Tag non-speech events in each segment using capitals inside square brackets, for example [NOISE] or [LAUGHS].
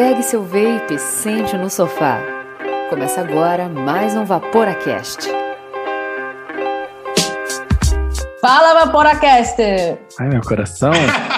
Pegue seu vape e sente no sofá. Começa agora mais um Vaporacast. Fala, Vaporacaster! Ai, meu coração. [LAUGHS]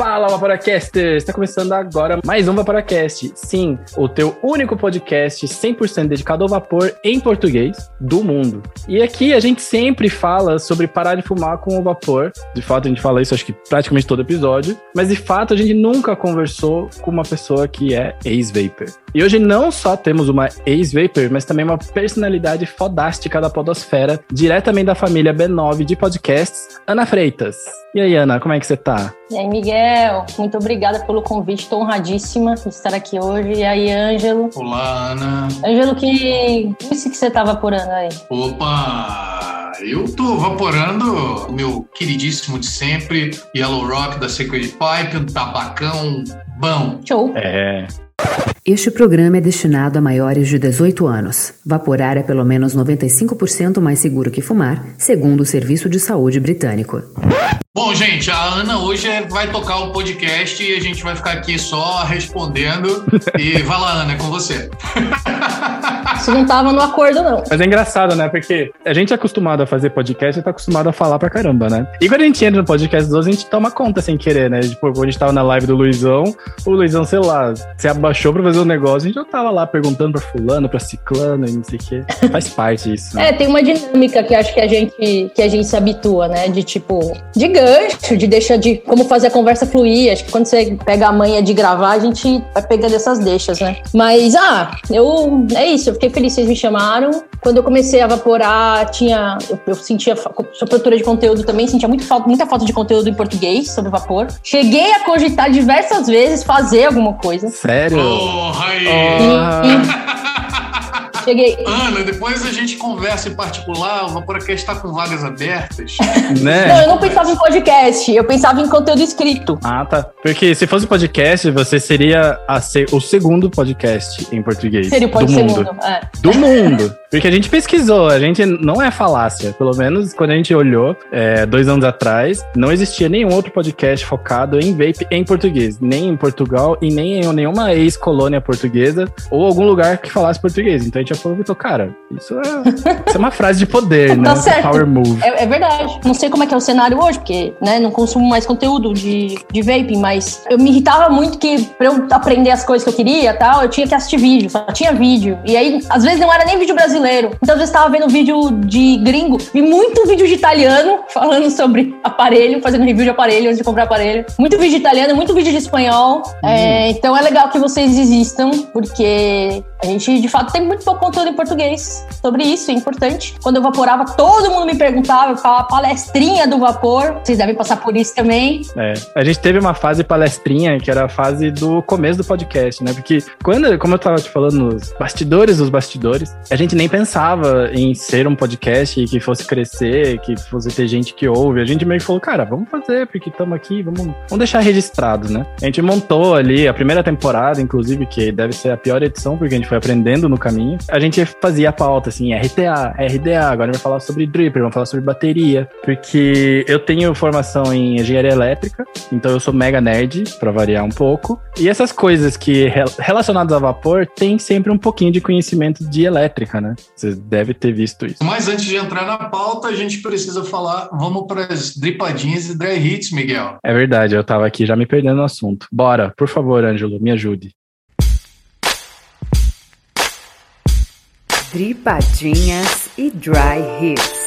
Fala, Vaporacaster! Está começando agora mais um Vaporacast. Sim, o teu único podcast 100% dedicado ao vapor em português do mundo. E aqui a gente sempre fala sobre parar de fumar com o vapor. De fato, a gente fala isso acho que praticamente todo episódio. Mas de fato, a gente nunca conversou com uma pessoa que é ex-vapor. E hoje não só temos uma ex-vapor, mas também uma personalidade fodástica da podosfera, diretamente da família B9 de podcasts, Ana Freitas. E aí, Ana, como é que você tá? E aí, Miguel, muito obrigada pelo convite, estou honradíssima de estar aqui hoje. E aí, Ângelo? Olá, Ana. Ângelo, que disse que você tá vaporando aí? Opa! Eu tô vaporando o meu queridíssimo de sempre, Yellow Rock da Sacred Pipe, um tabacão bom. Show! É. Este programa é destinado a maiores de 18 anos. Vaporar é pelo menos 95% mais seguro que fumar, segundo o Serviço de Saúde Britânico. Bom, gente, a Ana hoje é- vai tocar o podcast e a gente vai ficar aqui só respondendo. [LAUGHS] E vai lá, Ana, é com você. [LAUGHS] Isso não tava no acordo, não. Mas é engraçado, né? Porque a gente é acostumado a fazer podcast e tá acostumado a falar pra caramba, né? E quando a gente entra no podcast dos outros, a gente toma conta sem querer, né? Tipo, quando a gente tava na live do Luizão, o Luizão, sei lá, se abaixou pra fazer o negócio, a gente já tava lá perguntando pra fulano, pra ciclano e não sei o quê. Faz [LAUGHS] parte isso. Né? É, tem uma dinâmica que acho que a gente que a gente se habitua, né? De tipo, de gancho, de deixar de como fazer a conversa fluir. Acho que quando você pega a manha de gravar, a gente vai pegando essas deixas, né? Mas ah, eu é isso, eu fiquei feliz que vocês me chamaram. Quando eu comecei a vaporar, tinha eu, eu sentia sou produtora de conteúdo também, sentia muito falta, muita falta de conteúdo em português sobre vapor. Cheguei a cogitar diversas vezes fazer alguma coisa. Sério? Porra aí! Cheguei, Ana, depois a gente conversa em particular. O Vaporacast tá com vagas abertas. [LAUGHS] Né? Não, eu não pensava em podcast, eu pensava em conteúdo escrito. Ah, tá. Porque se fosse podcast, você seria a se- o segundo podcast em português Seria o do mundo. segundo. É. Do mundo. Porque a gente pesquisou, a gente não é falácia. Pelo menos quando a gente olhou, é, dois anos atrás, não existia nenhum outro podcast focado em vape em português. Nem em Portugal e nem em nenhuma ex-colônia portuguesa ou algum lugar que falasse português. Então a gente aproveitou, cara, isso é, isso é uma frase de poder, [LAUGHS] né? Tá certo. Power move. É, é verdade. Não sei como é que é o cenário hoje, porque né, não consumo mais conteúdo de, de vaping, mas eu me irritava muito que pra eu aprender as coisas que eu queria tal, eu tinha que assistir vídeo, só tinha vídeo. E aí, às vezes não era nem vídeo brasileiro. Então, às vezes tava vendo vídeo de gringo e muito vídeo de italiano [LAUGHS] falando sobre aparelho, fazendo review de aparelho antes de comprar aparelho. Muito vídeo de italiano, muito vídeo de espanhol. É, então é legal que vocês existam, porque a gente de fato tem muito pouco conteúdo em português sobre isso, é importante. Quando eu vaporava, todo mundo me perguntava, eu falava palestrinha do vapor. Vocês devem passar por isso também. É, a gente teve uma fase palestrinha, que era a fase do começo do podcast, né? Porque quando, como eu tava te falando, nos bastidores dos bastidores, a gente nem pensava em ser um podcast que fosse crescer, que fosse ter gente que ouve. A gente meio que falou, cara, vamos fazer, porque estamos aqui, vamos, vamos deixar registrado, né? A gente montou ali a primeira temporada, inclusive, que deve ser a pior edição, porque a gente foi aprendendo no caminho. A gente fazia a pauta, assim, RTA, RDA, agora a gente vai falar sobre dripper, vamos falar sobre bateria, porque eu tenho formação em engenharia elétrica, então eu sou mega nerd, pra variar um pouco. E essas coisas que rel- relacionadas a vapor tem sempre um pouquinho de conhecimento de elétrica, né? Você deve ter visto isso. Mas antes de entrar na pauta, a gente precisa falar. Vamos para as dripadinhas e dry hits, Miguel. É verdade, eu tava aqui já me perdendo no assunto. Bora, por favor, Ângelo, me ajude. Dripadinhas e Dry Hits.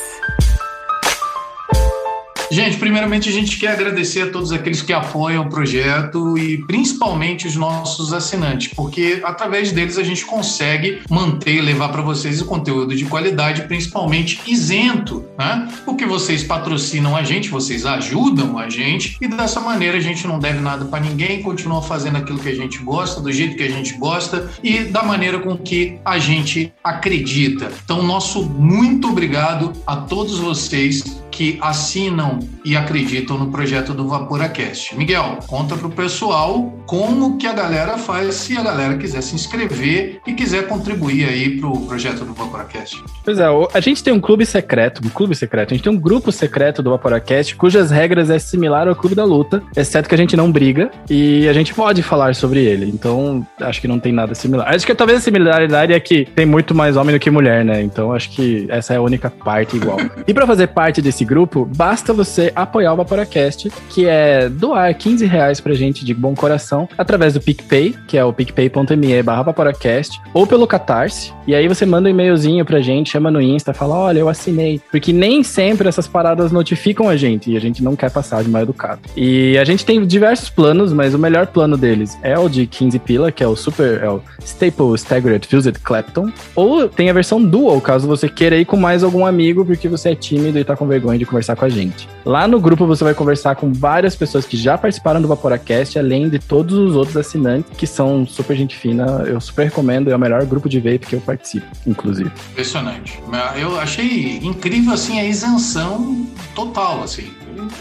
Gente, primeiramente a gente quer agradecer a todos aqueles que apoiam o projeto e principalmente os nossos assinantes, porque através deles a gente consegue manter e levar para vocês o conteúdo de qualidade, principalmente isento, né? Porque vocês patrocinam a gente, vocês ajudam a gente e dessa maneira a gente não deve nada para ninguém, continua fazendo aquilo que a gente gosta, do jeito que a gente gosta e da maneira com que a gente acredita. Então, nosso muito obrigado a todos vocês que assinam e acreditam no projeto do VaporaCast. Miguel, conta para o pessoal como que a galera faz se a galera quiser se inscrever e quiser contribuir aí para o projeto do VaporaCast. Pois é, a gente tem um clube secreto, um clube secreto, a gente tem um grupo secreto do VaporaCast, cujas regras é similar ao Clube da Luta, exceto que a gente não briga e a gente pode falar sobre ele. Então, acho que não tem nada similar. Acho que talvez a similaridade é que tem muito mais homem do que mulher, né? Então, acho que essa é a única parte igual. [LAUGHS] e para fazer parte desse grupo, basta você apoiar o VaporaCast, que é doar 15 reais pra gente de bom coração através do PicPay, que é o picpay.me barra VaporaCast, ou pelo Catarse. E aí você manda um e-mailzinho pra gente, chama no Insta, fala, olha, eu assinei. Porque nem sempre essas paradas notificam a gente e a gente não quer passar de mal educado. E a gente tem diversos planos, mas o melhor plano deles é o de 15 pila, que é o Super, é o Staple Staggered Fused Clapton, ou tem a versão Dual, caso você queira ir com mais algum amigo porque você é tímido e tá com vergonha de conversar com a gente. Lá no grupo você vai conversar com várias pessoas que já participaram do Vaporacast, além de todos os outros assinantes que são super gente fina. Eu super recomendo, é o melhor grupo de vape que eu participo, inclusive. Impressionante. Eu achei incrível assim a isenção total, assim.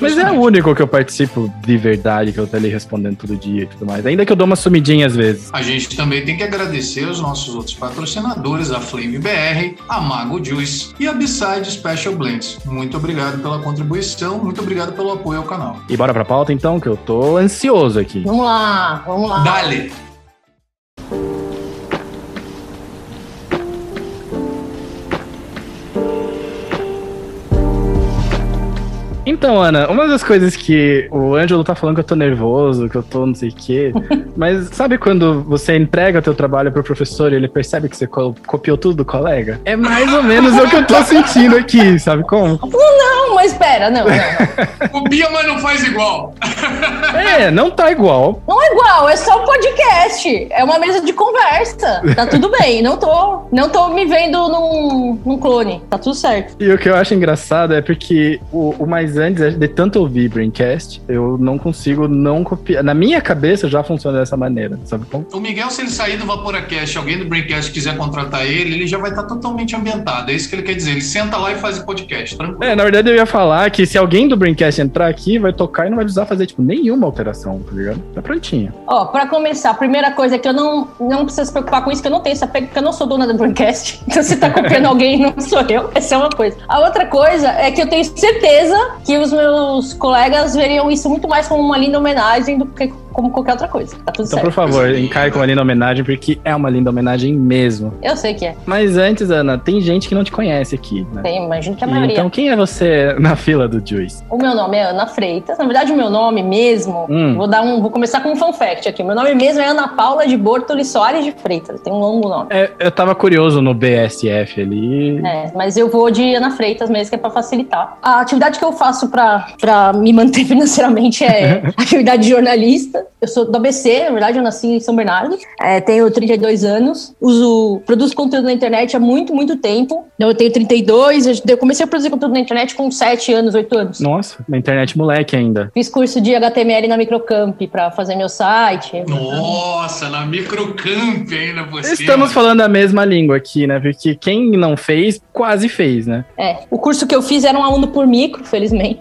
Mas é o único que eu participo de verdade, que eu tô ali respondendo todo dia e tudo mais. Ainda que eu dou uma sumidinha às vezes. A gente também tem que agradecer os nossos outros patrocinadores, a Flame BR, a Mago Juice e a Beside Special Blends. Muito obrigado pela contribuição, muito obrigado pelo apoio ao canal. E bora pra pauta então, que eu tô ansioso aqui. Vamos lá, vamos lá. Dale! Então, Ana, uma das coisas que o Ângelo tá falando que eu tô nervoso, que eu tô não sei o quê, [LAUGHS] mas sabe quando você entrega teu trabalho pro professor e ele percebe que você copiou tudo do colega? É mais ou menos o que eu tô sentindo aqui, sabe como? Não, mas espera, não, não. [LAUGHS] Copia, mas não faz igual. [LAUGHS] É, não tá igual. Não é igual, é só um podcast. É uma mesa de conversa. Tá tudo bem, não tô, não tô me vendo num, num clone. Tá tudo certo. E o que eu acho engraçado é porque o, o mais antes, de tanto ouvir Braincast, eu não consigo não copiar. Na minha cabeça já funciona dessa maneira, sabe como? O Miguel, se ele sair do Vaporacast, alguém do Braincast quiser contratar ele, ele já vai estar totalmente ambientado. É isso que ele quer dizer. Ele senta lá e faz o podcast, tranquilo. É, na verdade eu ia falar que se alguém do Braincast entrar aqui, vai tocar e não vai precisar fazer, tipo, nenhuma alteração, tá ligado? Tá prontinho. Ó, pra começar, a primeira coisa é que eu não, não preciso se preocupar com isso, que eu não tenho essa pega, porque eu não sou dona do Braincast. [LAUGHS] Então se tá copiando alguém, não sou eu. [LAUGHS] Essa é uma coisa. A outra coisa é que eu tenho certeza que os meus colegas veriam isso muito mais como uma linda homenagem do que como qualquer outra coisa. Tá Então, certo. por favor, encare com uma linda homenagem, porque é uma linda homenagem mesmo. Eu sei que é. Mas antes, Ana, tem gente que não te conhece aqui, né? Tem, imagino que a maioria. Então, quem é você na [LAUGHS] fila do Juice? O meu nome é Ana Freitas. Na verdade, o meu nome mesmo, Hum. vou dar um, vou começar com um fun fact aqui. O meu nome mesmo é Ana Paula de Bortoli Soares de Freitas. Tem um longo nome. É, eu tava curioso no BSF ali. É, mas eu vou de Ana Freitas mesmo, que é pra facilitar. A atividade que eu faço pra, pra me manter [LAUGHS] financeiramente é [LAUGHS] atividade de jornalista. Eu sou do ABC, na verdade, eu nasci em São Bernardo. É, tenho 32 anos. Uso, produzo conteúdo na internet há muito, muito tempo. Então, eu tenho 32. Eu comecei a produzir conteúdo na internet com 7 anos, 8 anos. Nossa, na internet moleque ainda. Fiz curso de HTML na Microcamp pra fazer meu site. Nossa, na microcamp ainda você. Estamos falando a mesma língua aqui, né? Porque quem não fez, quase fez, né? É, o curso que eu fiz era um aluno por micro, felizmente.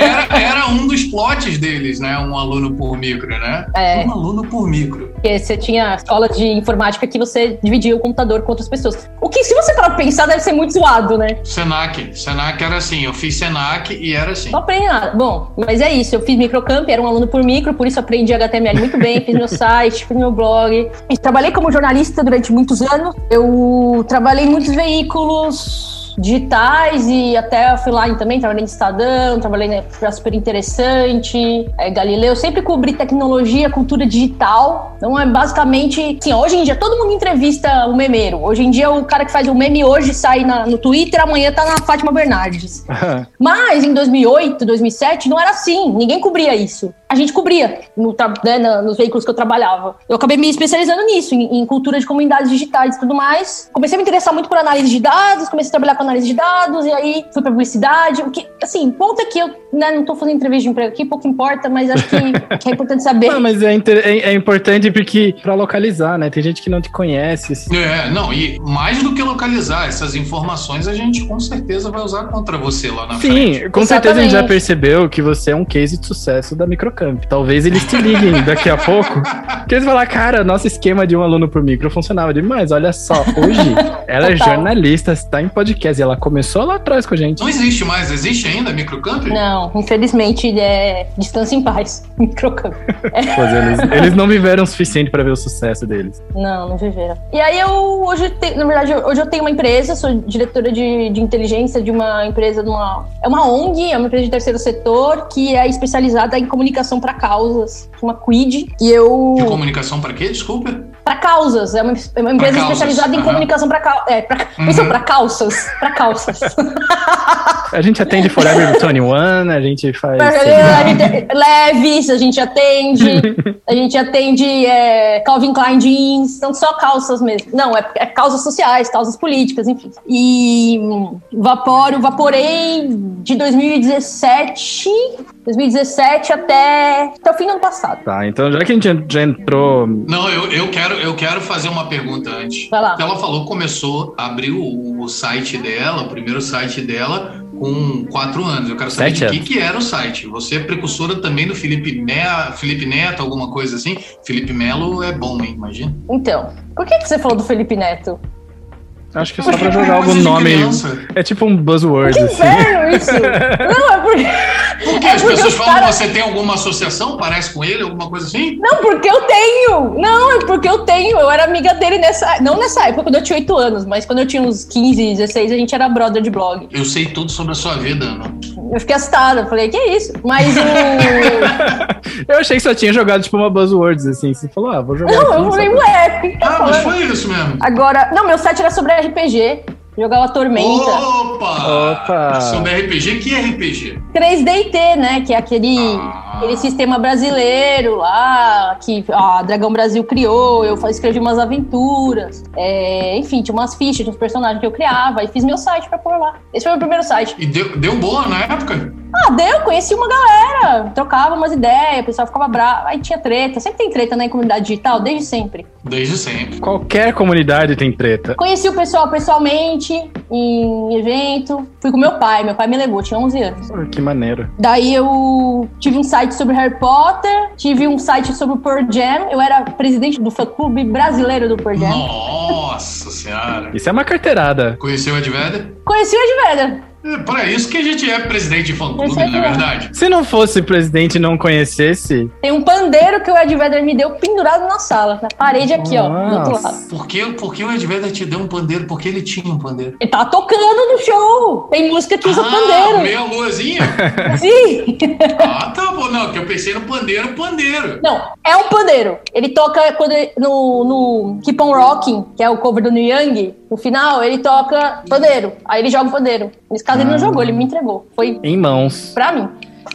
Era, era um dos plots deles, né? Um aluno por micro, né? É. Um aluno por micro. Porque você tinha escola de informática que você dividia o computador com outras pessoas. O que, se você parar pra pensar, deve ser muito zoado, né? Senac. Senac era assim. Eu fiz Senac e era assim. Não aprendi nada. Bom, mas é isso. Eu fiz microcamp, era um aluno por micro, por isso aprendi HTML muito bem, fiz meu site, fiz meu blog. E trabalhei como jornalista durante muitos anos. Eu trabalhei em muitos veículos digitais e até offline também, trabalhei no Estadão, trabalhei Pra Super Interessante, é, Galileu, sempre cobri tecnologia, cultura digital. Então é basicamente, assim, hoje em dia todo mundo entrevista o memeiro. Hoje em dia o cara que faz o meme hoje sai na- no Twitter, amanhã tá na Fátima Bernardes. [LAUGHS] Mas em 2008, 2007 não era assim, ninguém cobria isso. A gente cobria no, né, nos veículos que eu trabalhava. Eu acabei me especializando nisso, em, em, cultura de comunidades digitais e tudo mais. Comecei a me interessar muito por análise de dados, comecei a trabalhar com análise de dados, e aí fui pra publicidade. O que, assim, ponto é que eu né, não tô fazendo entrevista de emprego aqui, pouco importa, mas acho que, que é importante saber. Não, mas é, é, é, importante porque pra localizar, né? Tem gente que não te conhece. Assim. É, não, e mais do que localizar, essas informações a gente com certeza vai usar contra você lá na Sim, frente. Sim, com Exatamente. certeza a gente já percebeu que você é um case de sucesso da Microcamp. Talvez eles te liguem [LAUGHS] daqui a pouco. Porque eles falar, cara, nosso esquema de um aluno por micro funcionava demais. Olha só, hoje ela é jornalista, está em podcast e ela começou lá atrás com a gente. Não existe mais, existe ainda Microcamp? Não, infelizmente é distância em paz. [LAUGHS] Microcamp. É. Pois eles, eles não viveram o suficiente para ver o sucesso deles. Não, não viveram. E aí eu hoje, te, na verdade, hoje eu tenho uma empresa, sou diretora de, de inteligência de uma empresa, de uma, é uma ONG, é uma empresa de terceiro setor que é especializada em comunicação para causas, uma Quid. E eu. De comunicação para quê? Desculpa. Para causas. É uma, é uma empresa especializada em comunicação para causas. É, para uhum. para calças. Para calças. [LAUGHS] a gente atende Forever 21, a gente faz. A gente, leves, a gente atende. a gente atende é, Calvin Klein jeans, não só calças mesmo. Não, é, é causas sociais, causas políticas, enfim. E hum, Vaporo, vaporei de 2017 2017 até, até o fim do ano passado. Tá, então já que a gente já entrou. Não, eu, eu, quero, eu quero fazer uma pergunta antes. Vai lá. Ela falou, começou, abriu o, o site dela, o primeiro site dela, com quatro anos. Eu quero saber Sete de que, que era o site. Você é precursora também do Felipe, ne Felipe Neto, alguma coisa assim? Felipe Melo é bom, hein? Imagina. Então, por que, que você falou do Felipe Neto? Acho que é só pra jogar algum nome. É tipo um buzzword. Que assim. inferno isso! [LAUGHS] Não, é porque. Por que é as pessoas falam cara... você tem alguma associação? Parece com ele, alguma coisa assim? Não, porque eu tenho! Não, é porque eu tenho. Eu era amiga dele nessa. Não nessa época, quando eu tinha 8 anos, mas quando eu tinha uns 15, 16, a gente era brother de blog. Eu sei tudo sobre a sua vida, Ana. Eu fiquei assustada. Falei, que isso? Mas o. [LAUGHS] eu achei que só tinha jogado tipo uma buzzwords, assim. Você falou, ah, vou jogar. Não, aqui, eu falei, ué, tá Ah, mas foi isso mesmo. Agora, não, meu site era sobre RPG. Jogava Tormenta. Opa! Opa! Sobre RPG, que é RPG? 3DT, né? Que é aquele, ah. aquele sistema brasileiro lá, que a Dragão Brasil criou. Eu escrevi umas aventuras. É, enfim, tinha umas fichas, tinha uns personagens que eu criava. E fiz meu site pra pôr lá. Esse foi o meu primeiro site. E deu, deu boa na época? Ah, deu, conheci uma galera, trocava umas ideias, o pessoal ficava bravo, aí tinha treta. Sempre tem treta na comunidade digital, desde sempre. Desde sempre. Qualquer comunidade tem treta. Conheci o pessoal pessoalmente, em evento. Fui com meu pai, meu pai me levou, tinha 11 anos. que maneiro. Daí eu tive um site sobre Harry Potter, tive um site sobre o Pearl Jam. Eu era presidente do fã-clube brasileiro do Pearl Jam. Nossa senhora. Isso é uma carteirada. Conheceu o Ed Vedder? Conheci o Ed Vedder. É para isso que a gente é presidente de fã-clube, não é verdade? Se não fosse presidente e não conhecesse... Tem um pandeiro que o Ed Vedder me deu pendurado na sala, na parede aqui, Nossa. ó, do outro lado. Por que, por que o Ed Vedder te deu um pandeiro? Porque ele tinha um pandeiro. Ele tava tocando no show. Tem música que usa ah, pandeiro. meia luazinha? [LAUGHS] Sim. [LAUGHS] ah, tá bom. Não, que eu pensei no pandeiro, pandeiro. Não, é um pandeiro. Ele toca quando ele, no, no Keep on Rocking, que é o cover do New Young, no final ele toca pandeiro. Aí ele joga o pandeiro. Nesse caso, ah. ele não jogou, ele me entregou. Foi. Em mãos. Pra mim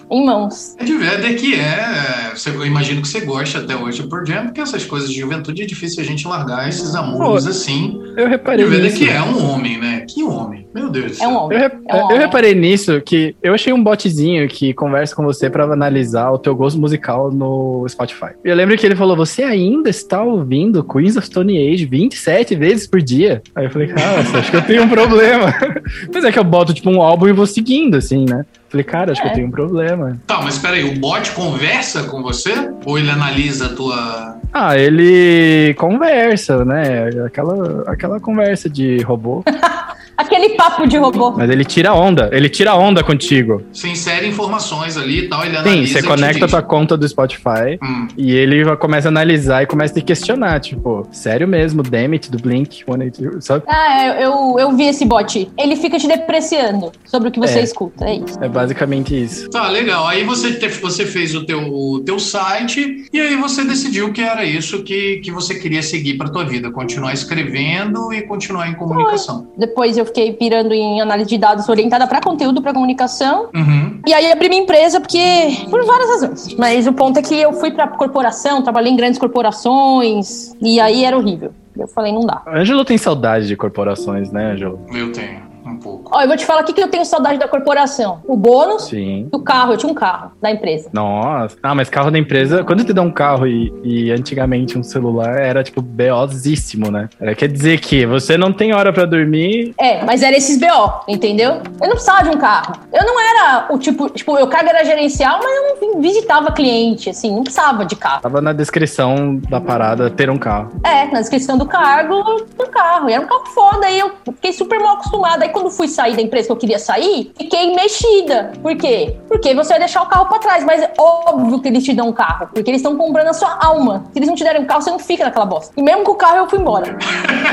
em mãos. É de verdade que é. Eu imagino que você gosta até hoje por Jam, porque essas coisas de juventude é difícil a gente largar esses amores Pô, assim. Eu reparei. De verdade que é um homem, né? Que homem. Meu Deus do céu. É um homem. Eu, rep... é um homem. eu reparei nisso que eu achei um botzinho que conversa com você para analisar o teu gosto musical no Spotify. Eu lembro que ele falou: você ainda está ouvindo Queens of Stone Age 27 vezes por dia? Aí eu falei, cara, acho que eu tenho um problema. [LAUGHS] Mas é que eu boto tipo um álbum e vou seguindo, assim, né? Falei, cara, acho é. que eu é. tenho um problema. Tá, mas peraí, o bot conversa com você? Ou ele analisa a tua. Ah, ele conversa, né? Aquela, aquela conversa de robô. [LAUGHS] Aquele papo de robô. Mas ele tira onda, ele tira onda contigo. Você insere informações ali e tal, ele analisa. Sim, você conecta a tua conta do Spotify hum. e ele começa a analisar e começa a te questionar, tipo, sério mesmo, Dammit do Blink 182, sabe? Ah, eu, eu vi esse bot. Ele fica te depreciando sobre o que você é. escuta, é isso. É basicamente isso. Tá, legal. Aí você, te, você fez o teu, o teu site e aí você decidiu que era isso que, que você queria seguir para tua vida, continuar escrevendo e continuar em comunicação. Depois eu eu fiquei pirando em análise de dados orientada para conteúdo, para comunicação. Uhum. E aí abri minha empresa porque por várias razões. Mas o ponto é que eu fui para corporação, trabalhei em grandes corporações e aí era horrível. Eu falei, não dá. Ângelo tem saudade de corporações, né, Ângelo? Eu tenho, um pouco. Ó, eu vou te falar aqui que eu tenho saudade da corporação. O bônus Sim. e o carro. Eu tinha um carro da empresa. Nossa. Ah, mas carro da empresa, quando te dá um carro e, e antigamente um celular, era tipo BOzíssimo, né? Era, quer dizer que você não tem hora pra dormir. É, mas era esses BO, entendeu? Eu não precisava de um carro. Eu não era o tipo, tipo, meu cargo era gerencial, mas eu não visitava cliente, assim, não precisava de carro. Tava na descrição da parada ter um carro. É, na descrição do cargo, do carro. E era um carro foda, aí eu fiquei super mal acostumada. Aí quando fui sair da empresa que eu queria sair, fiquei mexida. Por quê? Porque você vai deixar o carro pra trás, mas é óbvio que eles te dão um carro, porque eles estão comprando a sua alma. Se eles não te derem um carro, você não fica naquela bosta. E mesmo com o carro, eu fui embora.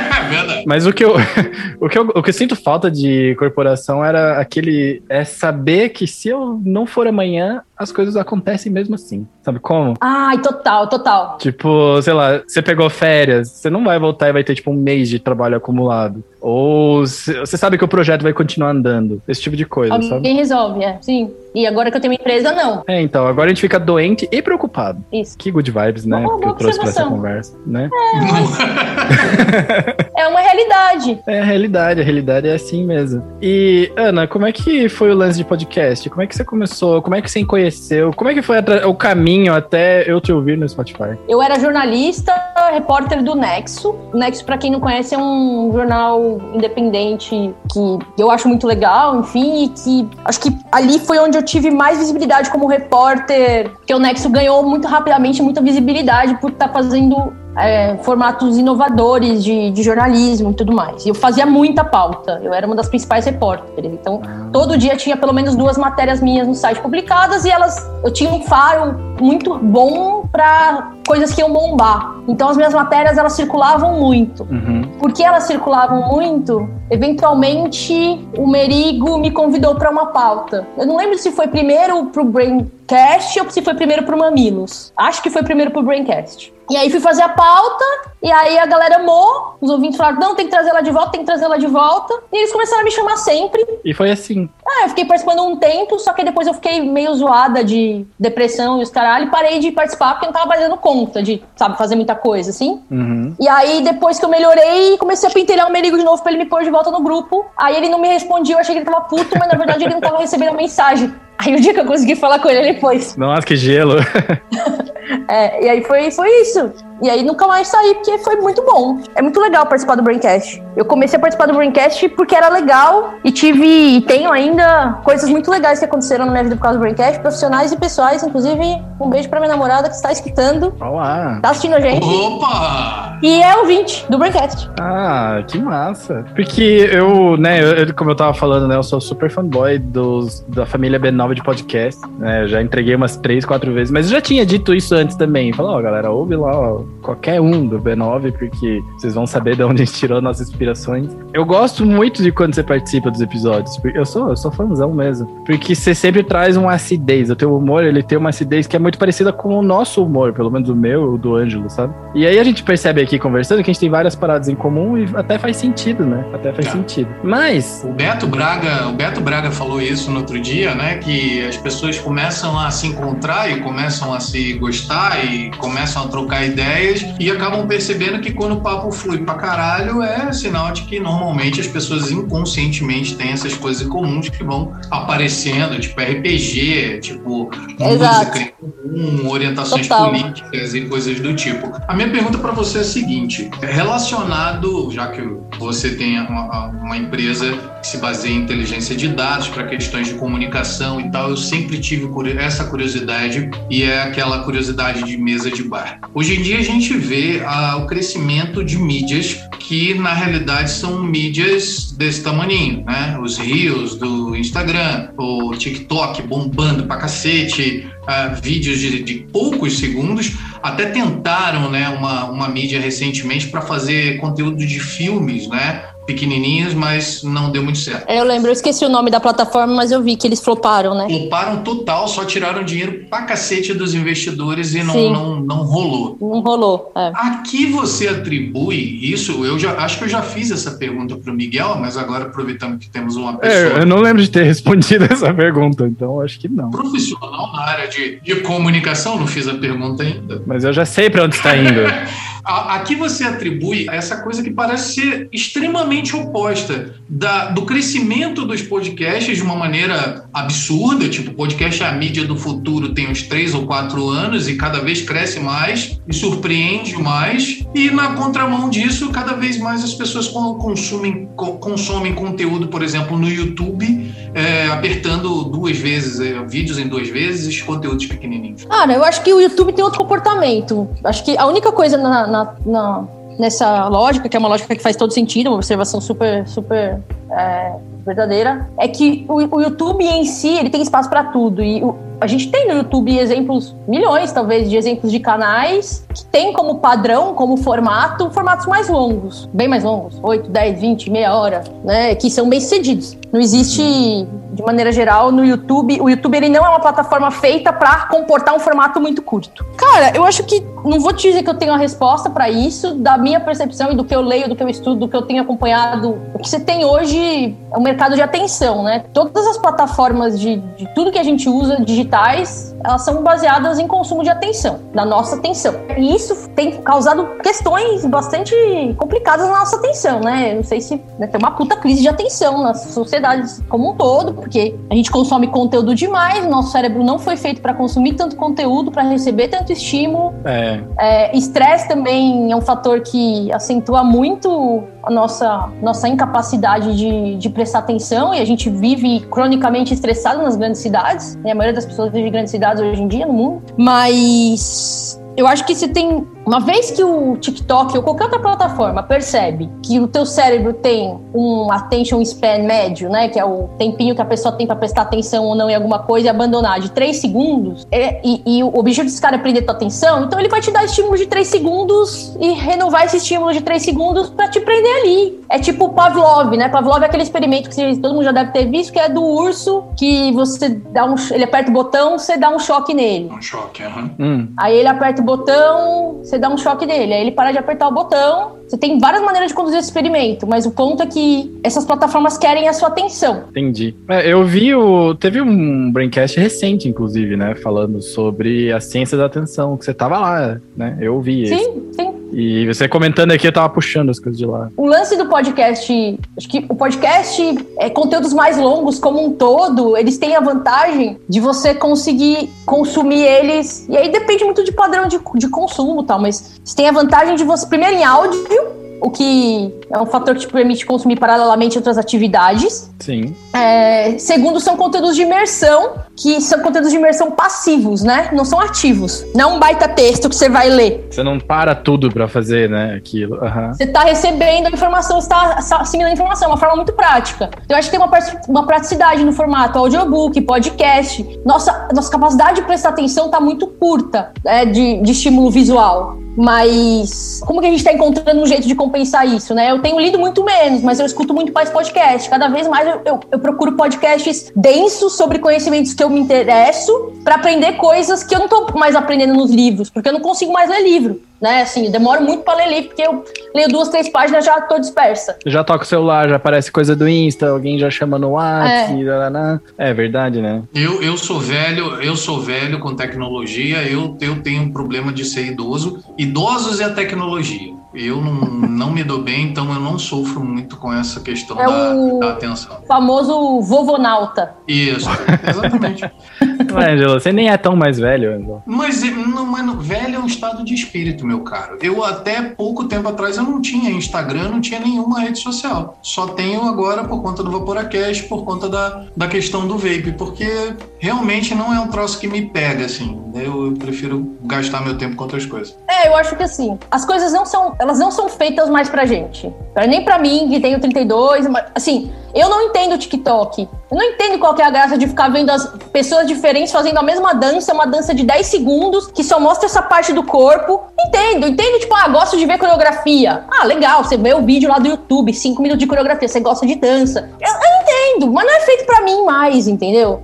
[LAUGHS] Mas o que eu, [LAUGHS] o que eu, o que eu sinto falta de corporação era aquele. É saber que se eu não for amanhã, as coisas acontecem mesmo assim. Sabe como? Ai, total, total. Tipo, sei lá, você pegou férias, você não vai voltar e vai ter tipo um mês de trabalho acumulado. Ou você sabe que o projeto vai continuar andando. Esse tipo de coisa, sabe? Alguém resolve, é. Sim. E agora que eu tenho uma empresa, não. É, então, agora a gente fica doente e preocupado. Isso. Que good vibes, né? Boa- que eu trouxe pra essa conversa, né? É uma realidade. [LAUGHS] É a realidade, a realidade é assim mesmo. E, Ana, como é que foi o lance de podcast? Como é que você começou? Como é que você conheceu? Como é que foi o caminho até eu te ouvir no Spotify? Eu era jornalista, repórter do Nexo. O Nexo, pra quem não conhece, é um jornal independente que eu acho muito legal, enfim, e que acho que ali foi onde eu tive mais visibilidade como repórter, porque o Nexo ganhou muito rapidamente muita visibilidade por estar fazendo é, formatos inovadores de, de jornalismo e tudo mais. Eu fazia muita pauta, eu era uma das principais repórteres. Então, todo dia tinha pelo menos duas matérias minhas no site publicadas e elas eu tinha um faro muito bom para coisas que iam bombar. Então as minhas matérias elas circulavam muito. Uhum. Porque elas circulavam muito, eventualmente o Merigo me convidou para uma pauta. Eu não lembro se foi primeiro pro Braincast ou se foi primeiro pro Mamilos. Acho que foi primeiro pro Braincast. E aí fui fazer a pauta, e aí a galera amou, os ouvintes falaram, não, tem que trazer ela de volta, tem que trazer ela de volta. E eles começaram a me chamar sempre. E foi assim. Ah, eu fiquei participando um tempo, só que depois eu fiquei meio zoada de depressão e os caralho, e parei de participar porque eu não tava mais dando conta de, sabe, fazer muita coisa, assim. Uhum. E aí, depois que eu melhorei, comecei a pentelhar o Merigo de novo pra ele me pôr de volta no grupo. Aí ele não me respondia, eu achei que ele tava puto, mas na verdade ele não tava recebendo a mensagem. Aí o dia que eu consegui falar com ele, ele pôs. Nossa, que gelo. [LAUGHS] É, e aí foi, foi isso. E aí nunca mais saí, porque foi muito bom. É muito legal participar do Braincast. Eu comecei a participar do Braincast porque era legal e tive, e tenho ainda coisas muito legais que aconteceram na minha vida por causa do Braincast, profissionais e pessoais. Inclusive, um beijo pra minha namorada que está escutando, Olá. tá assistindo a gente. Opa! E é ouvinte do Braincast. Ah, que massa. Porque eu, né, eu- como eu tava falando, né, eu sou super fanboy dos, da família B9 de podcast, né, eu já entreguei umas três, quatro vezes, mas eu já tinha dito isso antes também. Falou, ó, galera, ouve lá, ó, qualquer um do B9, porque vocês vão saber de onde a gente tirou nossas inspirações. Eu gosto muito de quando você participa dos episódios, porque eu sou, eu sou fãzão mesmo, porque você sempre traz uma acidez, o teu humor, ele tem uma acidez que é muito parecida com o nosso humor, pelo menos o meu e o do Ângelo, sabe? E aí a gente percebe aqui conversando que a gente tem várias paradas em comum e até faz sentido, né? Até faz É. sentido. Mas, O Beto Braga, o Beto Braga falou isso no outro dia, né? Que as pessoas começam a se encontrar e começam a se gostar e começam a trocar ideias e acabam percebendo que quando o papo flui pra caralho é sinal de que normalmente as pessoas inconscientemente têm essas coisas comuns que vão aparecendo, tipo RPG, tipo Exato. música em comum, orientações Total. políticas e coisas do tipo. A minha pergunta para você é a seguinte: relacionado, já que você tem uma, uma empresa que se baseia em inteligência de dados para questões de comunicação e tal, eu sempre tive essa curiosidade e é aquela curiosidade de mesa de bar. Hoje em dia a gente vê ah, o crescimento de mídias que na realidade são mídias desse tamaninho, né? Os rios do Instagram, o TikTok bombando pra cacete, ah, vídeos de, de poucos segundos, até tentaram né, uma, uma mídia recentemente para fazer conteúdo de filmes, né? Pequenininhas, mas não deu muito certo. É, eu lembro, eu esqueci o nome da plataforma, mas eu vi que eles floparam, né? Floparam total, só tiraram dinheiro pra cacete dos investidores e não, não, não rolou. Não rolou. É. Aqui você atribui isso, eu já acho que eu já fiz essa pergunta pro Miguel, mas agora aproveitando que temos uma é, pessoa. É, eu não lembro de ter [LAUGHS] respondido essa pergunta, então acho que não. Profissional na área de, de comunicação, não fiz a pergunta ainda. Mas eu já sei para onde está indo. [LAUGHS] Aqui você atribui essa coisa que parece ser extremamente oposta da, do crescimento dos podcasts de uma maneira absurda, tipo, podcast é a mídia do futuro tem uns três ou quatro anos e cada vez cresce mais e surpreende mais. E na contramão disso, cada vez mais as pessoas consumem, consomem conteúdo, por exemplo, no YouTube, é, apertando duas vezes, é, vídeos em duas vezes, conteúdos pequenininhos. Ah, eu acho que o YouTube tem outro comportamento. Acho que a única coisa na, na, na, nessa lógica, que é uma lógica que faz todo sentido, uma observação super, super é, verdadeira, é que o, o, YouTube em si ele tem espaço para tudo. E o, a gente tem no YouTube exemplos, milhões talvez, de exemplos de canais que tem como padrão, como formato, formatos mais longos, bem mais longos, 8, 10, 20, meia hora, né? Que são bem cedidos. Não existe, de maneira geral, no YouTube. O YouTube ele não é uma plataforma feita para comportar um formato muito curto. Cara, eu acho que não vou te dizer que eu tenho a resposta para isso, da minha percepção e do que eu leio, do que eu estudo, do que eu tenho acompanhado. O que você tem hoje é um mercado de atenção, né? Todas as plataformas de, de tudo que a gente usa digitais, elas são baseadas em consumo de atenção, da nossa atenção. E isso tem causado questões bastante complicadas na nossa atenção, né? Não sei se né, tem uma puta crise de atenção nas sociedades como um todo, porque a gente consome conteúdo demais, nosso cérebro não foi feito para consumir tanto conteúdo, para receber tanto estímulo. É. Estresse é, também é um fator que acentua muito a nossa, nossa incapacidade de, de prestar atenção e a gente vive cronicamente estressado nas grandes cidades. Né? A maioria das pessoas vive em grandes cidades hoje em dia no mundo. Mas eu acho que se tem uma vez que o TikTok ou qualquer outra plataforma percebe que o teu cérebro tem um attention span médio, né, que é o tempinho que a pessoa tem para prestar atenção ou não em alguma coisa e abandonar de 3 segundos, é, e, e, o objetivo desse cara é prender tua atenção, então ele vai te dar estímulo de 3 segundos e renovar esse estímulo de 3 segundos para te prender ali. É tipo Pavlov, né? Pavlov é aquele experimento que todo mundo já deve ter visto, que é do urso que você dá um, ele aperta o botão, você dá um choque nele. Um choque, aham. Uhum. Aí ele aperta o botão, você dá um choque nele. Aí ele para de apertar o botão. Você tem várias maneiras de conduzir esse experimento, mas o ponto é que essas plataformas querem a sua atenção. Entendi. É, eu vi o. Teve um braincast recente, inclusive, né? Falando sobre a ciência da atenção, que você tava lá, né? Eu vi. Sim, esse. sim. E você comentando aqui, eu tava puxando as coisas de lá. O lance do podcast, acho que o podcast, é, conteúdos mais longos como um todo, eles têm a vantagem de você conseguir consumir eles. E aí depende muito de padrão de, de consumo tal, mas você tem a vantagem de você, primeiro em áudio, o que é um fator que te permite consumir paralelamente outras atividades. Sim. É, segundo, são conteúdos de imersão, que são conteúdos de imersão passivos, né? Não são ativos. Não é um baita texto que você vai ler. Você não para tudo para fazer, né? Aquilo. Uhum. Você está recebendo a informação, você está assimilando a informação, uma forma muito prática. Então, eu acho que tem uma, uma praticidade no formato audiobook, podcast. Nossa, nossa capacidade de prestar atenção está muito curta é, de, de estímulo visual. Mas como que a gente está encontrando um jeito de compensar isso, né? Eu tenho lido muito menos, mas eu escuto muito mais podcast. Cada vez mais eu, eu, eu procuro podcasts densos sobre conhecimentos que eu me interesso para aprender coisas que eu não estou mais aprendendo nos livros, porque eu não consigo mais ler livro né? Assim, eu demoro muito para ler livro, porque eu leio duas, três páginas já tô dispersa. Já toca o celular, já aparece coisa do Insta, alguém já chama no WhatsApp, é, é verdade, né? Eu, eu sou velho, eu sou velho com tecnologia, eu, eu tenho um problema de ser idoso. Idosos é a tecnologia. Eu não, não me dou bem, então eu não sofro muito com essa questão é da, o da atenção. famoso vovonauta. Isso, exatamente. [LAUGHS] Ângelo, você nem é tão mais velho, Ângelo. Mas, não, mas velho é um estado de espírito, meu caro. Eu até pouco tempo atrás eu não tinha Instagram, não tinha nenhuma rede social. Só tenho agora por conta do Vaporacast, por conta da, da questão do vape, porque realmente não é um troço que me pega, assim. Eu, eu prefiro gastar meu tempo com outras coisas. É, eu acho que assim, as coisas não são elas não são feitas mais pra gente. Nem pra mim, que tenho 32, mas, assim, Eu não entendo TikTok. Eu não entendo qual que é a graça de ficar vendo as pessoas diferentes fazendo a mesma dança, uma dança de 10 segundos, que só mostra essa parte do corpo. Entendo, entendo, tipo, ah, gosto de ver coreografia. Ah, legal, você vê o vídeo lá do YouTube, 5 minutos de coreografia, você gosta de dança. Eu, eu entendo, mas não é feito para mim mais, entendeu?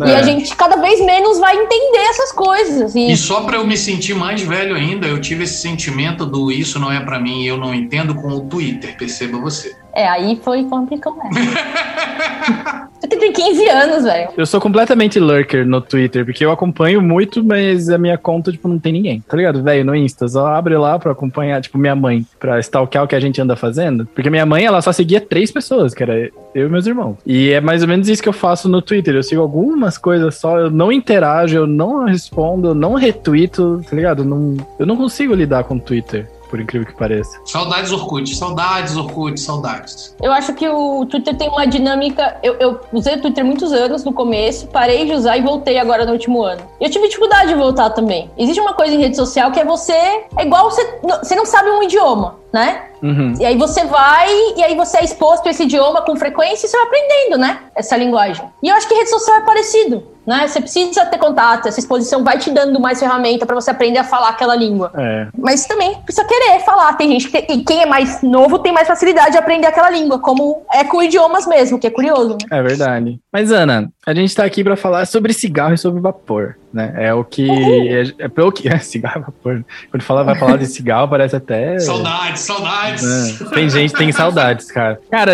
É. E a gente cada vez menos vai entender essas coisas. E, e só para eu me sentir mais velho ainda, eu tive esse sentimento do isso não é para mim, eu não entendo com o Twitter, perceba você. É, aí foi complicado. Você tem 15 anos, velho. Eu sou completamente lurker no Twitter, porque eu acompanho muito, mas a minha conta, tipo, não tem ninguém. Tá ligado? Velho, no Insta, só abre lá pra acompanhar, tipo, minha mãe, pra stalkear o que a gente anda fazendo. Porque minha mãe, ela só seguia três pessoas, que era eu e meus irmãos. E é mais ou menos isso que eu faço no Twitter. Eu sigo algumas coisas só, eu não interajo, eu não respondo, eu não retuito, tá ligado? Eu não, eu não consigo lidar com o Twitter por incrível que pareça. Saudades Orkut, saudades Orkut, saudades. Eu acho que o Twitter tem uma dinâmica. Eu, eu usei o Twitter muitos anos no começo, parei de usar e voltei agora no último ano. Eu tive dificuldade de voltar também. Existe uma coisa em rede social que é você. É igual você. Você não sabe um idioma né? Uhum. E aí você vai, e aí você é exposto a esse idioma com frequência e você vai aprendendo, né? Essa linguagem. E eu acho que rede social é parecido, né? Você precisa ter contato, essa exposição vai te dando mais ferramenta para você aprender a falar aquela língua. É. Mas também precisa querer falar. Tem gente que, e quem é mais novo tem mais facilidade de aprender aquela língua, como é com idiomas mesmo, que é curioso. Né? É verdade. Mas Ana, a gente tá aqui para falar sobre cigarro e sobre vapor né? É o que. É, é pelo que. [LAUGHS] É, cigarro vapor. Quando fala, vai falar de cigarro, parece até. Saudades, saudades. É, tem gente tem saudades, cara. Cara,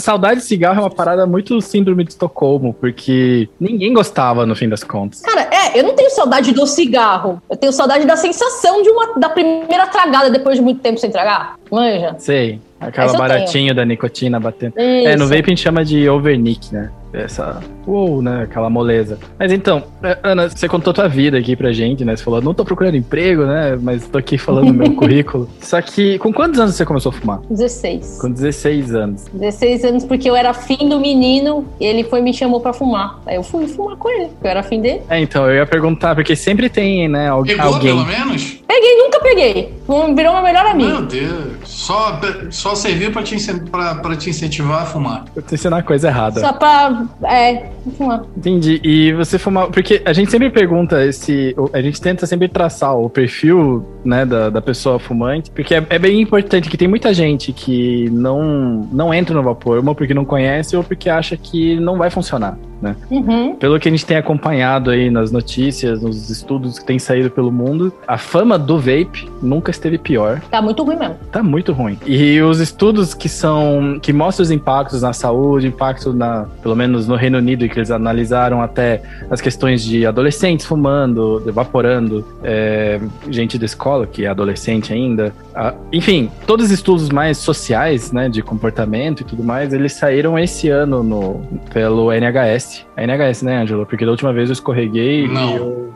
saudade de cigarro é uma parada muito síndrome de Estocolmo, porque ninguém gostava no fim das contas. Cara, é, eu não tenho saudade do cigarro. Eu tenho saudade da sensação de uma, da primeira tragada depois de muito tempo sem tragar. Manja? Sei. Aquela baratinha da nicotina batendo. Isso. É, no vape a gente chama de overnick, né? essa. Uou, né? Aquela moleza. Mas então, é, Ana, você contou tua vida aqui pra gente, né? Você falou, não tô procurando emprego, né? Mas tô aqui falando meu [LAUGHS] currículo. Só que, com quantos anos você começou a fumar? 16. Com 16 anos. 16 anos, porque eu era fim do menino e ele foi me chamou pra fumar. Aí eu fui fumar com ele, eu era fim dele. É, então, eu ia perguntar, porque sempre tem, né, alguém. Pegou, pelo menos? Peguei, nunca peguei. Virou meu melhor amigo. Meu Deus. Só, só serviu pra te, pra, pra te incentivar a fumar. Pra te ensinar a coisa errada. Só pra. É, fumar. Entendi. E você fumar. Porque a gente sempre pergunta esse. A gente tenta sempre traçar o perfil, né, da, da pessoa fumante. Porque é, é bem importante que tem muita gente que não, não entra no vapor, uma porque não conhece ou porque acha que não vai funcionar né? Uhum. Pelo que a gente tem acompanhado aí nas notícias, nos estudos que têm saído pelo mundo, a fama do vape nunca esteve pior. Tá muito ruim mesmo. Tá muito ruim. E os estudos que são que mostram os impactos na saúde, impacto na, pelo menos no Reino Unido, que eles analisaram até as questões de adolescentes fumando, evaporando, é, gente da escola que é adolescente ainda, ah, enfim, todos os estudos mais sociais, né, de comportamento e tudo mais, eles saíram esse ano no pelo NHS é NHS, né, Angelo? Porque da última vez eu escorreguei Não. e eu.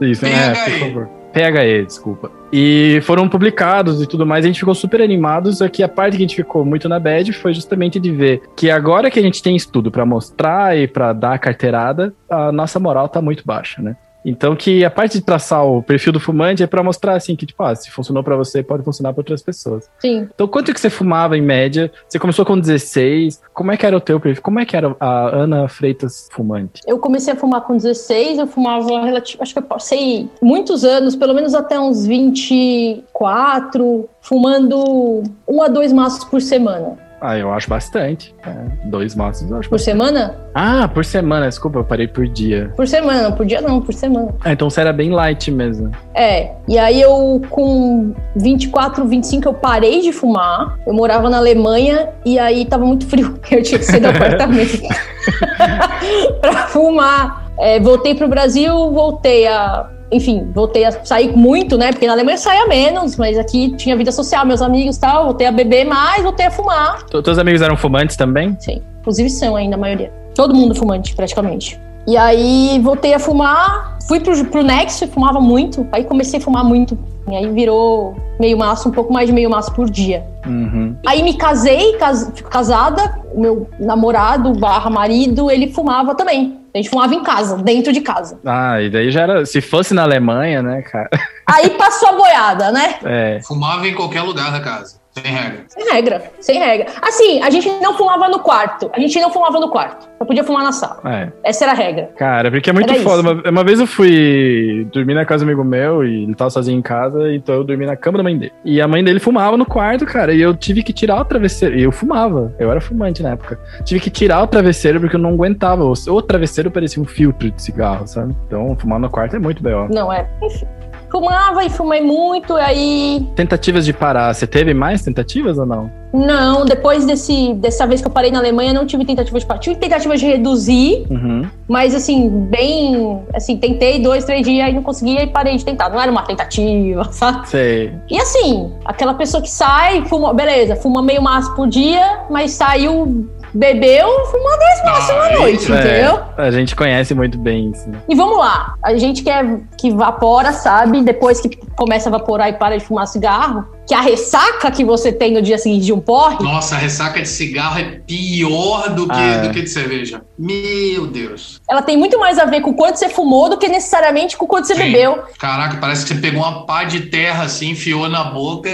[LAUGHS] Isso, né? Por favor. PHE, desculpa. E foram publicados e tudo mais, a gente ficou super animados. Aqui a parte que a gente ficou muito na bad foi justamente de ver que agora que a gente tem estudo para mostrar e para dar a carteirada, a nossa moral tá muito baixa, né? Então, que a parte de traçar o perfil do fumante é para mostrar assim que, tipo, ah, se funcionou para você, pode funcionar para outras pessoas. Sim. Então, quanto que você fumava em média? Você começou com 16. Como é que era o teu perfil? Como é que era a Ana Freitas fumante? Eu comecei a fumar com 16, eu fumava relativo, acho que eu passei muitos anos, pelo menos até uns 24, fumando um a dois maços por semana. Ah, eu acho bastante. É, dois maços eu acho Por bastante. semana? Ah, por semana, desculpa, eu parei por dia. Por semana, não por dia não, por semana. Ah, então você era bem light mesmo. É, e aí eu com 24, 25 eu parei de fumar. Eu morava na Alemanha e aí tava muito frio. [LAUGHS] Eu tinha que sair do apartamento [LAUGHS] [LAUGHS] pra fumar. É, voltei pro Brasil, voltei a enfim, voltei a sair muito, né? Porque na Alemanha saía menos, mas aqui tinha vida social, meus amigos e tal. Voltei a beber mais, voltei a fumar. Teus amigos eram fumantes também? Sim, inclusive são ainda a maioria. Todo mundo fumante, praticamente. E aí voltei a fumar, fui pro, pro Next, fumava muito. Aí comecei a fumar muito. E aí virou meio maço, um pouco mais de meio maço por dia. Uhum. Aí me casei, cas, fico casada, o meu namorado barra marido, ele fumava também. A gente fumava em casa, dentro de casa. Ah, e daí já era. Se fosse na Alemanha, né, cara? Aí passou a boiada, né? É. Fumava em qualquer lugar da casa. Sem regra. Sem regra, sem regra. Assim, a gente não fumava no quarto. A gente não fumava no quarto. Só podia fumar na sala. É. Essa era a regra. Cara, porque é muito Era foda. Uma, uma vez eu fui dormir na casa do amigo meu e ele tava sozinho em casa, então eu dormi na cama da mãe dele. E a mãe dele fumava no quarto, cara, e eu tive que tirar o travesseiro. E eu fumava, eu era fumante na época. Tive que tirar o travesseiro porque eu não aguentava. O, o travesseiro parecia um filtro de cigarro, sabe? Então fumar no quarto é muito B.O. Não, é. Enfim. Fumava e fumei muito, aí. Tentativas de parar, você teve mais tentativas ou não? Não, depois desse, dessa vez que eu parei na Alemanha, não tive tentativa de parar. Tive tentativa de reduzir, Uhum. mas assim, bem. Assim, tentei dois, três dias e não conseguia e parei de tentar. Não era uma tentativa, [LAUGHS] sabe? Sei. E assim, aquela pessoa que sai, fuma, beleza, fuma meio maço por dia, mas saiu, bebeu, fuma dois maços Ah, na noite, é. entendeu? A gente conhece muito bem isso. E vamos lá, a gente que, é, que vapora, sabe, depois que começa a vaporar e para de fumar cigarro, que a ressaca que você tem no dia seguinte de um porre, Nossa, a ressaca de cigarro é pior do que, Ah, é. do que de cerveja. Meu Deus. ela tem muito mais a ver com o quanto você fumou do que necessariamente com o quanto você Sim. bebeu. Caraca, parece que você pegou uma pá de terra assim, enfiou na boca.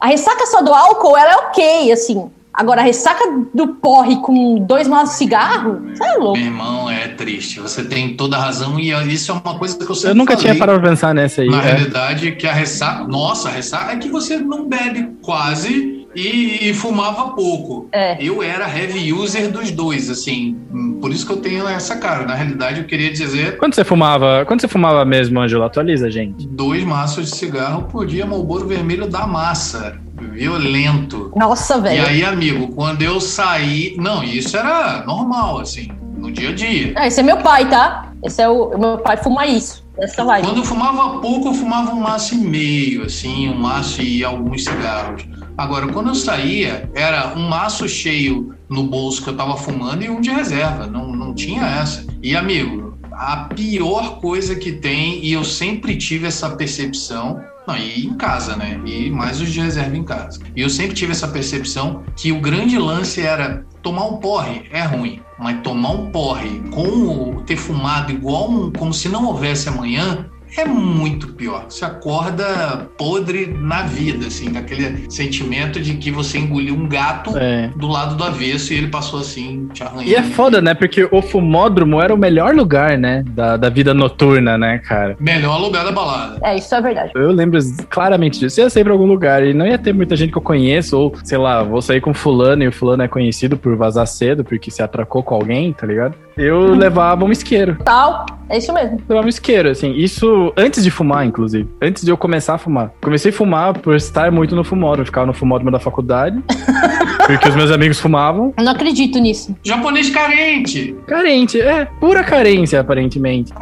A ressaca só do álcool, ela é ok, assim. Agora, a ressaca do porre com dois maços de cigarro, você é louco. Meu irmão, é triste. Você tem toda a razão e isso é uma coisa que eu sempre Eu nunca falei. tinha parado pra pensar nessa aí. Na é. realidade, que a ressaca. Nossa, a ressaca é que você não bebe quase e, e fumava pouco. É. Eu era heavy user dos dois, assim. Por isso que eu tenho essa cara. Na realidade, eu queria dizer Quando você fumava, quando você fumava mesmo, Ângelo, atualiza, gente. dois maços de cigarro por dia, Marlboro Vermelho da massa. Violento. Nossa, E velho. aí, amigo, quando eu saí. Não, isso era normal, assim, no dia a dia. Ah, esse é meu pai, tá? Esse é o. Meu pai fuma isso. Essa. Quando eu fumava pouco, eu fumava um maço e meio, assim, um maço e alguns cigarros. Agora, quando eu saía, era um maço cheio no bolso que eu tava fumando e um de reserva. Não, não tinha essa. E, amigo, a pior coisa que tem, e eu sempre tive essa percepção, não, e em casa, né? E mais os de reserva em casa. E eu sempre tive essa percepção que o grande lance era tomar um porre é ruim, mas tomar um porre com o ter fumado igual um, como se não houvesse amanhã é muito pior. Você acorda podre na vida, assim, com aquele sentimento de que você engoliu um gato É. do lado do avesso e ele passou assim, te arranhando. E é foda, né? Porque o fumódromo era o melhor lugar, né? Da, da vida noturna, né, cara? Melhor lugar da balada. É, isso é verdade. Eu lembro claramente disso. Eu ia sair pra algum lugar e não ia ter muita gente que eu conheço, ou sei lá, vou sair com fulano e o fulano é conhecido por vazar cedo, porque se atracou com alguém, tá ligado? Eu levava um isqueiro. Tal. É isso mesmo. Levava um isqueiro, assim. Isso antes de fumar, inclusive. Antes de eu começar a fumar. Comecei a fumar por estar muito no fumódromo. Eu ficava no fumódromo da faculdade. [LAUGHS] porque os meus amigos fumavam. Eu não acredito nisso. Japonês carente. Carente, é, pura carência, aparentemente.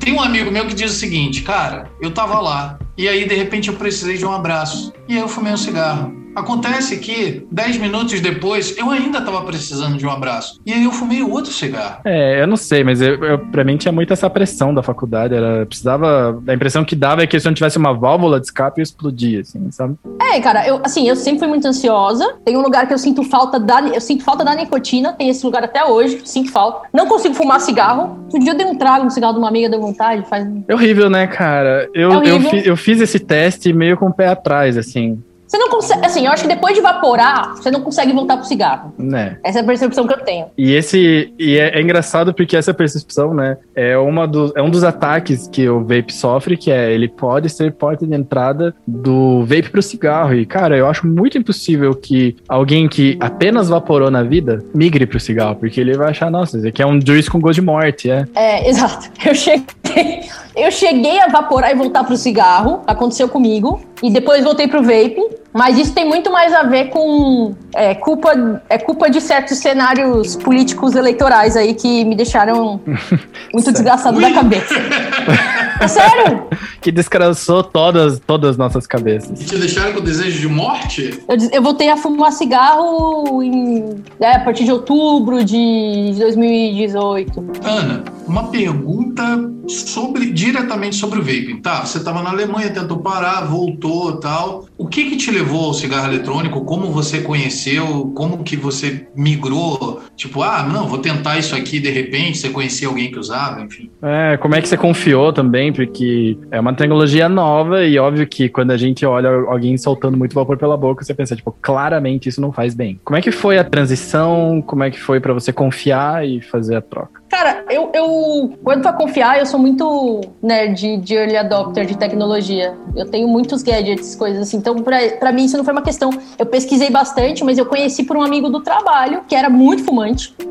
Tem um amigo meu que diz o seguinte, cara, eu tava lá e aí de repente eu precisei de um abraço e aí eu fumei um cigarro. Acontece que 10 minutos depois eu ainda tava precisando de um abraço e aí eu fumei outro cigarro. É, eu não sei, mas eu, eu, pra mim tinha muito essa pressão da faculdade. Era, precisava. A impressão que dava é que se eu não tivesse uma válvula de escape, eu explodia, assim, sabe? É, cara, eu, assim, eu sempre fui muito ansiosa. Tem um lugar que eu sinto falta da, eu sinto falta da nicotina. Tem esse lugar até hoje, sinto falta. Não consigo fumar cigarro. Um dia eu dei um trago no cigarro de uma amiga, deu vontade, faz. É horrível, né, cara? Eu, É eu, eu fiz esse teste meio com o pé atrás, assim, Você não consegue, assim, eu acho que depois de evaporar, você não consegue voltar pro cigarro. né? Essa é a percepção que eu tenho. E esse. E é, é engraçado porque essa percepção, né? É, uma do, é um dos ataques que o vape sofre, que é ele pode ser porta de entrada do vape pro cigarro. E, cara, eu acho muito impossível que alguém que apenas vaporou na vida migre pro cigarro, porque ele vai achar, nossa, isso aqui é um juice com gosto de morte, é. É, [LAUGHS] exato. Eu cheguei, eu cheguei a evaporar e voltar pro cigarro, aconteceu comigo, e depois voltei pro vape. Mas isso tem muito mais a ver com é, culpa, é culpa de certos cenários políticos eleitorais aí que me deixaram [LAUGHS] muito desgastado da Ui. cabeça. [LAUGHS] É sério? Que descraçou todas, todas as nossas cabeças. E te deixaram com desejo de morte? Eu, eu voltei a fumar cigarro em, é, a partir de outubro de 2018. Ana, uma pergunta sobre diretamente sobre o vaping. Tá, você estava na Alemanha, tentou parar, voltou, tal. O que que te levou ao cigarro eletrônico? Como você conheceu? Como que você migrou Tipo, ah, não, vou tentar isso aqui de repente, você conhecia alguém que usava, enfim. É, como é que você confiou também? Porque é uma tecnologia nova e óbvio que quando a gente olha alguém soltando muito vapor pela boca, você pensa, tipo, claramente isso não faz bem. Como é que foi a transição? Como é que foi para você confiar e fazer a troca? Cara, eu, eu quando pra confiar, eu sou muito nerd de early adopter de tecnologia. Eu tenho muitos gadgets, coisas assim. Então, pra, pra mim, isso não foi uma questão. Eu pesquisei bastante, mas eu conheci por um amigo do trabalho, que era muito fumante.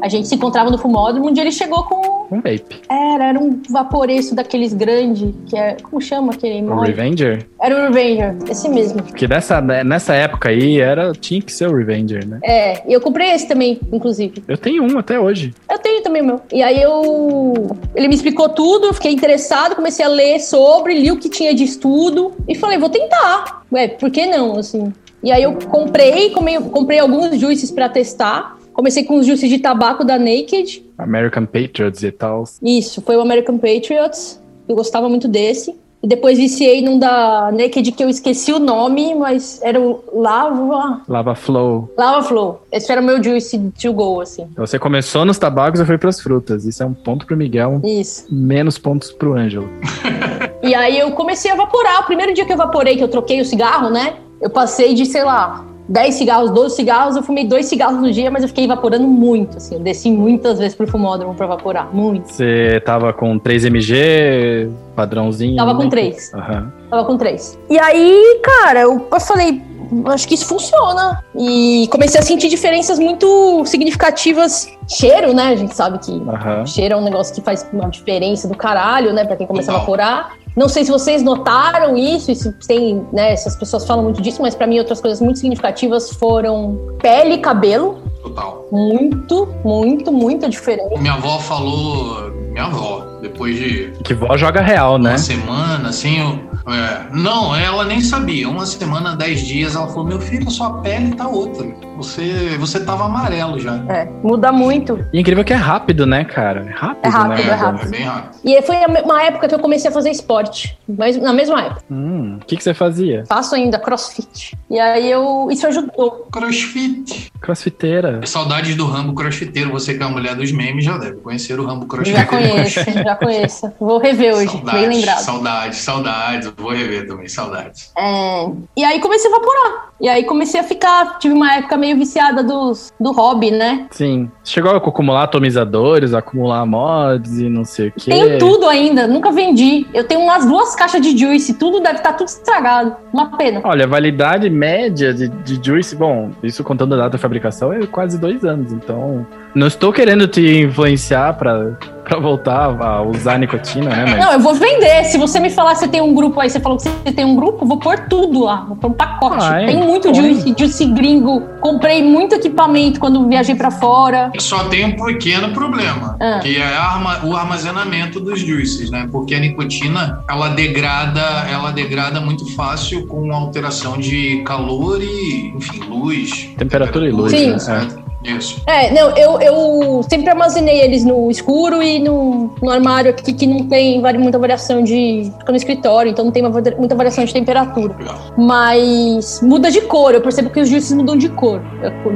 A gente se encontrava no fumódromo, um dia ele chegou com. Um vape. Era, era um vaporeço daqueles grandes, que é. Como chama aquele? O Revenger? Era o Revenger, esse mesmo. Porque nessa, nessa época aí, era, tinha que ser o Revenger, né? É, e eu comprei esse também, inclusive. Eu tenho um até hoje. Eu tenho também meu. E aí eu. Ele me explicou tudo, fiquei interessado, comecei a ler sobre, li o que tinha de estudo e falei, vou tentar. Ué, por que não, assim? E aí eu comprei, comprei alguns juices para testar. Comecei com os juices de tabaco da Naked. American Patriots e tal. Isso, foi o American Patriots. Eu gostava muito desse. E depois viciei num da Naked que eu esqueci o nome, mas era o Lava. Lava Flow. Lava Flow. Esse era o meu juice to go, assim. Então você começou nos tabacos e foi pras frutas. Isso é um ponto pro Miguel. Isso. Menos pontos pro Ângelo. [LAUGHS] e aí eu comecei a vaporar. O primeiro dia que eu vaporei, que eu troquei o cigarro, né? Eu passei de, sei lá, 10 cigarros, 12 cigarros, eu fumei dois cigarros no dia, mas eu fiquei evaporando muito, assim. Eu desci muitas vezes pro fumódromo pra evaporar, muito. Você tava com 3 mg, padrãozinho? Tava com 3. Uhum. Tava com 3. E aí, cara, eu, eu falei, acho que isso funciona. E comecei a sentir diferenças muito significativas. Cheiro, né? A gente sabe que uhum. cheiro é um negócio que faz uma diferença do caralho, né? Pra quem começa a evaporar. Não sei se vocês notaram isso, isso tem, né, essas pessoas falam muito disso, mas para mim outras coisas muito significativas foram pele e cabelo. Total. Muito, muito, muito diferente. Minha avó falou, minha avó, depois de. Que vó joga real, né? Uma semana, assim, eu, é, não, ela nem sabia. Uma semana, dez dias, ela falou: Meu filho, a sua pele tá outra. Você, você tava amarelo já. É, muda muito. E é incrível que é rápido, né, cara? É rápido. É rápido, né? é rápido. É bem rápido. E foi uma época que eu comecei a fazer esporte. Mas na mesma época. Hum, o que, que você fazia? Faço ainda crossfit. E aí eu. Isso ajudou. Crossfit. Crossfiteira. Saudades do Rambo crossfiteiro. Você que é a mulher dos memes já deve conhecer o Rambo crossfiteiro. Já conheço, já conheço. Vou rever hoje, saudades, bem lembrado. Saudades, saudades. Vou rever também, saudades. É... E aí comecei a evaporar. E aí comecei a ficar. Tive uma época meio viciada dos, do hobby, né? Sim. Chegou a acumular atomizadores, acumular mods e não sei o quê. Tenho tudo ainda, nunca vendi. Eu tenho umas duas caixas de Juice, tudo deve estar tá tudo estragado. Uma pena. Olha, a validade média de, de Juice, bom, isso contando a data de fabricação, é quase dois anos. Então, não estou querendo te influenciar para pra voltar a usar nicotina, né? Mas... Não, eu vou vender. Se você me falar que você tem um grupo aí, você falou que você tem um grupo, vou pôr tudo lá. Vou pôr um pacote. Ai, tem muito juice, juice gringo. Comprei muito equipamento quando viajei pra fora. Só tem um pequeno problema, ah. que é arma, o armazenamento dos juices, né? Porque a nicotina, ela degrada, ela degrada muito fácil com alteração de calor e, enfim, luz. Temperatura, temperatura e luz, Sim. né? É. Isso. É, não, eu, eu sempre armazenei eles no escuro e no, no armário aqui que não tem muita variação de. Fica no escritório, então não tem uma, muita variação de temperatura. Legal. Mas muda de cor, eu percebo que os juices mudam de cor.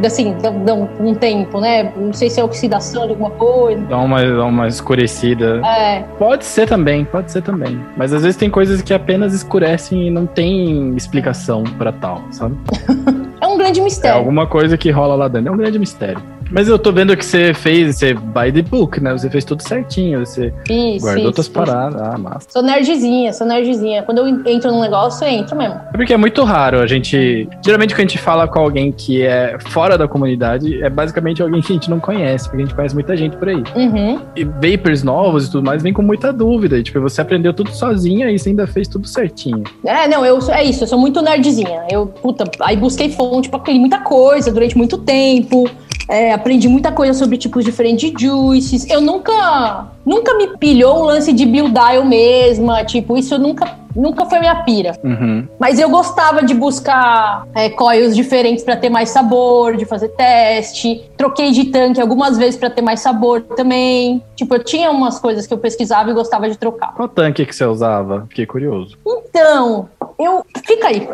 Assim, dão, um tempo, né? Não sei se é oxidação de alguma coisa. Dá uma, dá uma escurecida. É. Pode ser também, pode ser também. Mas às vezes tem coisas que apenas escurecem e não tem explicação para tal, sabe? [LAUGHS] um grande mistério. É alguma coisa que rola lá dentro. É um grande mistério. Mas eu tô vendo que você fez, você by the book, né? Você fez tudo certinho, você isso, guardou isso, paradas. Ah, massa. Sou nerdzinha, sou nerdzinha. Quando eu entro num negócio, eu entro mesmo. É porque é muito raro a gente. Geralmente, quando a gente fala com alguém que é fora da comunidade, é basicamente alguém que a gente não conhece, porque a gente conhece muita gente por aí. Uhum. E vapers novos e tudo mais vem com muita dúvida. E, tipo, você aprendeu tudo sozinha e você ainda fez tudo certinho. É, não, eu é isso, eu sou muito nerdzinha. Eu, puta, aí busquei fonte pra muita coisa durante muito tempo. É, aprendi muita coisa sobre tipos diferentes de juices. Eu nunca, nunca me pilhou o lance de buildar eu mesma. Tipo, isso nunca, nunca foi minha pira. Uhum. Mas eu gostava de buscar é, coils diferentes para ter mais sabor, de fazer teste. Troquei de tanque algumas vezes para ter mais sabor também. Tipo, eu tinha umas coisas que eu pesquisava e gostava de trocar. Qual tanque que você usava? Fiquei curioso. Então, eu. Fica aí.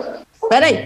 Peraí.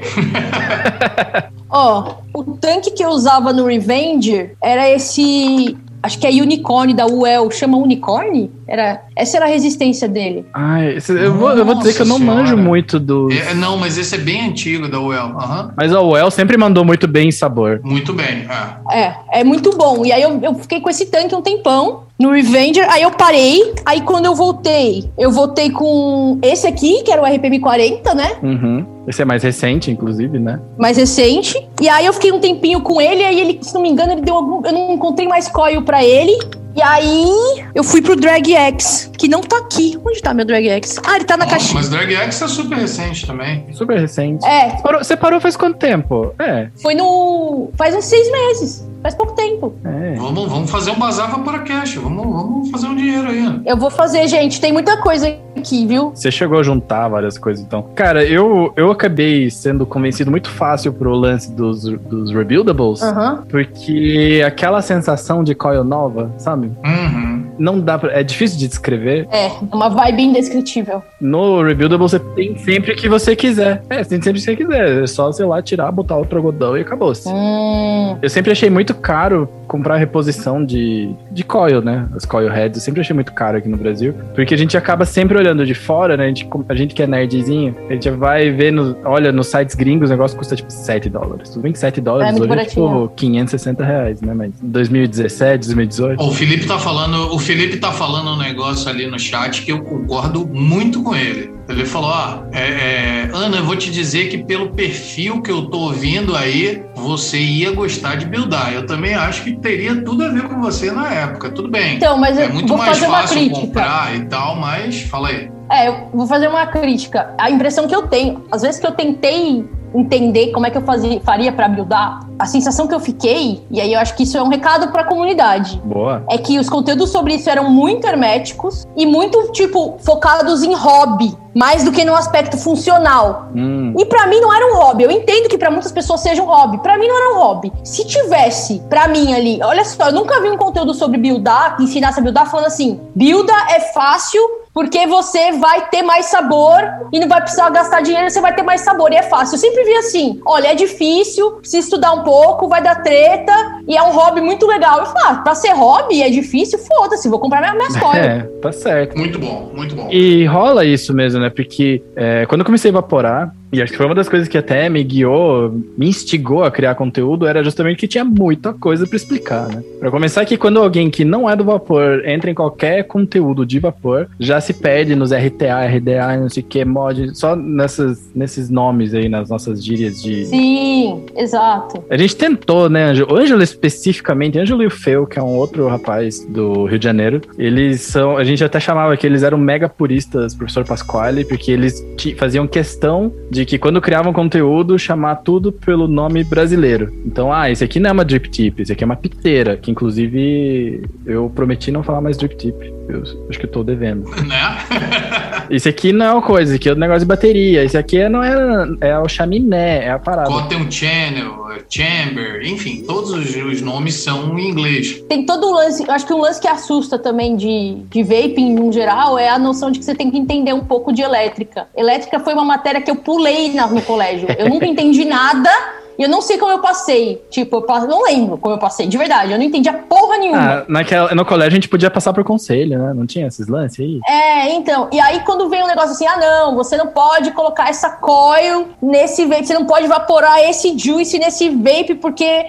[LAUGHS] Ó, o tanque que eu usava no Revenger era esse acho que é Unicorn da UEL, chama Unicorn? Era, essa era a resistência dele. Ai, esse, eu, vou, eu vou dizer que eu não Nossa manjo senhora. muito do. É, não, mas esse é bem antigo da UEL. Aham. Mas a UEL sempre mandou muito bem em sabor. Muito bem. É. É, é muito bom. E aí eu, eu fiquei com esse tanque um tempão no Revenger, aí eu parei, aí quando eu voltei, eu voltei com esse aqui, que era o RPM 40, né? Uhum. Esse é mais recente, inclusive, né? mais recente. E aí eu fiquei um tempinho com ele, aí ele, se não me engano, ele deu algum. Eu não encontrei mais coil pra ele. E aí eu fui pro Drag X, que não tá aqui. Onde tá meu Drag X? Ah, ele tá na caixinha. mas Drag X é super recente também. Super recente. É, Parou- você parou faz quanto tempo? É. foi no. Faz uns seis meses. Faz pouco tempo. É. Vamos, vamos fazer um bazar para cash. Vamos, vamos fazer um dinheiro aí. Eu vou fazer, gente. Tem muita coisa aqui, viu? Você chegou a juntar várias coisas, então. Cara, eu, eu acabei sendo convencido muito fácil pro lance dos, dos rebuildables, Aham. porque aquela sensação de coil nova, sabe? Uhum. Não dá pra, É difícil de descrever. É, uma vibe indescritível. No rebuildable você tem sempre o que você quiser. É, você tem sempre o que você quiser. É só, sei lá, tirar, botar outro algodão e acabou-se. Hum. Eu sempre achei muito caro comprar reposição de, de coil, né? As coil heads. Eu sempre achei muito caro aqui no Brasil. Porque a gente acaba sempre olhando de fora, né? A gente, a gente que é nerdzinho, a gente vai ver, no, olha, nos sites gringos o negócio custa tipo 7 dólares. Tudo bem que 7 dólares É, hoje é tipo 560 reais, né? Mas 2017, 2018. O Felipe tá falando, o Felipe tá falando um negócio ali no chat que eu concordo muito com ele. Ele falou: ó, é, é, Ana, eu vou te dizer que pelo perfil que eu tô ouvindo aí, você ia gostar de buildar. Eu também acho que teria tudo a ver com você na época. Tudo bem. Então, mas é eu muito vou mais fácil comprar e tal, mas fala aí. É, eu vou fazer uma crítica. A impressão que eu tenho, às vezes que eu tentei entender como é que eu fazia, faria pra buildar, a sensação que eu fiquei, e aí eu acho que isso é um recado pra comunidade, Boa. é que os conteúdos sobre isso eram muito herméticos e muito, tipo, focados em hobby, mais do que no aspecto funcional. Hum. E pra mim não era um hobby. Eu entendo que pra muitas pessoas seja um hobby. Pra mim não era um hobby. Se tivesse, pra mim ali, olha só, eu nunca vi um conteúdo sobre buildar, que ensinasse a buildar, falando assim: builda é fácil porque você vai ter mais sabor e não vai precisar gastar dinheiro, você vai ter mais sabor e é fácil. Eu sempre vi assim: olha, é difícil, precisa estudar um pouco, vai dar treta e é um hobby muito legal. Eu falo, ah, pra ser hobby é difícil, foda-se, vou comprar minhas minhas [LAUGHS] coisas. É, tá certo. Muito bom, muito bom. E rola isso mesmo, né? Porque é, quando eu comecei a evaporar, e acho que foi uma das coisas que até me guiou, me instigou a criar conteúdo, era justamente que tinha muita coisa pra explicar, né? Pra começar que quando alguém que não é do vapor entra em qualquer conteúdo de vapor, já se perde nos RTA, RDA, não sei o que, mod, só nessas, nesses nomes aí, nas nossas gírias de... Sim, exato. A gente tentou, né, Ângelo? Ângelo especificamente, Ângelo e o Feu, que é um outro rapaz do Rio de Janeiro, eles são, a gente até chamava que eles eram mega puristas, professor Pasquale, porque eles faziam questão de que quando criavam conteúdo, chamar tudo pelo nome brasileiro. Então, ah, esse aqui não é uma drip tip, esse aqui é uma piteira, que inclusive eu prometi não falar mais drip tip. Eu acho que eu tô devendo. [LAUGHS] Né? Esse aqui não é uma coisa, esse aqui é um negócio de bateria, esse aqui é, não é, é o chaminé, é a parada. Cotton Channel, Chamber, enfim, todos os, os nomes são em inglês. Tem todo o lance, eu acho que um lance que assusta também de, de vaping no geral é a noção de que você tem que entender um pouco de elétrica. Elétrica foi uma matéria que eu pulei na- no colégio. Eu nunca entendi nada e eu não sei como eu passei. Tipo, eu não lembro como eu passei, de verdade. Eu não entendia porra nenhuma. Ah, naquela, no colégio a gente podia passar por conselho, né? Não tinha esses lances aí? É, então. E aí, quando vem um negócio assim, ah, não, você não pode colocar essa coil nesse vape, você não pode evaporar esse juice nesse vape, porque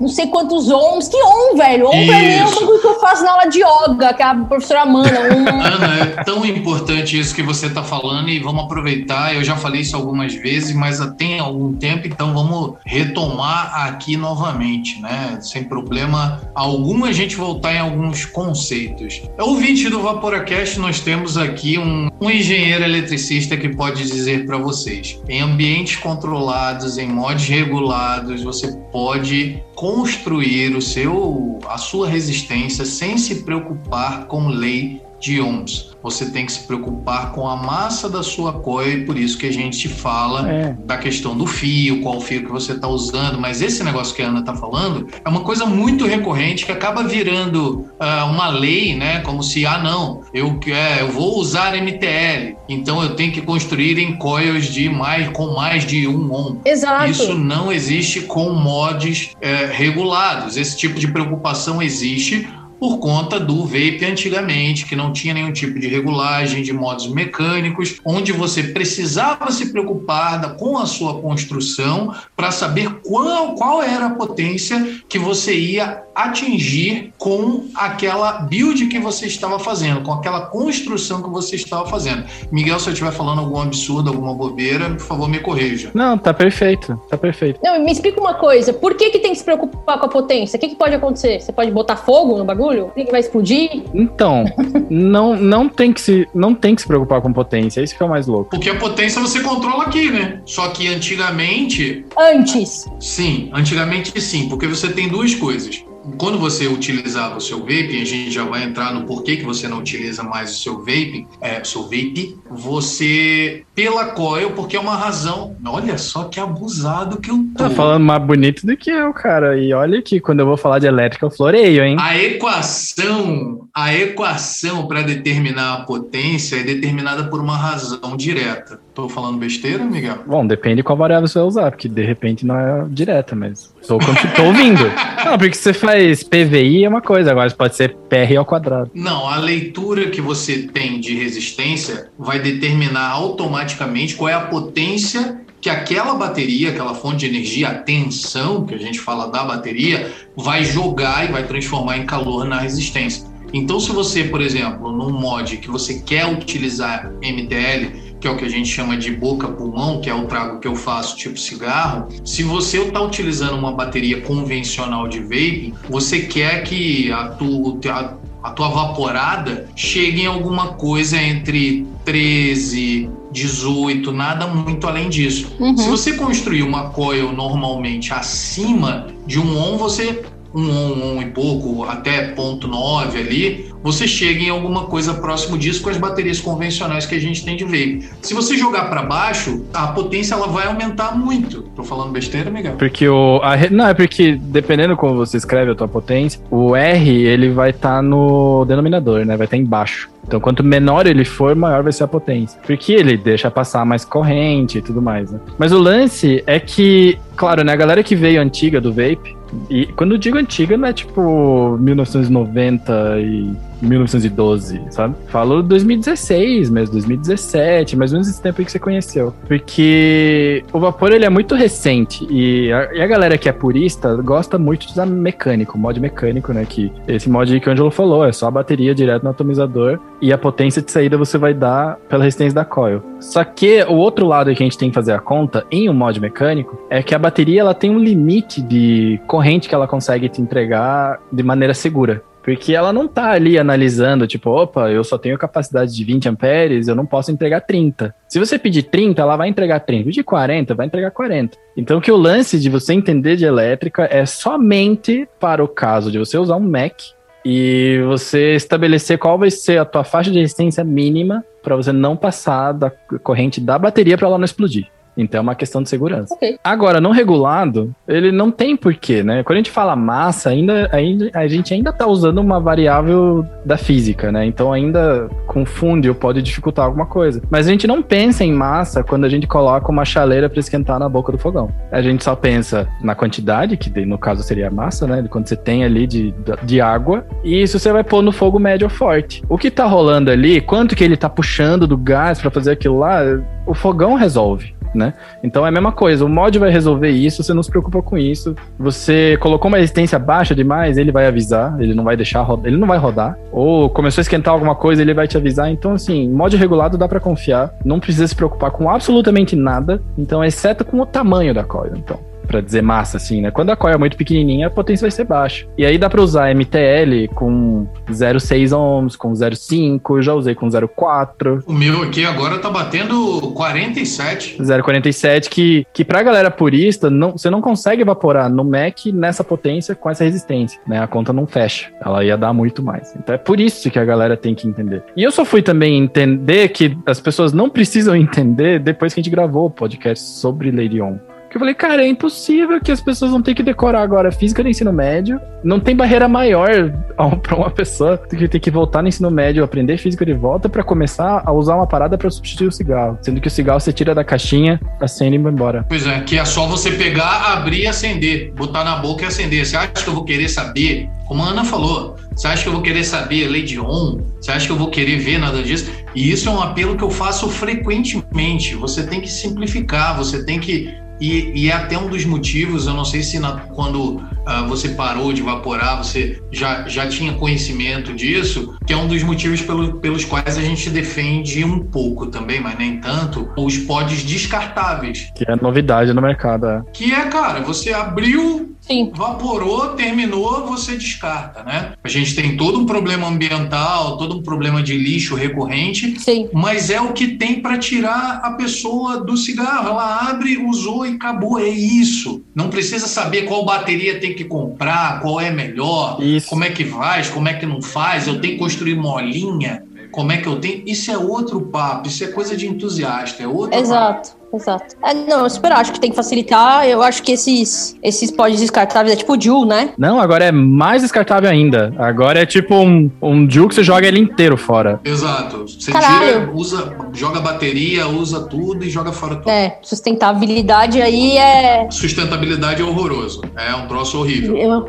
não sei quantos ohms. Que ohm, velho? Ohm pra mim é um bagulho que eu faço na aula de yoga, que a professora Amanda. Um... [LAUGHS] Ana, é tão importante isso que você está falando e vamos aproveitar. Eu já falei isso algumas vezes, mas tem algum tempo, então vamos retomar aqui novamente, né? Sem problema algum a gente voltar em alguns conceitos. Ouvinte do Vaporacast, nós temos aqui um, um engenheiro eletricista que pode dizer para vocês: em ambientes controlados, em modos regulados, você pode construir o seu, a sua resistência sem se preocupar com lei de ohms. Você tem que se preocupar com a massa da sua coil e por isso que a gente fala é. da questão do fio, qual fio que você está usando. Mas esse negócio que a Ana está falando é uma coisa muito recorrente que acaba virando uh, uma lei, né? Como se, ah, não, eu, é, eu vou usar MTL, então eu tenho que construir em coils de mais, com mais de um ohm. Exato. Isso não existe com mods é, regulados. Esse tipo de preocupação existe por conta do vape antigamente, que não tinha nenhum tipo de regulagem de modos mecânicos, onde você precisava se preocupar com a sua construção para saber qual, qual era a potência que você ia atingir com aquela build que você estava fazendo, com aquela construção que você estava fazendo. Miguel, se eu estiver falando algum absurdo, alguma bobeira, por favor, me corrija. Não, tá perfeito, tá perfeito. Não, me explica uma coisa, por que que tem que se preocupar com a potência? O que que pode acontecer? Você pode botar fogo no bagulho? O que, que vai explodir? Então, não, não, tem que se, não tem que se preocupar com potência, é isso que é o mais louco. Porque a potência você controla aqui, né? Só que antigamente... Antes. Sim, antigamente sim, porque você tem duas coisas quando você utilizava o seu vape, a gente já vai entrar no porquê que você não utiliza mais o seu vape, é, o seu vape, você pela coil, porque é uma razão. Olha só que abusado que eu tô. Tá falando mais bonito do que eu, cara. E olha que quando eu vou falar de elétrica, eu floreio, hein? A equação, a equação para determinar a potência é determinada por uma razão direta. Tô falando besteira, Miguel? Bom, depende qual variável você vai usar, porque de repente não é direta, mas tô, [LAUGHS] tô ouvindo. não, porque você faz PVI é uma coisa, agora pode ser PR ao quadrado. Não, a leitura que você tem de resistência vai determinar automaticamente qual é a potência que aquela bateria, aquela fonte de energia, a tensão que a gente fala da bateria, vai jogar e vai transformar em calor na resistência. Então, se você, por exemplo, num mod que você quer utilizar MTL, que é o que a gente chama de boca-pulmão, que é o trago que eu faço tipo cigarro, se você está utilizando uma bateria convencional de vape, você quer que a tua, a, a tua vaporada chegue em alguma coisa entre 13, 18, nada muito além disso. Uhum. Se você construir uma coil normalmente acima de um ohm, você um on, um e pouco, até ponto 9 ali, você chega em alguma coisa próximo disso com as baterias convencionais que a gente tem de vape. Se você jogar para baixo, a potência ela vai aumentar muito. Tô falando besteira, Miguel? Porque o a, não é porque dependendo como você escreve a tua potência, o R ele vai estar tá no denominador, né? Vai estar tá embaixo. Então, quanto menor ele for, maior vai ser a potência. Porque ele deixa passar mais corrente e tudo mais, né? Mas o lance é que, claro, né? A galera que veio antiga do vape, e quando eu digo antiga, não é tipo 1990 e 1912, sabe? Falo 2016 mesmo, 2017, mais ou menos esse tempo aí que você conheceu. Porque o vapor ele é muito recente e a, e a galera que é purista gosta muito de usar mecânico, mod mecânico, né? Que esse mod que o Angelo falou, é só a bateria direto no atomizador e a potência de saída você vai dar pela resistência da coil. Só que o outro lado que a gente tem que fazer a conta em um mod mecânico é que a bateria ela tem um limite de corrente que ela consegue te entregar de maneira segura. Porque ela não tá ali analisando, tipo, opa, eu só tenho capacidade de 20 amperes, eu não posso entregar 30. Se você pedir 30, ela vai entregar 30. Pedir 40, vai entregar 40. Então, que o lance de você entender de elétrica é somente para o caso de você usar um Mac e você estabelecer qual vai ser a tua faixa de resistência mínima para você não passar da corrente da bateria para ela não explodir. Então é uma questão de segurança. Okay. Agora, não regulado, ele não tem porquê, né? Quando a gente fala massa, ainda, ainda a gente ainda está usando uma variável da física, né? Então ainda confunde ou pode dificultar alguma coisa. Mas a gente não pensa em massa quando a gente coloca uma chaleira para esquentar na boca do fogão. A gente só pensa na quantidade, que no caso seria a massa, né? Quando você tem ali de, de água, e isso você vai pôr no fogo médio ou forte. O que tá rolando ali, quanto que ele tá puxando do gás para fazer aquilo lá, o fogão resolve né? Então é a mesma coisa, o mod vai resolver isso, você não se preocupa com isso. Você colocou uma resistência baixa demais, ele vai avisar, ele não vai deixar rodar, ele não vai rodar. Ou começou a esquentar alguma coisa, ele vai te avisar. Então, assim, mod regulado dá para confiar, não precisa se preocupar com absolutamente nada, então, exceto com o tamanho da coil, então. Para dizer massa, assim, né? Quando a coil é muito pequenininha, a potência vai ser baixa. E aí dá para usar MTL com 0,6 ohms, com 0,5, eu já usei com 0,4. O meu aqui agora tá batendo 47. 0,47, que, que pra galera purista, não, você não consegue evaporar no Mac nessa potência com essa resistência, né? A conta não fecha. Ela ia dar muito mais. Então é por isso que a galera tem que entender. E eu só fui também entender que as pessoas não precisam [LAUGHS] entender depois que a gente gravou o podcast sobre Lady On. Eu falei, cara, é impossível que as pessoas vão ter que decorar agora física do ensino médio. Não tem barreira maior [LAUGHS] para uma pessoa que tem que voltar no ensino médio, aprender física de volta para começar a usar uma parada para substituir o cigarro. Sendo que o cigarro você tira da caixinha, acende e vai embora. Pois é, que é só você pegar, abrir e acender. Botar na boca e acender. Você acha que eu vou querer saber? Como a Ana falou, você acha que eu vou querer saber de on? Você acha que eu vou querer ver nada disso? E isso é um apelo que eu faço frequentemente. Você tem que simplificar, você tem que e, e, é até um dos motivos, eu não sei se na, quando uh, você parou de evaporar, você já, já tinha conhecimento disso, que é um dos motivos pelo, pelos quais a gente defende um pouco também, mas nem tanto, os pods descartáveis. Que é novidade no mercado. É. Que é, cara, você abriu, Sim. Vaporou, terminou, você descarta, né? A gente tem todo um problema ambiental, todo um problema de lixo recorrente, Sim. mas é o que tem para tirar a pessoa do cigarro. Ela abre, usou e acabou. É isso. Não precisa saber qual bateria tem que comprar, qual é melhor, isso. como é que faz, como é que não faz. Eu tenho que construir molinha. Como é que eu tenho? Isso é outro papo, isso é coisa de entusiasta, é outro Exato. Papo. Exato. É, não, eu super acho que tem que facilitar. Eu acho que esses, esses pods descartáveis é tipo o Ju, né? Não, agora é mais descartável ainda. Agora é tipo um, um Ju que você joga ele inteiro fora. Exato. Você Caralho. tira, usa, joga bateria, usa tudo e joga fora tudo. É, sustentabilidade aí é. Sustentabilidade é horroroso. É um troço horrível. Eu,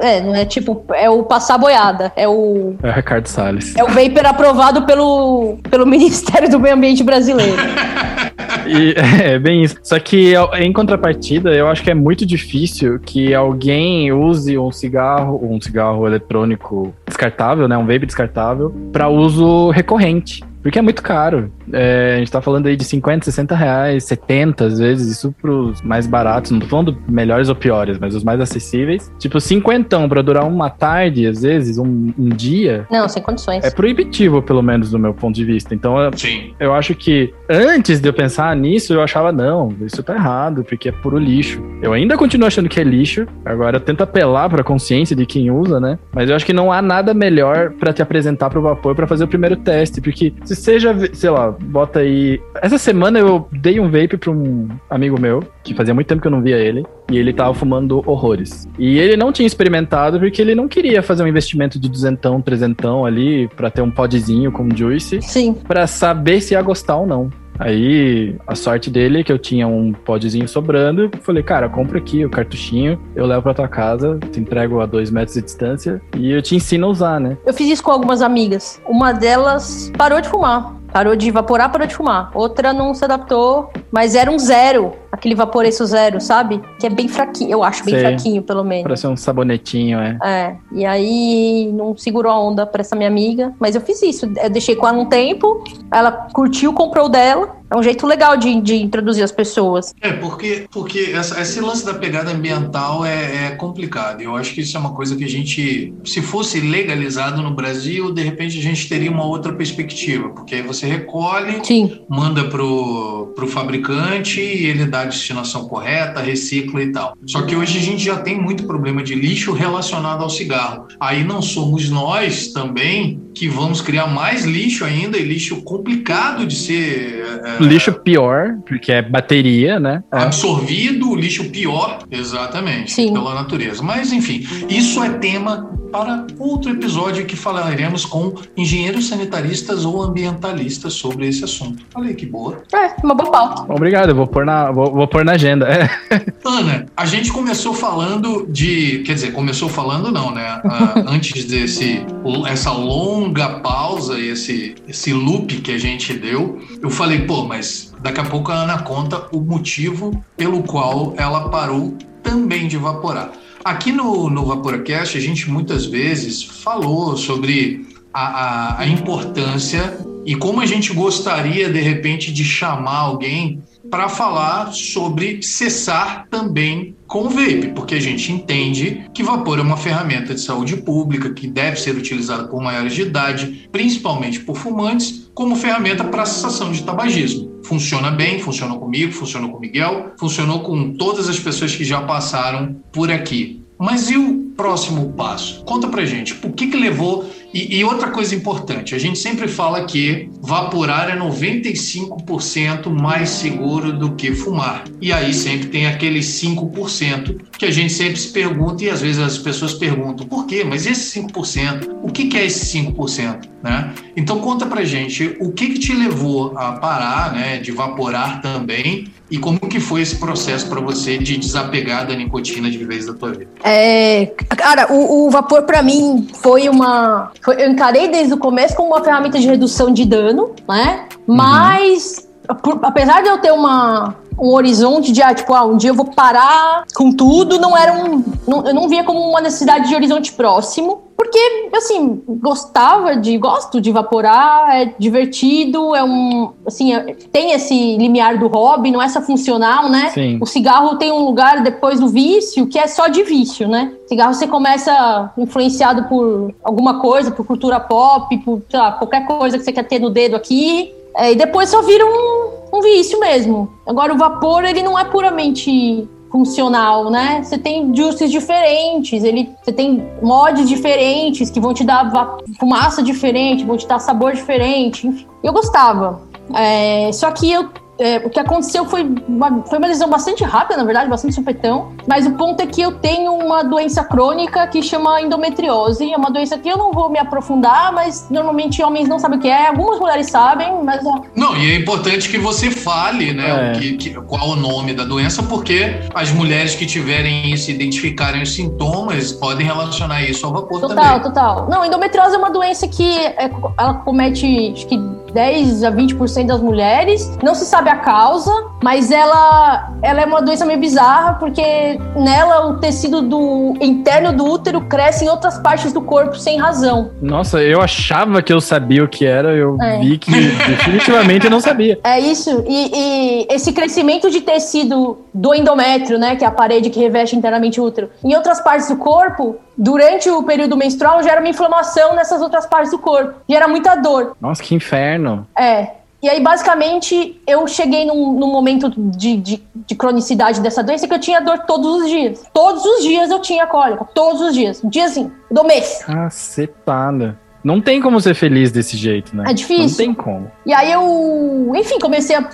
é, não é tipo, é o passar boiada. É o. É o Ricardo Salles. É o Vapor aprovado pelo, pelo [LAUGHS] Ministério do Meio Ambiente brasileiro. [LAUGHS] E, [LAUGHS] é bem isso. Só que em contrapartida, eu acho que é muito difícil que alguém use um cigarro, um cigarro eletrônico descartável, né, um vape descartável, para uso recorrente. Porque é muito caro. É, a gente tá falando aí de 50, 60 reais, 70 às vezes, isso pros mais baratos. Não tô falando melhores ou piores, mas os mais acessíveis. Tipo, cinquentão pra durar uma tarde, às vezes, um, um dia. Não, sem condições. É proibitivo, pelo menos, do meu ponto de vista. Então, eu, Sim. eu acho que antes de eu pensar nisso, eu achava, não, isso tá errado, porque é puro lixo. Eu ainda continuo achando que é lixo. Agora, eu tento apelar pra consciência de quem usa, né? Mas eu acho que não há nada melhor para te apresentar pro vapor para fazer o primeiro teste, porque se se seja, sei lá, bota aí. Essa semana eu dei um vape pra um amigo meu, que fazia muito tempo que eu não via ele, e ele tava fumando horrores. E ele não tinha experimentado porque ele não queria fazer um investimento de duzentão, trezentão ali pra ter um podzinho com juice. Sim. Pra saber se ia gostar ou não. Aí, a sorte dele é que eu tinha um podzinho sobrando. Falei, cara, compra aqui o cartuchinho, eu levo pra tua casa, te entrego a dois metros de distância e eu te ensino a usar, né? Eu fiz isso com algumas amigas. Uma delas parou de fumar. Parou de evaporar, parou de fumar. Outra não se adaptou, mas era um zero. Aquele vaporeço zero, sabe? Que é bem fraquinho, eu acho bem Sei. fraquinho, pelo menos. Parece um sabonetinho, é. É. E aí não segurou a onda pra essa minha amiga. Mas eu fiz isso. Eu deixei com ela um tempo, ela curtiu, comprou dela. É um jeito legal de, de introduzir as pessoas. É, porque, porque essa, esse lance da pegada ambiental é, é complicado. Eu acho que isso é uma coisa que a gente, se fosse legalizado no Brasil, de repente a gente teria uma outra perspectiva. Porque aí você recolhe, Sim. manda pro, pro fabricante e ele dá a destinação correta, recicla e tal. Só que hoje a gente já tem muito problema de lixo relacionado ao cigarro. Aí não somos nós também que vamos criar mais lixo ainda, e lixo complicado de ser. É, lixo pior, porque é bateria, né? É. Absorvido, lixo pior, exatamente, Sim. pela natureza. Mas, enfim, isso é tema para outro episódio que falaremos com engenheiros sanitaristas ou ambientalistas sobre esse assunto. Aí que boa. É, uma boa pauta. Obrigado, eu vou pôr na, vou, vou pôr na agenda. É. [LAUGHS] Ana, a gente começou falando de. Quer dizer, começou falando não, né? Uh, [LAUGHS] antes desse essa longa pausa, esse, esse loop que a gente deu, eu falei, pô, mas daqui a pouco a Ana conta o motivo pelo qual ela parou também de evaporar. Aqui no, no Vaporacast, a gente muitas vezes falou sobre a, a, a importância e como a gente gostaria, de repente, de chamar alguém para falar sobre cessar também com o vape, porque a gente entende que vapor é uma ferramenta de saúde pública que deve ser utilizada por maiores de idade, principalmente por fumantes, como ferramenta para cessação de tabagismo. Funciona bem, funcionou comigo, funcionou com o Miguel, funcionou com todas as pessoas que já passaram por aqui. Mas e o próximo passo? Conta pra gente, o que, que levou e, e, outra coisa importante, a gente sempre fala que vaporar é 95% mais seguro do que fumar. E aí sempre tem aqueles 5% que a gente sempre se pergunta e às vezes as pessoas perguntam por quê? Mas esse 5%, o que, que é esse 5%? Né? Então conta pra gente o que, que te levou a parar né, de vaporar também e como que foi esse processo para você de desapegar da nicotina de vez da tua vida? É, cara, o, o vapor para mim foi uma foi, eu encarei desde o começo como uma ferramenta de redução de dano, né? Uhum. Mas, por, apesar de eu ter uma, um horizonte de, ah, tipo, ah, um dia eu vou parar com tudo, não era um. Não, eu não via como uma necessidade de horizonte próximo. Porque, assim, gostava de. Gosto de evaporar, é divertido, é um. Assim, é, tem esse limiar do hobby, não é só funcional, né? Sim. O cigarro tem um lugar depois do vício que é só de vício, né? Cigarro você começa influenciado por alguma coisa, por cultura pop, por, sei lá, qualquer coisa que você quer ter no dedo aqui. É, e depois só vira um, um vício mesmo. Agora, o vapor, ele não é puramente funcional, né? Você tem juices diferentes, ele, você tem mods diferentes que vão te dar fumaça diferente, vão te dar sabor diferente. Enfim, eu gostava. É, só que eu é, o que aconteceu foi uma, foi uma lesão bastante rápida, na verdade, bastante supetão. Mas o ponto é que eu tenho uma doença crônica que chama endometriose. É uma doença que eu não vou me aprofundar, mas normalmente homens não sabem o que é. Algumas mulheres sabem, mas. Não, e é importante que você fale, né, é. que, que, qual o nome da doença, porque as mulheres que tiverem isso, identificarem os sintomas, podem relacionar isso ao vapor total, também. Total, total. Não, endometriose é uma doença que é, ela comete, acho que 10 a 20% das mulheres. Não se sabe a causa, mas ela, ela é uma doença meio bizarra, porque nela o tecido do interno do útero cresce em outras partes do corpo sem razão. Nossa, eu achava que eu sabia o que era, eu é. vi que definitivamente eu não sabia. [LAUGHS] É isso, e, e, esse crescimento de tecido do endométrio, né, que é a parede que reveste internamente o útero, em outras partes do corpo, durante o período menstrual gera uma inflamação nessas outras partes do corpo. Gera muita dor. Nossa, que inferno. É. E aí, basicamente, eu cheguei num, num momento de, de, de, cronicidade dessa doença que eu tinha dor todos os dias. Todos os dias eu tinha cólica. Todos os dias. Um dia assim, do mês. Cacetada. Não tem como ser feliz desse jeito, né? É difícil. Não tem como. E aí eu, enfim, comecei a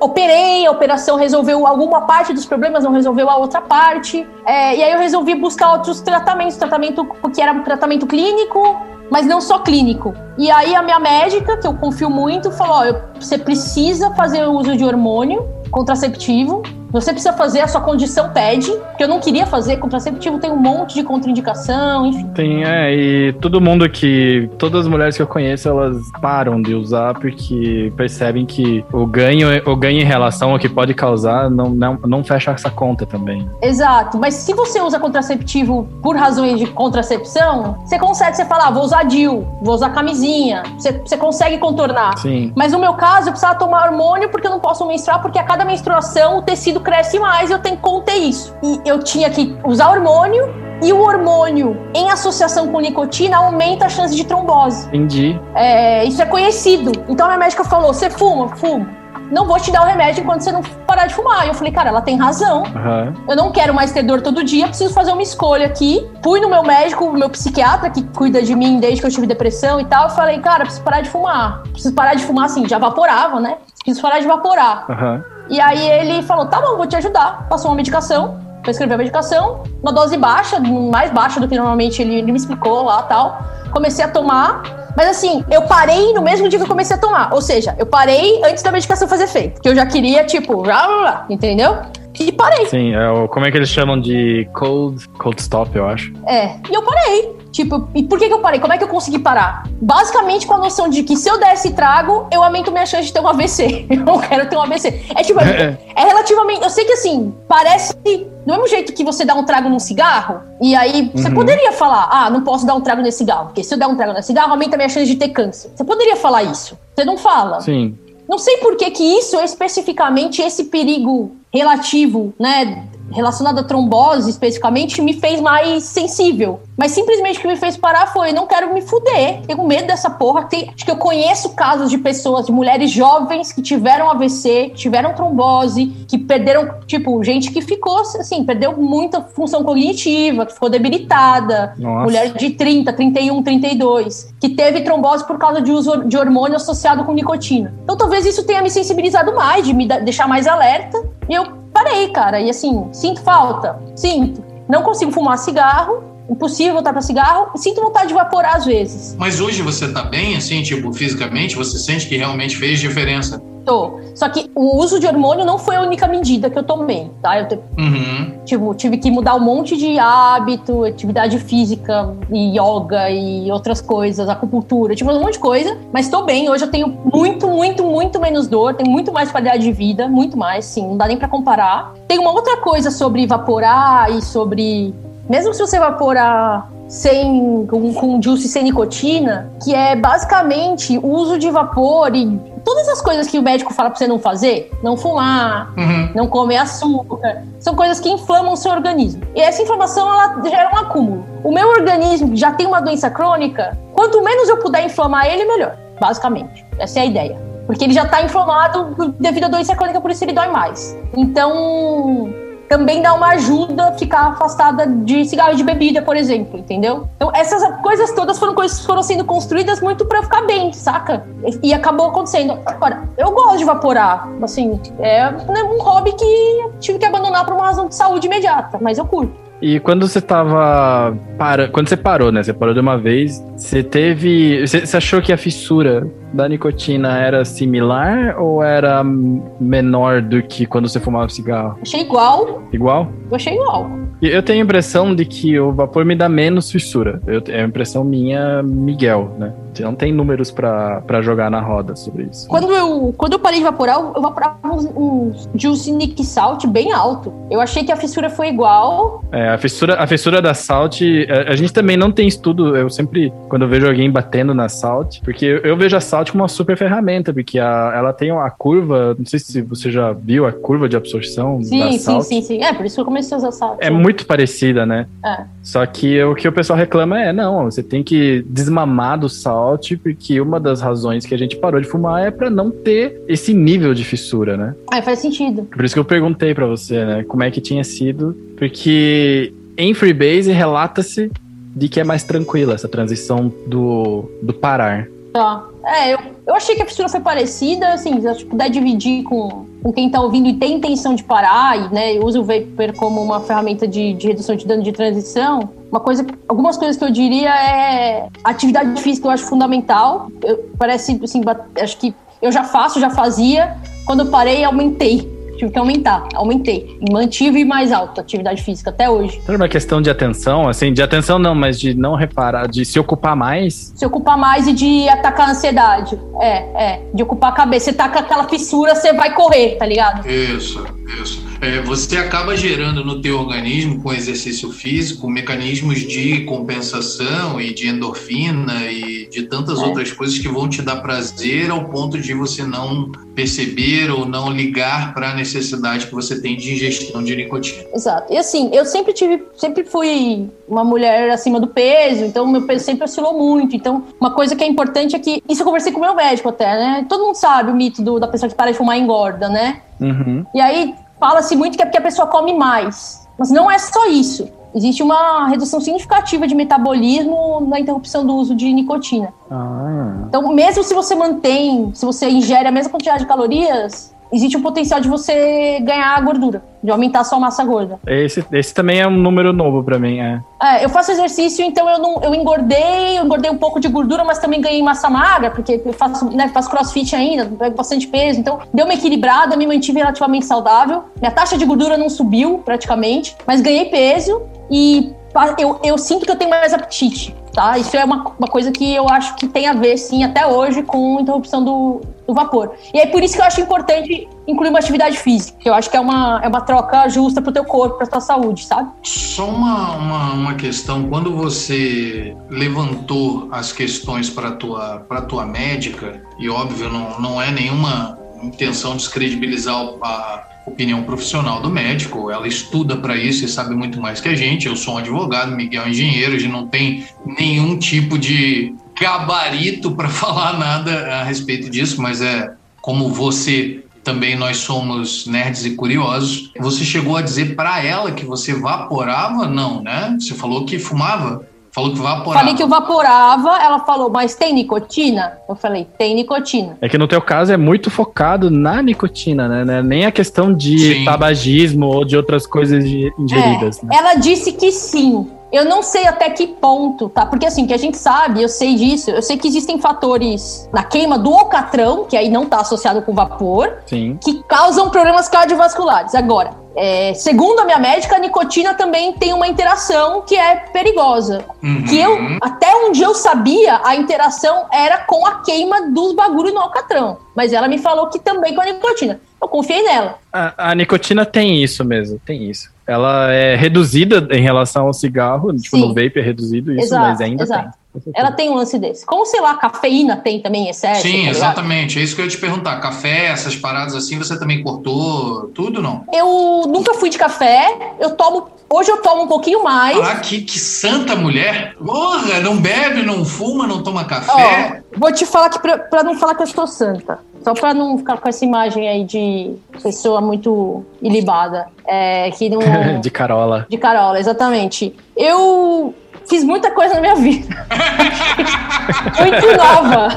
operei, a operação resolveu alguma parte dos problemas, não resolveu a outra parte. É, e aí eu resolvi buscar outros tratamentos, tratamento que era um tratamento clínico, mas não só clínico. E aí a minha médica, que eu confio muito, falou: você precisa fazer o uso de hormônio contraceptivo você precisa fazer, a sua condição pede, que eu não queria fazer, contraceptivo tem um monte de contraindicação, enfim. Tem, é, e todo mundo que. Todas as mulheres que eu conheço, elas param de usar porque percebem que o ganho, o ganho em relação ao que pode causar não, não, não fecha essa conta também. Exato, mas se você usa contraceptivo por razões de contracepção, você consegue, você fala, ah, vou usar DIL, vou usar camisinha, você, você consegue contornar. Sim. Mas no meu caso, eu precisava tomar hormônio porque eu não posso menstruar, porque a cada menstruação o tecido cresce mais, eu tenho que conter isso. E eu tinha que usar hormônio e o hormônio, em associação com nicotina, aumenta a chance de trombose. Entendi. É, isso é conhecido. Então a minha médica falou: você fuma? Fuma. Não vou te dar o remédio enquanto você não parar de fumar. Eu falei, cara, ela tem razão. Uhum. Eu não quero mais ter dor todo dia, preciso fazer uma escolha aqui. Fui no meu médico, meu psiquiatra, que cuida de mim desde que eu tive depressão e tal. Eu falei, cara, preciso parar de fumar. Preciso parar de fumar, assim, já vaporava, né? Preciso parar de vaporar. Uhum. E aí ele falou: tá bom, vou te ajudar. Passou uma medicação, prescreveu a medicação, uma dose baixa, mais baixa do que normalmente ele, ele me explicou lá tal. Comecei a tomar, mas assim, eu parei no mesmo dia que eu comecei a tomar. Ou seja, eu parei antes da medicação fazer efeito. Que eu já queria, tipo, já, já, entendeu? E parei. Sim, é o, como é que eles chamam de cold, cold stop, eu acho. É, e eu parei. Tipo, e por que, que eu parei? Como é que eu consegui parar? Basicamente com a noção de que se eu der esse trago, eu aumento minha chance de ter um AVC. [LAUGHS] Eu não quero ter um AVC. É tipo, é, é relativamente. Eu sei que assim, parece do mesmo jeito que você dá um trago num cigarro, e aí você uhum. poderia falar, ah, não posso dar um trago nesse cigarro, porque se eu der um trago nesse cigarro, aumenta a minha chance de ter câncer. Você poderia falar isso. Você não fala. Sim. Não sei por que, que isso é especificamente esse perigo relativo, né, relacionado à trombose especificamente, me fez mais sensível. Mas simplesmente o que me fez parar foi: não quero me fuder, tenho medo dessa porra. Tem, acho que eu conheço casos de pessoas, de mulheres jovens que tiveram AVC, que tiveram trombose, que perderam, tipo, gente que ficou, assim, perdeu muita função cognitiva, que ficou debilitada. Nossa. Mulher de 30, 31, 32, que teve trombose por causa de uso de hormônio associado com nicotina. Então talvez isso tenha me sensibilizado mais, de me deixar mais alerta. E eu parei, cara. E assim, sinto falta? Sinto. Não consigo fumar cigarro, impossível voltar para cigarro. Sinto vontade de vaporar às vezes. Mas hoje você tá bem, assim, tipo, fisicamente? Você sente que realmente fez diferença? Tô. Só que o uso de hormônio não foi a única medida que eu tomei, tá? Eu te... uhum. tipo, tive que mudar um monte de hábito, atividade física, e yoga e outras coisas, acupuntura, tipo, um monte de coisa. Mas tô bem. Hoje eu tenho muito, muito, muito menos dor, tenho muito mais qualidade de vida, muito mais, sim. Não dá nem para comparar. Tem uma outra coisa sobre evaporar e sobre mesmo se você evaporar sem com, com juice sem nicotina, que é basicamente o uso de vapor e todas as coisas que o médico fala para você não fazer, não fumar, uhum. não comer açúcar, são coisas que inflamam o seu organismo. E essa inflamação ela gera um acúmulo. O meu organismo que já tem uma doença crônica, quanto menos eu puder inflamar ele, melhor. Basicamente, essa é a ideia. Porque ele já está inflamado devido à doença crônica, por isso ele dói mais. Então, também dá uma ajuda ficar afastada de cigarro e de bebida, por exemplo, entendeu? Então, essas coisas todas foram coisas que foram sendo construídas muito para ficar bem, saca? E, e, acabou acontecendo. Agora, eu gosto de vaporar, assim, é né, um hobby que tive que abandonar por uma razão de saúde imediata, mas eu curto. E quando você tava. Para... Quando você parou, né? Você parou de uma vez, você teve. Você achou que a fissura da nicotina era similar ou era menor do que quando você fumava cigarro? Achei igual. Igual? Eu achei igual. Eu tenho a impressão de que o vapor me dá menos fissura. Eu, é a impressão minha, Miguel, né? Não tem números para jogar na roda sobre isso. Quando eu, quando eu parei de vaporar, eu vaporava um, um juice Nick Salt bem alto. Eu achei que a fissura foi igual. É, a fissura, a fissura da Salt, a, a gente também não tem estudo. Eu sempre, quando eu vejo alguém batendo na Salt, porque eu, eu vejo a Salt como uma super ferramenta, porque a, ela tem uma curva, não sei se você já viu a curva de absorção sim, da Salt. Sim, sim, sim. É, por isso que eu comecei a usar Salt. É muito parecida, né? É. Só que o que o pessoal reclama é, não, você tem que desmamar do Salt, porque uma das razões que a gente parou de fumar é para não ter esse nível de fissura, né? É, faz sentido. Por isso que eu perguntei para você, né, como é que tinha sido, porque em Freebase relata-se de que é mais tranquila essa transição do, do parar. Tá. É, eu, eu achei que a fissura foi parecida, assim, se eu puder dividir com, com quem tá ouvindo e tem intenção de parar, e né, usa o Vapor como uma ferramenta de, de redução de dano de transição, uma coisa, algumas coisas que eu diria é atividade física eu acho fundamental. Eu, parece, assim, acho que eu já faço, já fazia. Quando eu parei, aumentei tive que aumentar, aumentei. E mantive mais alto a atividade física até hoje. Era uma questão de atenção, assim, de atenção não, mas de não reparar, de se ocupar mais? Se ocupar mais e de atacar a ansiedade. É, é. De ocupar a cabeça. Você tá com aquela fissura, você vai correr, tá ligado? Isso, isso. É, você acaba gerando no teu organismo, com exercício físico, mecanismos de compensação e de endorfina e de tantas é. outras coisas que vão te dar prazer ao ponto de você não perceber ou não ligar para a necessidade que você tem de ingestão de nicotina. Exato. E assim, eu sempre tive, sempre fui uma mulher acima do peso, então meu peso sempre oscilou muito. Então, uma coisa que é importante é que isso eu conversei com o meu médico até, né? Todo mundo sabe o mito do, da pessoa que para de fumar e engorda, né? Uhum. E aí fala-se muito que é porque a pessoa come mais. Mas não é só isso. Existe uma redução significativa de metabolismo na interrupção do uso de nicotina. Ah. Então, mesmo se você mantém, se você ingere a mesma quantidade de calorias, existe o potencial de você ganhar gordura, de aumentar a sua massa gorda. Esse, esse também é um número novo para mim, é. é. eu faço exercício, então eu não, eu engordei, eu engordei um pouco de gordura, mas também ganhei massa magra, porque eu faço, né, faço crossfit ainda, pego bastante peso, então deu uma equilibrada, me mantive relativamente saudável. Minha taxa de gordura não subiu praticamente, mas ganhei peso e eu, eu sinto que eu tenho mais apetite. Tá? Isso é uma, uma coisa que eu acho que tem a ver, sim, até hoje, com interrupção do, do vapor. E é por isso que eu acho importante incluir uma atividade física, que eu acho que é uma, é uma troca justa pro teu corpo, pra tua saúde, sabe? Só uma, uma, uma questão, quando você levantou as questões para tua para tua médica, e óbvio, não, não é nenhuma intenção de descredibilizar a opinião profissional do médico, ela estuda para isso e sabe muito mais que a gente. Eu sou um advogado, Miguel é um engenheiro, a gente não tem nenhum tipo de gabarito para [LAUGHS] falar nada a respeito disso, mas é como você também nós somos nerds e curiosos. Você chegou a dizer para ela que você vaporava? Não, né? Você falou que fumava? Falou que vaporava. Falei que eu vaporava, ela falou, mas tem nicotina? Eu falei, tem nicotina. É que no teu caso é muito focado na nicotina, né? né? Nem a questão de sim. tabagismo ou de outras coisas ingeridas. É, né? Ela disse que sim. Eu não sei até que ponto, tá? Porque assim, que a gente sabe, eu sei disso, eu sei que existem fatores na queima do alcatrão, que aí não tá associado com vapor, Sim. que causam problemas cardiovasculares. Agora, é, segundo a minha médica, a nicotina também tem uma interação que é perigosa. Uhum. Que eu, até onde eu sabia, a interação era com a queima dos bagulhos no alcatrão. Mas ela me falou que também com a nicotina. Eu confiei nela. A, a nicotina tem isso mesmo, tem isso. Ela é reduzida em relação ao cigarro, tipo, Sim. no vape é reduzido isso, exato, mas ainda exato. tem. Ela tem um lance desse. Como, sei lá, a cafeína tem também excesso? Sim, tá exatamente. É isso que eu ia te perguntar. Café, essas paradas assim, você também cortou tudo, não? Eu nunca fui de café. Eu tomo. Hoje eu tomo um pouquinho mais. Ah, que, que santa mulher! Porra, não bebe, não fuma, não toma café. Ó, vou te falar que pra, pra não falar que eu estou santa. Só pra não ficar com essa imagem aí de pessoa muito ilibada. É, que não... [LAUGHS] de Carola. De Carola, exatamente. Eu fiz muita coisa na minha vida. [LAUGHS] Muito nova.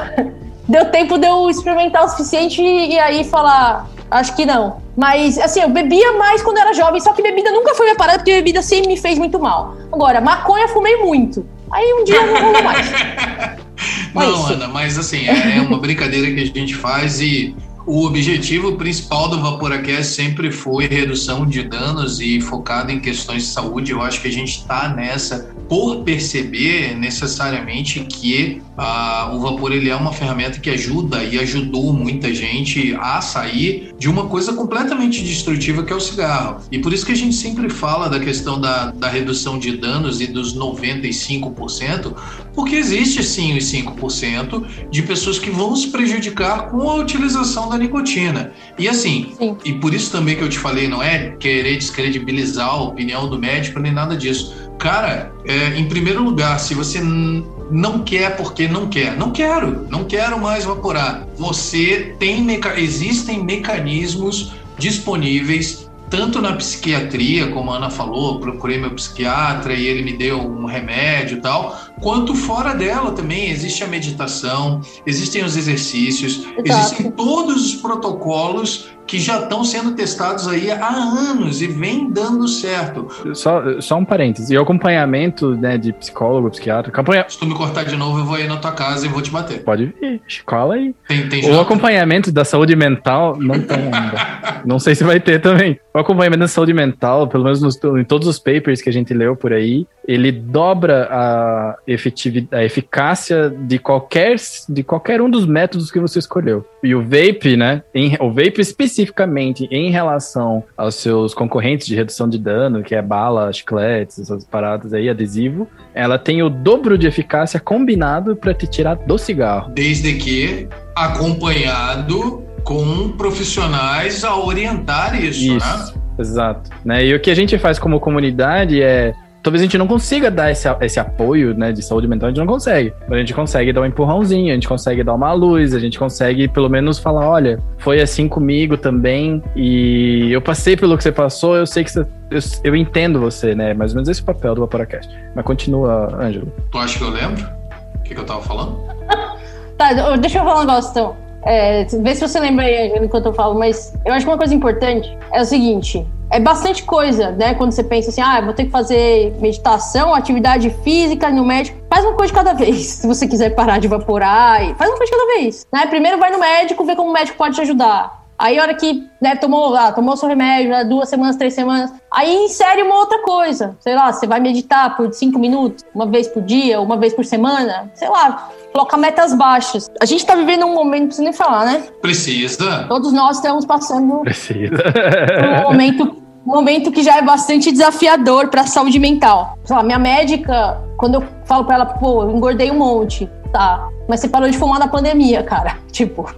Deu tempo de eu experimentar o suficiente e aí falar, acho que não. Mas, assim, eu bebia mais quando era jovem, só que bebida nunca foi minha parada, porque bebida sempre me fez muito mal. Agora, maconha fumei muito. Aí um dia não rolou mais. [LAUGHS] não, Ana, mas assim, é, é uma brincadeira que a gente faz e o objetivo principal do Vaporacast sempre foi redução de danos e focado em questões de saúde. Eu acho que a gente está nessa por perceber necessariamente que ah, o vapor ele é uma ferramenta que ajuda e ajudou muita gente a sair de uma coisa completamente destrutiva que é o cigarro. E por isso que a gente sempre fala da questão da, da redução de danos e dos 95%, porque existe sim os 5% de pessoas que vão se prejudicar com a utilização da nicotina. E assim, sim. e por isso também que eu te falei, não é querer descredibilizar a opinião do médico nem nada disso Cara, é, em primeiro lugar, se você não quer porque não quer, não quero, não quero mais vaporar. Você tem meca existem mecanismos disponíveis tanto na psiquiatria, como a Ana falou, procurei meu psiquiatra e ele me deu um remédio e tal, quanto fora dela também existe a meditação, existem os exercícios, Exato. existem todos os protocolos que já estão sendo testados aí há anos e vem dando certo. Só, só um parênteses, e o acompanhamento né, de psicólogo, psiquiatra, acompanha... Se tu me cortar de novo, eu vou ir na tua casa e vou te bater. Pode vir, escola aí. Tem, tem o acompanhamento da saúde mental não tem ainda. [LAUGHS] não sei se vai ter também. O acompanhamento da saúde mental, pelo menos nos, em todos os papers que a gente leu por aí, ele dobra a, efetividade, a eficácia de qualquer, de qualquer um dos métodos que você escolheu. E o vape, né? Em, o vape especificamente em relação aos seus concorrentes de redução de dano, que é bala, chicletes, essas paradas aí, adesivo, ela tem o dobro de eficácia combinado para te tirar do cigarro. Desde que acompanhado com profissionais a orientar isso, isso. né? Exato. Né? E o que a gente faz como comunidade é talvez a gente não consiga dar esse, esse apoio né, de saúde mental, a gente não consegue. Mas a gente consegue dar um empurrãozinho, a gente consegue dar uma luz, a gente consegue pelo menos falar: olha, foi assim comigo também, e eu passei pelo que você passou, eu sei que você. Eu, eu entendo você, né? Mais ou menos esse é o papel do Vaporacast. Mas continua, Ângelo. Tu acha que eu lembro? O que, que eu tava falando? [LAUGHS] tá, deixa eu falar um negócio então. É, vê se você lembra aí enquanto eu falo, mas eu acho que uma coisa importante é o seguinte: é bastante coisa, né? Quando você pensa assim, ah, vou ter que fazer meditação, atividade física no médico. Faz uma coisa de cada [LAUGHS] vez. Se você quiser parar de evaporar, faz uma coisa de cada vez. Né? Primeiro vai no médico, vê como o médico pode te ajudar. Aí a hora que né, tomou, ah, tomou seu remédio, já duas semanas, três semanas, aí insere uma outra coisa. Sei lá, você vai meditar por cinco minutos, uma vez por dia, uma vez por semana, sei lá, coloca metas baixas. A gente tá vivendo um momento, não precisa nem falar, né? Precisa. Todos nós estamos passando Precisa. um momento, um momento que já é bastante desafiador para a saúde mental. Sei lá, minha médica, quando eu falo para ela, pô, eu engordei um monte, tá? Mas você parou de fumar na pandemia, cara. [LAUGHS] Tipo,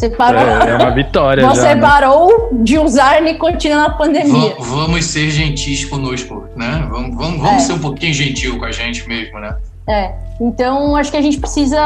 você parou. É, é uma vitória. Você já, né? parou de usar nicotina na pandemia. Va- vamos ser gentis conosco, né? Vamos, vamos, vamos É. ser um pouquinho gentil com a gente mesmo, né? É. Então, acho que a gente precisa,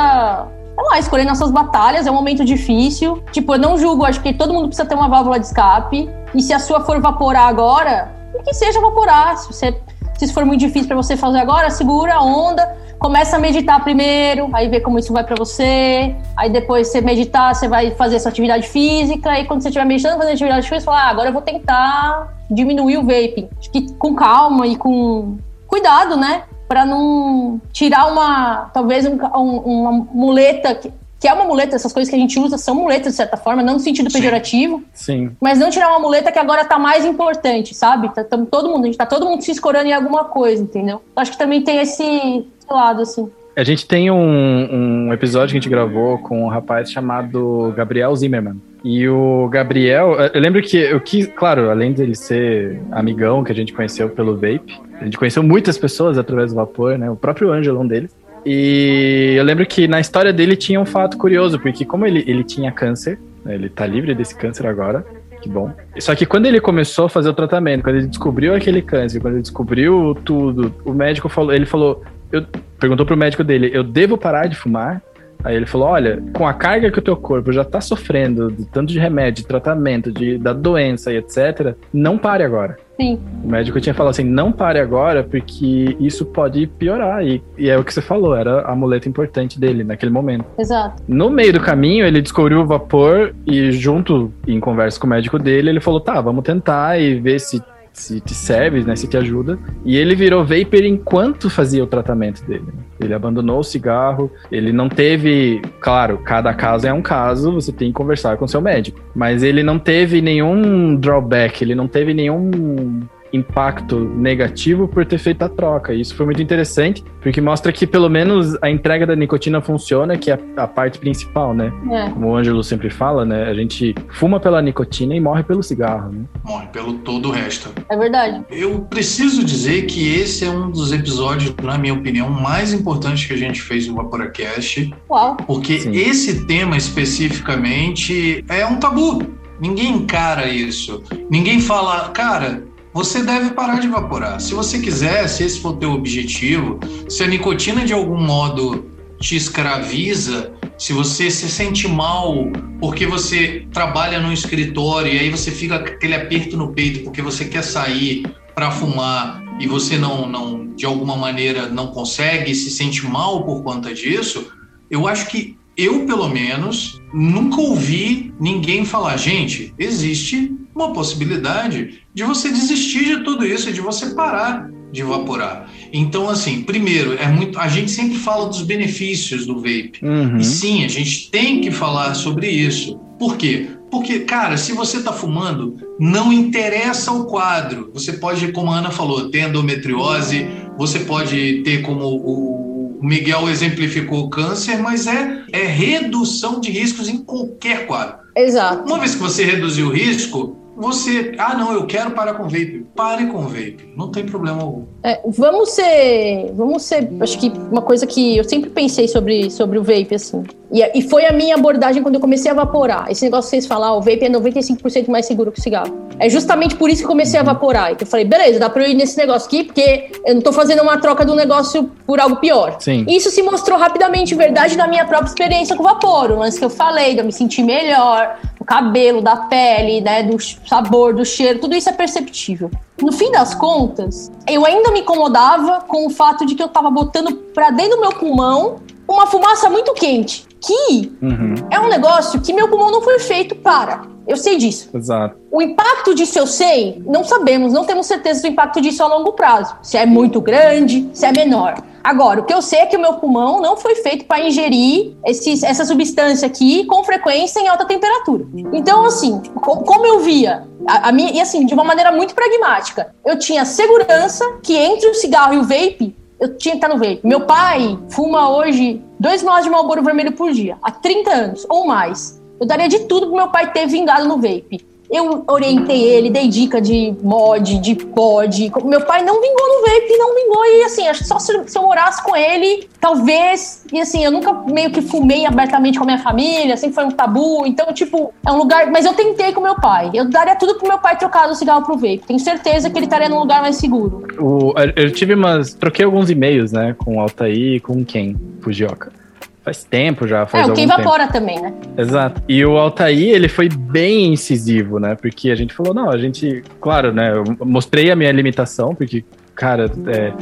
sei lá, escolher nossas batalhas. É um momento difícil. Tipo, eu não julgo, acho que todo mundo precisa ter uma válvula de escape. E se a sua for vaporar agora, que seja vaporar. Se, você, se isso for muito difícil pra você fazer agora, segura a onda. Começa a meditar primeiro, aí vê como isso vai pra você. Aí depois você meditar, você vai fazer sua atividade física. E quando você estiver meditando, fazendo atividade física, você fala, ah, agora eu vou tentar diminuir o vaping. Acho que com calma e com cuidado, né? Pra não tirar uma, talvez um- um- uma muleta, que, que é uma muleta, essas coisas que a gente usa são muletas de certa forma, não no sentido pejorativo, Sim. mas não tirar uma muleta que agora tá mais importante, sabe? Tá, tamo todo mundo, a gente tá todo mundo se escorando em alguma coisa, entendeu? Acho que também tem esse, esse lado, assim. A gente tem um, um episódio que a gente gravou com um rapaz chamado Gabriel Zimmerman. E o Gabriel, eu lembro que eu quis, claro, além dele ser amigão que a gente conheceu pelo Vape, a gente conheceu muitas pessoas através do vapor, né? O próprio Ângelo, um deles. E eu lembro que na história dele tinha um fato curioso, porque como ele, ele tinha câncer, né, ele tá livre desse câncer agora, que bom. Só que quando ele começou a fazer o tratamento, quando ele descobriu aquele câncer, quando ele descobriu tudo, o médico falou, ele falou, eu, perguntou pro médico dele, eu devo parar de fumar? Aí ele falou, olha, com a carga que o teu corpo já tá sofrendo, de tanto de remédio, de tratamento, de, da doença e etc., não pare agora. Sim, O médico tinha falado assim, não pare agora, porque isso pode piorar. E, e é o que você falou, era a muleta importante dele naquele momento. exato. No meio do caminho, ele descobriu o vapor e, junto, em conversa com o médico dele, ele falou: tá, vamos tentar e ver se, se te serve, né? Se te ajuda. E ele virou vapor enquanto fazia o tratamento dele. Ele abandonou o cigarro, ele não teve. Claro, cada caso é um caso, você tem que conversar com seu médico. Mas ele não teve nenhum drawback, ele não teve nenhum impacto negativo por ter feito a troca. E isso foi muito interessante, porque mostra que pelo menos a entrega da nicotina funciona, que é a, a parte principal, né? É. Como o Ângelo sempre fala, né? A gente fuma pela nicotina e morre pelo cigarro, né? Morre pelo todo o resto. É verdade. Eu preciso dizer que esse é um dos episódios, na minha opinião, mais importantes que a gente fez no Vaporacast, Uau. porque Sim. esse tema especificamente é um tabu. Ninguém encara isso. Ninguém fala, cara, você deve parar de evaporar. Se você quiser, se esse for o teu objetivo, se a nicotina de algum modo te escraviza, se você se sente mal porque você trabalha num escritório e aí você fica com aquele aperto no peito porque você quer sair para fumar e você não, não, de alguma maneira, não consegue, se sente mal por conta disso, eu acho que eu, pelo menos, nunca ouvi ninguém falar, gente, existe uma possibilidade de você desistir de tudo isso, de você parar de evaporar. Então, assim, primeiro, é muito. A gente sempre fala dos benefícios do vape. Uhum. E sim, a gente tem que falar sobre isso. Por quê? Porque, cara, se você está fumando, não interessa o quadro. Você pode, como a Ana falou, ter endometriose, você pode ter, como o Miguel exemplificou, câncer, mas é, é redução de riscos em qualquer quadro. Exato. Uma vez que você reduzir o risco, você. Ah, não, eu quero parar com vape. Pare com vape. Não tem problema algum. É, vamos ser. Vamos ser. Acho que uma coisa que eu sempre pensei sobre, sobre o vape, assim. E, e foi a minha abordagem quando eu comecei a vaporar. Esse negócio que vocês falar, o vape é 95% mais seguro que o cigarro. É justamente por isso que eu comecei a vaporar. E que eu falei, beleza, dá pra eu ir nesse negócio aqui, porque eu não tô fazendo uma troca do negócio por algo pior. Sim. Isso se mostrou rapidamente verdade da minha própria experiência com o vapor. O lance que eu falei, de eu me sentir melhor, do cabelo, da pele, né, do sabor, do cheiro, tudo isso é perceptível. No fim das contas, eu ainda me incomodava com o fato de que eu tava botando pra dentro do meu pulmão uma fumaça muito quente, que Uhum. é um negócio que meu pulmão não foi feito para. Eu sei disso. Exato. O impacto disso eu sei? Não sabemos, não temos certeza do impacto disso a longo prazo. Se é muito grande, se é menor. Agora, o que eu sei é que o meu pulmão não foi feito para ingerir essa substância aqui com frequência em alta temperatura. Então, assim, como eu via a, a minha, e assim, de uma maneira muito pragmática, eu tinha segurança que entre o cigarro e o vape, eu tinha que estar no vape. Meu pai fuma hoje dois malas de Marlboro vermelho por dia, há 30 anos ou mais. Eu daria de tudo pro meu pai ter vingado no vape. Eu orientei ele, dei dica de mod, de pod. Meu pai não vingou no vape, não vingou. E assim, acho que só se, se, eu morasse com ele, talvez. E assim, eu nunca meio que fumei abertamente com a minha família, sempre foi um tabu. Então, tipo, é um lugar. Mas eu tentei com meu pai. Eu daria tudo pro meu pai trocar o cigarro pro vape. Tenho certeza que ele estaria num lugar mais seguro. O, eu tive umas. Troquei alguns e-mails, né? Com o Altair e com quem? Fujioka. Faz tempo já, faz É, o que evapora também, né? Exato. E o Altair, ele foi bem incisivo, né? Porque a gente falou, não, a gente... Claro, né? Eu mostrei a minha limitação, porque, cara, é,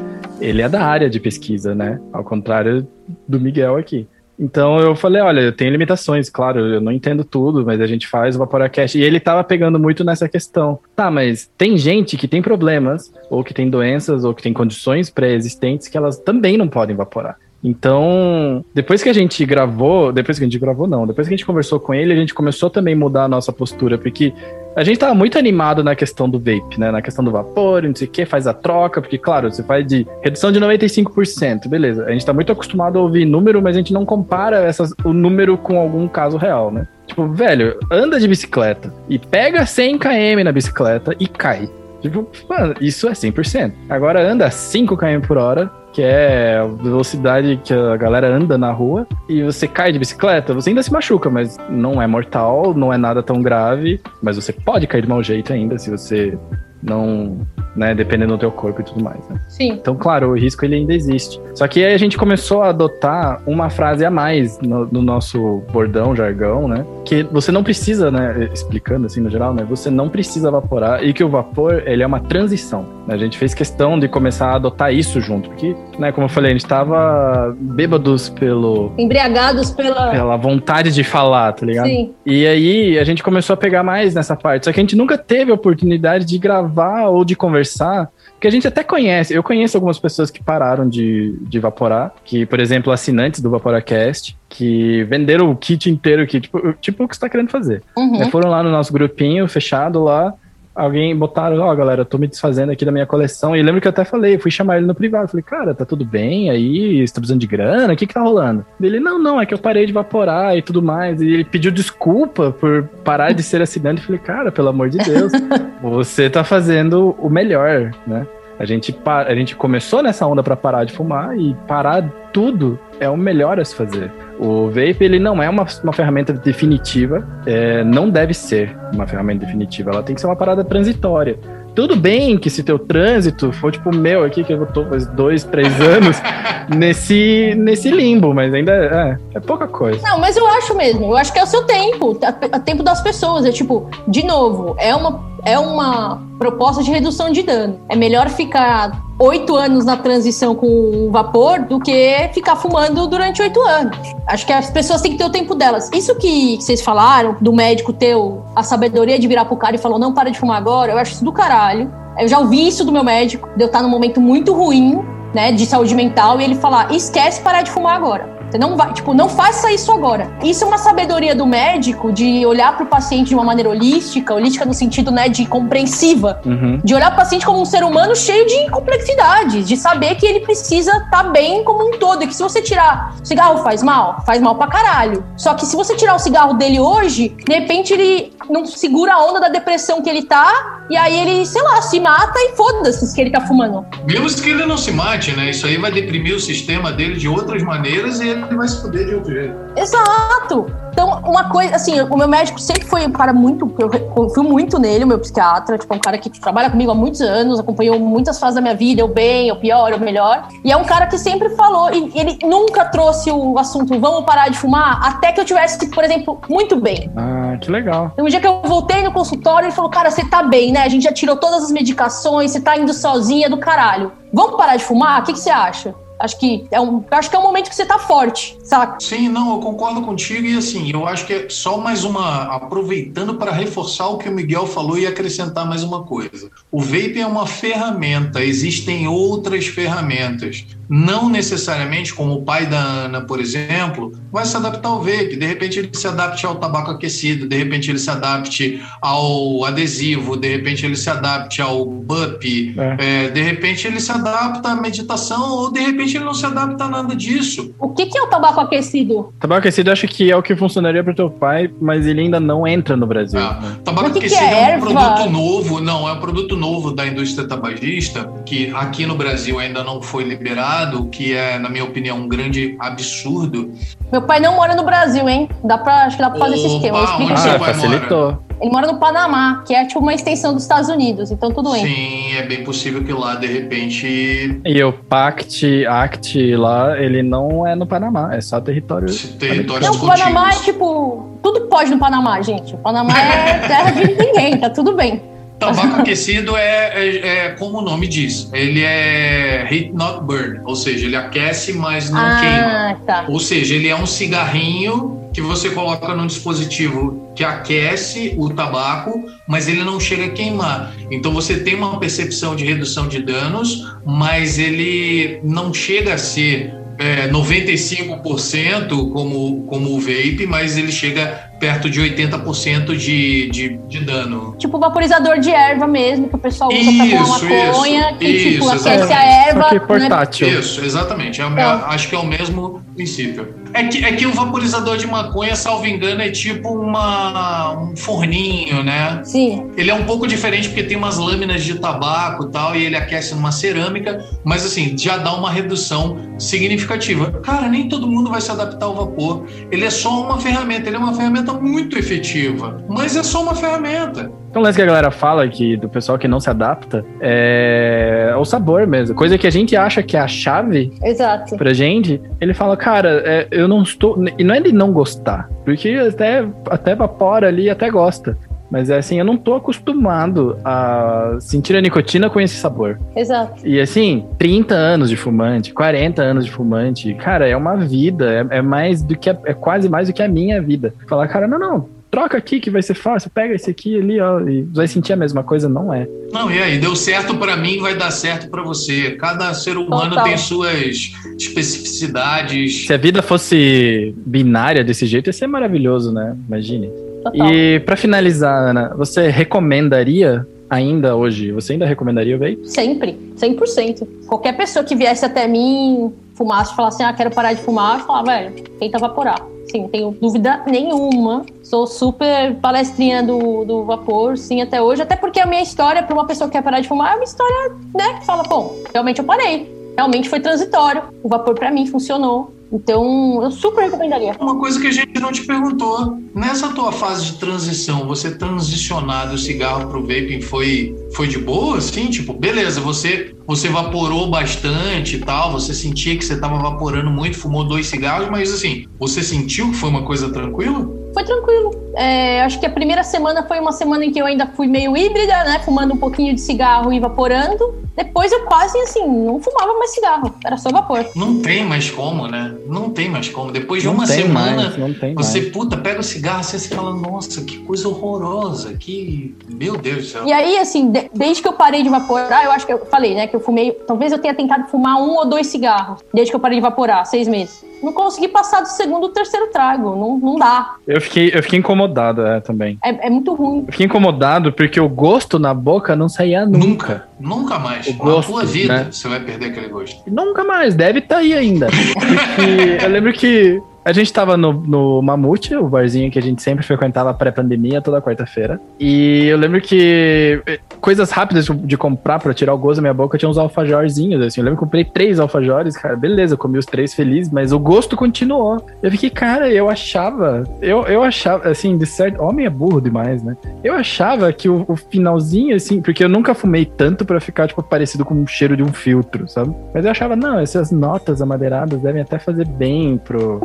ele é da área de pesquisa, né? Ao contrário do Miguel aqui. Então eu falei, olha, eu tenho limitações, claro, eu não entendo tudo, mas a gente faz o Vaporacast. E ele tava pegando muito nessa questão. Tá, mas tem gente que tem problemas, ou que tem doenças, ou que tem condições pré-existentes que elas também não podem evaporar. Então, depois que a gente gravou, depois que a gente gravou, não, depois que a gente conversou com ele, a gente começou também a mudar a nossa postura, porque a gente tava muito animado na questão do vape, né? Na questão do vapor, não sei o que, faz a troca, porque, claro, você faz de redução de 95%, beleza. A gente tá muito acostumado a ouvir número, mas a gente não compara essas, o número com algum caso real, né? Tipo, velho, anda de bicicleta e pega 100 km na bicicleta e cai. Tipo, mano, isso é 100%. Agora anda 5 km por hora, que é a velocidade que a galera anda na rua, e você cai de bicicleta, você ainda se machuca, mas não é mortal, não é nada tão grave, mas você pode cair de mau jeito ainda se você não né? Dependendo do teu corpo e tudo mais, né? Sim. Então, claro, o risco ele ainda existe. Só que aí a gente começou a adotar uma frase a mais no, no nosso bordão, jargão, né? Que você não precisa, né? Explicando assim no geral, né? Você não precisa evaporar e que o vapor, ele é uma transição. Né? A gente fez questão de começar a adotar isso junto, porque, né? Como eu falei, a gente tava bêbados pelo... Embriagados pela... Pela vontade de falar, tá ligado? Sim. E aí a gente começou a pegar mais nessa parte. Só que a gente nunca teve a oportunidade de gravar ou de conversar que a gente até conhece. Eu conheço algumas pessoas que pararam de, de evaporar, que, por exemplo, assinantes do Vaporacast, que venderam o kit inteiro aqui, tipo, tipo o que você está querendo fazer. Uhum. foram lá no nosso grupinho fechado lá, alguém botaram, ó, oh, galera, eu tô me desfazendo aqui da minha coleção. E lembro que eu até falei, fui chamar ele no privado. Falei, cara, tá tudo bem aí? Você tá precisando de grana? O que que tá rolando? Ele, não, não, é que eu parei de evaporar e tudo mais. E ele pediu desculpa por parar de ser assinante. Falei, cara, pelo amor de Deus, [LAUGHS] você tá fazendo o melhor, né? A gente, a gente começou nessa onda para parar de fumar e parar tudo é o melhor a se fazer. O vape ele não é uma, uma ferramenta definitiva, é, não deve ser uma ferramenta definitiva, ela tem que ser uma parada transitória. Tudo bem que se teu trânsito for tipo o meu aqui, que eu tô faz dois, três [LAUGHS] anos nesse, nesse limbo, mas ainda é, é, pouca coisa. Não, mas eu acho mesmo, eu acho que é o seu tempo, o é, é tempo das pessoas. É tipo, de novo, é uma, é uma proposta de redução de dano. É melhor ficar oito anos na transição com vapor do que ficar fumando durante oito anos. Acho que as pessoas têm que ter o tempo delas. Isso que vocês falaram, do médico ter a sabedoria de virar pro cara e falar, não para de fumar agora, eu acho isso do caralho. Eu já ouvi isso do meu médico, de eu estar num momento muito ruim, né, de saúde mental, e ele falar, esquece parar de fumar agora. Você não vai, tipo, não faça isso agora. Isso é uma sabedoria do médico de olhar para o paciente de uma maneira holística, holística no sentido, né, de compreensiva, uhum. de olhar para o paciente como um ser humano cheio de complexidades, de saber que ele precisa estar tá bem como um todo, e que se você tirar o cigarro faz mal, faz mal pra caralho. Só que se você tirar o cigarro dele hoje, de repente ele não segura a onda da depressão que ele tá, e aí ele, sei lá, se mata e foda-se que ele tá fumando. Mesmo que ele não se mate, né? Isso aí vai deprimir o sistema dele de outras maneiras e ele ele vai se fuder de jeito. Exato! Então, uma coisa, assim, o meu médico sempre foi um cara muito. Eu confio muito nele, o meu psiquiatra. Tipo, é um cara que trabalha comigo há muitos anos, acompanhou muitas fases da minha vida, eu bem, eu pior, eu melhor. E é um cara que sempre falou, e ele nunca trouxe o assunto vamos parar de fumar, até que eu tivesse, por exemplo, muito bem. Ah, que legal. Então, um dia que eu voltei no consultório, ele falou: Cara, você tá bem, né? A gente já tirou todas as medicações, você tá indo sozinha do caralho. Vamos parar de fumar? O que, que você acha? Acho que é um, acho que é um momento que você tá forte, saca? Sim, não, eu concordo contigo e assim, eu acho que é só mais uma aproveitando para reforçar o que o Miguel falou e acrescentar mais uma coisa. O vape é uma ferramenta, existem outras ferramentas. Não necessariamente, como o pai da Ana, por exemplo, vai se adaptar ao vape. De repente ele se adapte ao tabaco aquecido, de repente ele se adapte ao adesivo, de repente ele se adapte ao BUP, é. É, de repente ele se adapta à meditação, ou de repente ele não se adapta a nada disso. O que, que é o tabaco aquecido? Tabaco aquecido acho que é o que funcionaria para teu pai, mas ele ainda não entra no Brasil. Ah, né? Tabaco que aquecido que é, é um produto novo, não, é um produto novo da indústria tabagista, que aqui no Brasil ainda não foi liberado, que é, na minha opinião, um grande absurdo. Meu pai não mora no Brasil, hein? Dá pra, acho que dá pra fazer Opa, esse esquema. Explica ah, facilitou. Mora? Ele mora no Panamá, que é tipo uma extensão dos Estados Unidos, então tudo bem. Sim, é bem possível que lá, de repente. E o Pact Act lá, ele não é no Panamá, é só território. Território Não, o Panamá é tipo. Tudo pode no Panamá, gente. O Panamá é terra de ninguém, tá tudo bem. Tabaco aquecido é, é, é, como o nome diz, ele é heat not burn, ou seja, ele aquece, mas não ah, queima. Tá. Ou seja, ele é um cigarrinho que você coloca num dispositivo que aquece o tabaco, mas ele não chega a queimar. Então você tem uma percepção de redução de danos, mas ele não chega a ser é, 95% como, como o vape, mas ele chega perto de 80% de, de, de dano. Tipo vaporizador de erva mesmo, que o pessoal usa isso, pra fumar maconha, isso, que isso, tipo, aquece a erva. Só que é portátil. Né? Isso, exatamente. É, é. Acho que é o mesmo princípio. É que, é que o vaporizador de maconha, salvo engano, é tipo uma, um forninho, né? Sim. Ele é um pouco diferente porque tem umas lâminas de tabaco e tal, e ele aquece numa cerâmica, mas assim, já dá uma redução significativa. Cara, nem todo mundo vai se adaptar ao vapor. Ele é só uma ferramenta, ele é uma ferramenta muito efetiva, mas é só uma ferramenta. Então, o lance que a galera fala que do pessoal que não se adapta é o sabor mesmo. Coisa que a gente acha que é a chave Exato. pra gente. Ele fala, cara, é, eu não estou. E não é de não gostar, porque até, até evapora ali até gosta. Mas é assim, eu não tô acostumado a sentir a nicotina com esse sabor. Exato. E assim, 30 anos de fumante, 40 anos de fumante, cara, é uma vida, é, é mais do que a, é quase mais do que a minha vida. Falar, cara, não, não, troca aqui que vai ser fácil, pega esse aqui ali, ó, e vai sentir a mesma coisa, não é. Não, e aí, deu certo para mim, vai dar certo para você. Cada ser humano Total. tem suas especificidades. Se a vida fosse binária desse jeito, ia ser maravilhoso, né? Imagine. Total. E para finalizar, Ana, você recomendaria ainda hoje, você ainda recomendaria o vape? Sempre, 100%. Qualquer pessoa que viesse até mim, fumasse, falasse, ah, quero parar de fumar, eu falava, velho, tenta evaporar sim, tenho dúvida nenhuma. Sou super palestrinha do, do vapor, sim, até hoje. Até porque a minha história, para uma pessoa que quer parar de fumar, é uma história, né, que fala, bom, realmente eu parei. Realmente foi transitório. O vapor para mim funcionou. Então, eu super recomendaria. Uma coisa que a gente não te perguntou, nessa tua fase de transição, você transicionar do cigarro pro vaping foi, foi de boa, assim? Tipo, beleza, você, você evaporou bastante e tal, você sentia que você estava evaporando muito, fumou dois cigarros, mas assim, você sentiu que foi uma coisa tranquila? Foi tranquilo. É, acho que a primeira semana foi uma semana em que eu ainda fui meio híbrida, né? Fumando um pouquinho de cigarro e evaporando. Depois eu quase, assim, não fumava mais cigarro. Era só vapor. Não tem mais como, né? Não tem mais como. Depois de não uma semana, mais, você, mais. puta, pega o cigarro você fala, nossa, que coisa horrorosa. Que... Meu Deus do céu. E aí, assim, de, desde que eu parei de vaporar, eu acho que eu falei, né? Que eu fumei... Talvez eu tenha tentado fumar um ou dois cigarros. Desde que eu parei de vaporar, seis meses. Não consegui passar do segundo ou terceiro trago. Não, não dá. Eu fiquei, eu fiquei incomodado, é, também. É, é muito ruim. Eu fiquei incomodado porque o gosto na boca não saía nunca. Nunca, nunca mais. O gosto, Na tua vida né? você vai perder aquele gosto. Nunca mais, deve estar tá aí ainda. [LAUGHS] Porque eu lembro que a gente tava no, no Mamute, o barzinho que a gente sempre frequentava pré-pandemia, toda quarta-feira. E eu lembro que eh, coisas rápidas de comprar para tirar o gosto da minha boca tinha uns alfajorzinhos, assim. Eu lembro que comprei três alfajores, cara. Beleza, eu comi os três felizes, mas o gosto continuou. Eu fiquei, cara, eu achava. Eu, eu achava, assim, de certo. Homem é burro demais, né? Eu achava que o, o finalzinho, assim, porque eu nunca fumei tanto para ficar, tipo, parecido com o cheiro de um filtro, sabe? Mas eu achava, não, essas notas amadeiradas devem até fazer bem pro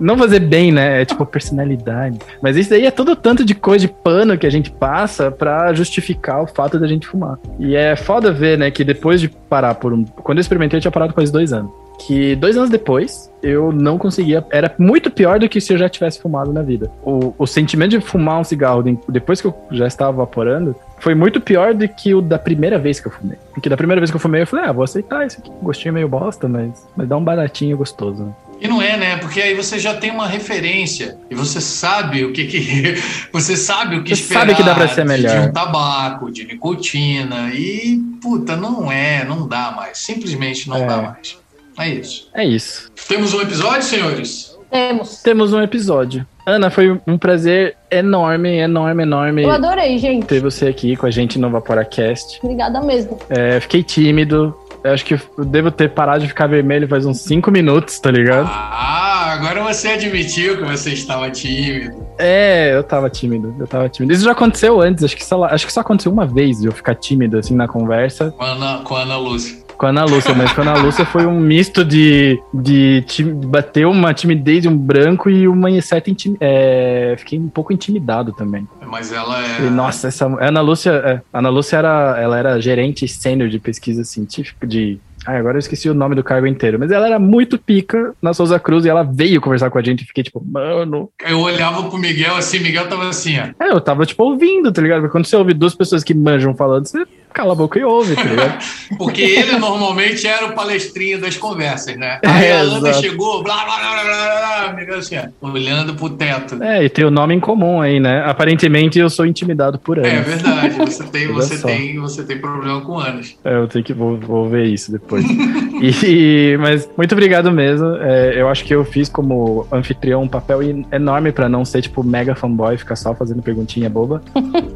não fazer bem, né? É tipo personalidade. Mas isso daí é todo tanto de coisa de pano que a gente passa para justificar o fato da gente fumar. E é foda ver, né, que depois de parar por um. Quando eu experimentei, eu tinha parado quase dois anos. Que dois anos depois eu não conseguia. Era muito pior do que se eu já tivesse fumado na vida. O, o sentimento de fumar um cigarro depois que eu já estava vaporando foi muito pior do que o da primeira vez que eu fumei. Porque da primeira vez que eu fumei, eu falei, ah, vou aceitar isso aqui. Gostinho meio bosta, mas, mas dá um baratinho gostoso. Né? E não é, né? Porque aí você já tem uma referência e você sabe o que, que [LAUGHS] você sabe o que você esperar. Sabe que dá para ser melhor. De um tabaco, de nicotina e puta, não é, não dá mais. Simplesmente não é. dá mais. É isso. É isso. Temos um episódio, senhores? Temos. Temos um episódio. Ana, foi um prazer enorme, enorme, enorme. Eu adorei, gente. Ter você aqui com a gente no VaporaCast. Obrigada mesmo. É, fiquei tímido, eu acho que eu devo ter parado de ficar vermelho faz uns 5 minutos, tá ligado? Ah, agora você admitiu que você estava tímido. É, eu tava tímido, eu tava tímido. Isso já aconteceu antes, acho que só, acho que só aconteceu uma vez de eu ficar tímido, assim, na conversa. Com a Ana, com a Ana Lúcia com a Ana Lúcia, mas com a Ana Lúcia foi um misto de, de, de bater uma timidez, um branco e uma certa intimidade. É, fiquei um pouco intimidado também. Mas ela é. E, nossa, essa a Ana Lúcia, é, a Ana Lúcia era, ela era gerente sênior de pesquisa científica de Ai, agora eu esqueci o nome do cargo inteiro. Mas ela era muito pica na Souza Cruz e ela veio conversar com a gente e fiquei tipo, mano. Eu olhava pro Miguel assim, Miguel tava assim, ó. É, eu tava tipo ouvindo, tá ligado? Porque quando você ouve duas pessoas que manjam falando, você cala a boca e ouve, tá ligado? [LAUGHS] Porque ele normalmente era o palestrinho das conversas, né? Aí é, a Ana exato. chegou, blá, blá, blá, blá, blá, assim, olhando pro teto. É, e tem o nome em comum aí, né? Aparentemente eu sou intimidado por anos. É verdade, você tem, [LAUGHS] você tem, você tem problema com anos. É, eu tenho que vou, vou ver isso depois. [LAUGHS] e, mas muito obrigado mesmo. É, eu acho que eu fiz como anfitrião um papel enorme para não ser tipo mega fanboy, ficar só fazendo perguntinha boba.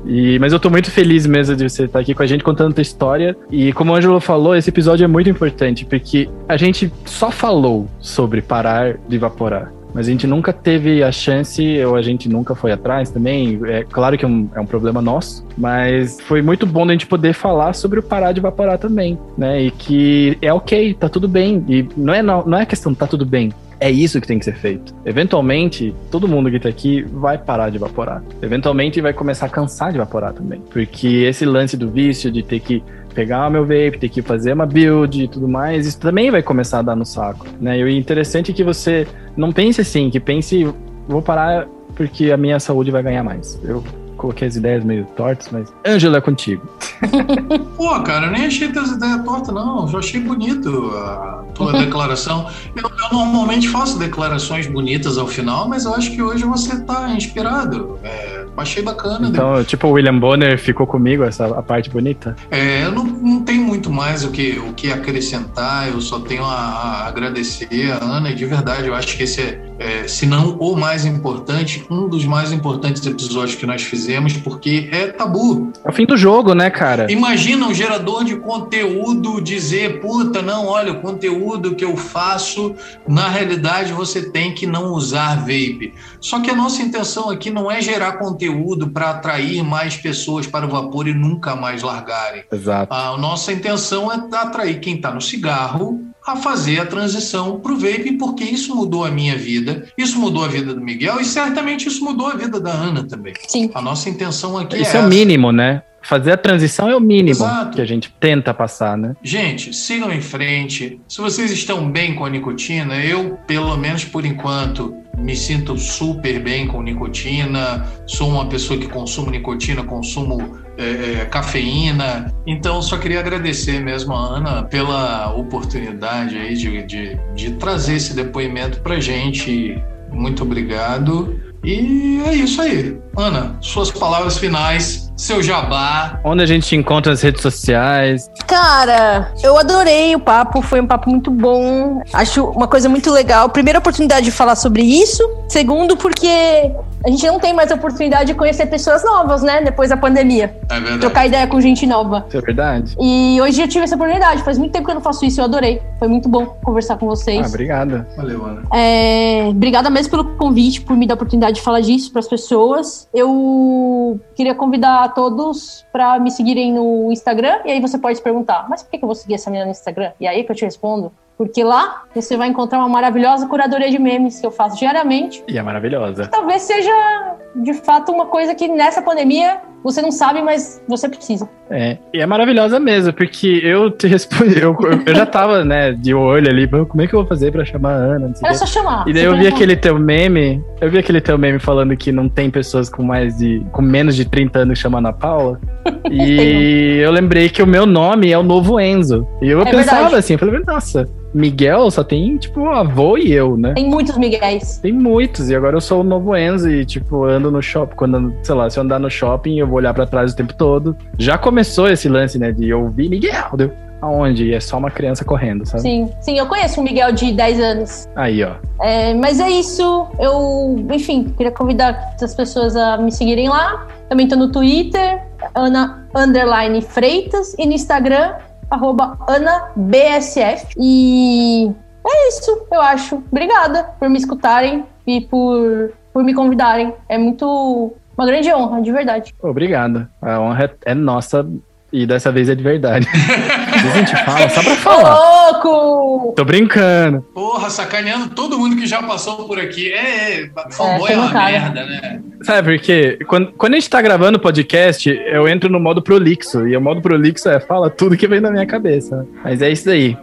E, mas eu tô muito feliz mesmo de você estar aqui com a gente contando tua história. E como o Ângelo falou, esse episódio é muito importante, porque a gente só falou sobre parar de evaporar mas a gente nunca teve a chance, ou a gente nunca foi atrás também. É claro que é um, é um problema nosso, mas foi muito bom a gente poder falar sobre o parar de evaporar também, né? E que é ok, tá tudo bem. E não é, não, não é questão tá tudo bem. É isso que tem que ser feito. Eventualmente, todo mundo que tá aqui vai parar de evaporar. Eventualmente vai começar a cansar de evaporar também. Porque esse lance do vício de ter que pegar o meu vape, ter que fazer uma build e tudo mais, isso também vai começar a dar no saco, né? E o interessante é que você não pense assim, que pense, vou parar porque a minha saúde vai ganhar mais. Eu coloquei as ideias meio tortas, mas Ângelo é contigo. [LAUGHS] Pô, cara, eu nem achei as ideias tortas, não. Eu achei bonito a tua [LAUGHS] declaração. Eu, eu, normalmente faço declarações bonitas ao final, mas eu acho que hoje você tá inspirado. É, achei bacana. Então, tipo, o William Bonner ficou comigo, essa a parte bonita? É, eu não, não tenho muito mais o que, o que acrescentar, eu só tenho a, a agradecer a Ana, e de verdade, eu acho que esse é, é, se não o mais importante, um dos mais importantes episódios que nós fizemos, porque é tabu. É o fim do jogo, né, cara? Imagina um gerador de conteúdo dizer, puta, não, olha, o conteúdo que eu faço, na realidade você tem que não usar vape. Só que a nossa intenção aqui não é gerar conteúdo para atrair mais pessoas para o vapor e nunca mais largarem. Exato. A nossa intenção é atrair quem está no cigarro a fazer a transição para o vape, porque isso mudou a minha vida, isso mudou a vida do Miguel e certamente isso mudou a vida da Ana também. Sim. A nossa intenção aqui isso é. Isso é o mínimo, né? Fazer a transição é o mínimo Exato. que a gente tenta passar, né? Gente, sigam em frente. Se vocês estão bem com a nicotina, eu, pelo menos por enquanto, me sinto super bem com nicotina. Sou uma pessoa que consumo nicotina, consumo é, é, cafeína. Então, só queria agradecer mesmo a Ana pela oportunidade aí de, de, de trazer esse depoimento para gente. Muito obrigado. E é isso aí. Ana, suas palavras finais, seu jabá. Onde a gente te encontra nas redes sociais? Cara, eu adorei o papo, foi um papo muito bom. Acho uma coisa muito legal. Primeira oportunidade de falar sobre isso. Segundo, porque a gente não tem mais a oportunidade de conhecer pessoas novas, né? Depois da pandemia. É verdade. Trocar ideia com gente nova. Isso é verdade. E hoje eu tive essa oportunidade. Faz muito tempo que eu não faço isso, eu adorei. Foi muito bom conversar com vocês. Ah, obrigada. Valeu, Ana. É, obrigada mesmo pelo convite, por me dar a oportunidade de falar disso para as pessoas. Eu queria convidar a todos para me seguirem no Instagram. E aí você pode se perguntar, mas por que eu vou seguir essa menina no Instagram? E aí que eu te respondo porque lá você vai encontrar uma maravilhosa curadoria de memes que eu faço diariamente. E é maravilhosa. Talvez seja, de fato, uma coisa que nessa pandemia você não sabe, mas você precisa. É, e é maravilhosa mesmo, porque eu te [LAUGHS] respondi, eu, eu já tava, né, de olho ali, como é que eu vou fazer pra chamar a Ana? Era só chamar. E daí eu vi aquele teu meme, eu vi aquele teu meme falando que não tem pessoas com mais de, com menos de 30 anos chamando a Paula. [LAUGHS] e eu lembrei que o meu nome é o novo Enzo. E eu é pensava verdade. assim, eu falei, nossa, Miguel só tem, tipo, avô e eu, né? Tem muitos Miguéis. Tem muitos, e agora eu sou o novo Enzo e, tipo, ando no shopping, quando, sei lá, se eu andar no shopping, eu vou olhar para trás o tempo todo. Já começou esse lance, né, de ouvir Miguel, deu aonde? E é só uma criança correndo, sabe? Sim, sim, eu conheço um Miguel de 10 anos. Aí, ó. É, mas é isso. Eu, enfim, queria convidar as pessoas a me seguirem lá. Também tô no Twitter, Ana Underline Freitas, e no Instagram, arroba AnaBSF. E é isso, eu acho. Obrigada por me escutarem e por, por me convidarem. É muito. Uma grande honra, de verdade. Obrigado. A honra é nossa e dessa vez é de verdade. [LAUGHS] a gente fala só pra falar. louco! Tô brincando. Porra, sacaneando todo mundo que já passou por aqui. É, é fanboy é, é uma cara. merda, né? Sabe por quê? Quando, quando a gente tá gravando podcast, eu entro no modo prolixo. E o modo prolixo é fala tudo que vem na minha cabeça. Mas é isso daí.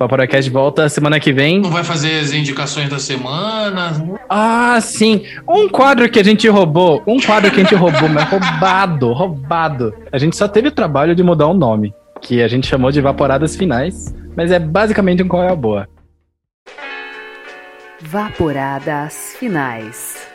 Vaporacast volta semana que vem. Não vai fazer as indicações da semana? Ah, sim. Um quadro que a gente roubou. Um quadro que a gente roubou, mas roubado, roubado. A gente só teve o trabalho de mudar o nome, que a gente chamou de Vaporadas Finais, mas é basicamente um qual é a boa. Vaporadas Finais.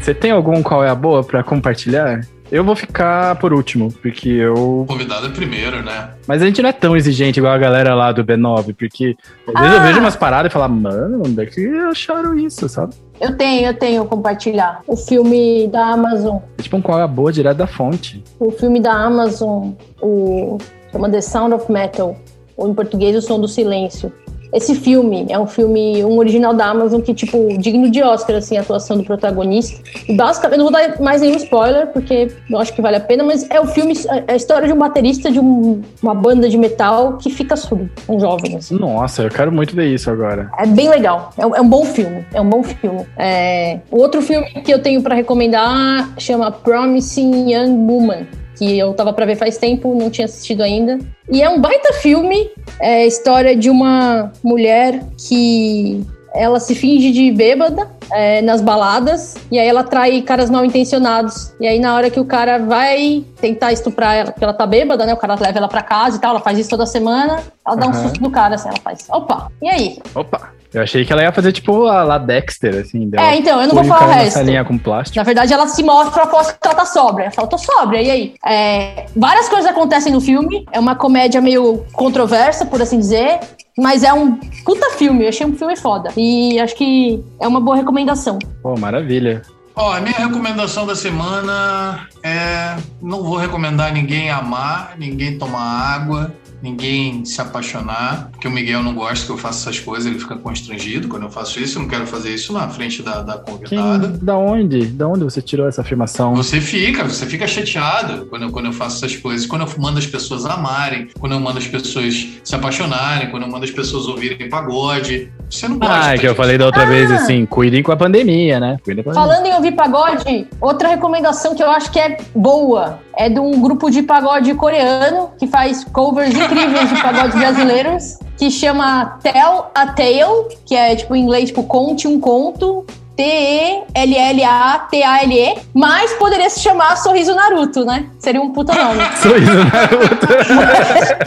Você tem algum qual é a boa para compartilhar? Eu vou ficar por último, porque eu. O convidado é primeiro, né? Mas a gente não é tão exigente igual a galera lá do B9, porque às vezes eu ah! vejo umas paradas e falo, mano, onde é que acharam isso, sabe? Eu tenho, eu tenho compartilhar. O filme da Amazon. É tipo um qual é a boa direto da fonte. O filme da Amazon, o chama The Sound of Metal, ou em português O Som do Silêncio. Esse filme é um filme, um original da Amazon que, tipo, digno de Oscar, assim, a atuação do protagonista. E basicamente, eu não vou dar mais nenhum spoiler, porque eu acho que vale a pena, mas é o filme, é a história de um baterista de um, uma banda de metal que fica surdo, um jovem, assim. Nossa, eu quero muito ver isso agora. É bem legal, é, é um bom filme, é um bom filme. É... O outro filme que eu tenho para recomendar chama Promising Young Woman que eu tava para ver faz tempo, não tinha assistido ainda. E é um baita filme, é a história de uma mulher que ela se finge de bêbada é, nas baladas e aí ela trai caras mal intencionados. E aí na hora que o cara vai tentar estuprar ela, porque ela tá bêbada, né? O cara leva ela pra casa e tal, ela faz isso toda semana, ela dá um susto no cara, assim, ela faz. Opa, e aí? Opa! Eu achei que ela ia fazer tipo a La Dexter, assim. É, então, eu não vou falar o resto. linha com plástico. Na verdade, ela se mostra após que ela tá sóbria. Ela fala, tô sóbria, e aí? É, várias coisas acontecem no filme. É uma comédia meio controversa, por assim dizer. Mas é um puta filme. Eu achei um filme foda. E acho que é uma boa recomendação. Pô, maravilha. Ó, a minha recomendação da semana é: não vou recomendar ninguém amar, ninguém tomar água, ninguém se apaixonar, porque o Miguel não gosta que eu faça essas coisas, ele fica constrangido quando eu faço isso, eu não quero fazer isso na frente da, da convidada. Quem, da onde? Da onde você tirou essa afirmação? Você fica, você fica chateado quando eu, quando eu faço essas coisas, quando eu mando as pessoas amarem, quando eu mando as pessoas se apaixonarem, quando eu mando as pessoas ouvirem pagode. Você não gosta. Ah, é que eu falei da outra ah. vez assim, cuidem com a pandemia, né? Cuidem com a Falando em ouvir pagode, outra recomendação que eu acho que é boa é de um grupo de pagode coreano que faz covers incríveis de pagodes brasileiros, que chama Tell a Tale, que é tipo em inglês, tipo conte um conto. T-E-L-L-A-T-A-L-E, mas poderia se chamar Sorriso Naruto, né? Seria um puta nome. [LAUGHS] Sorriso Naruto.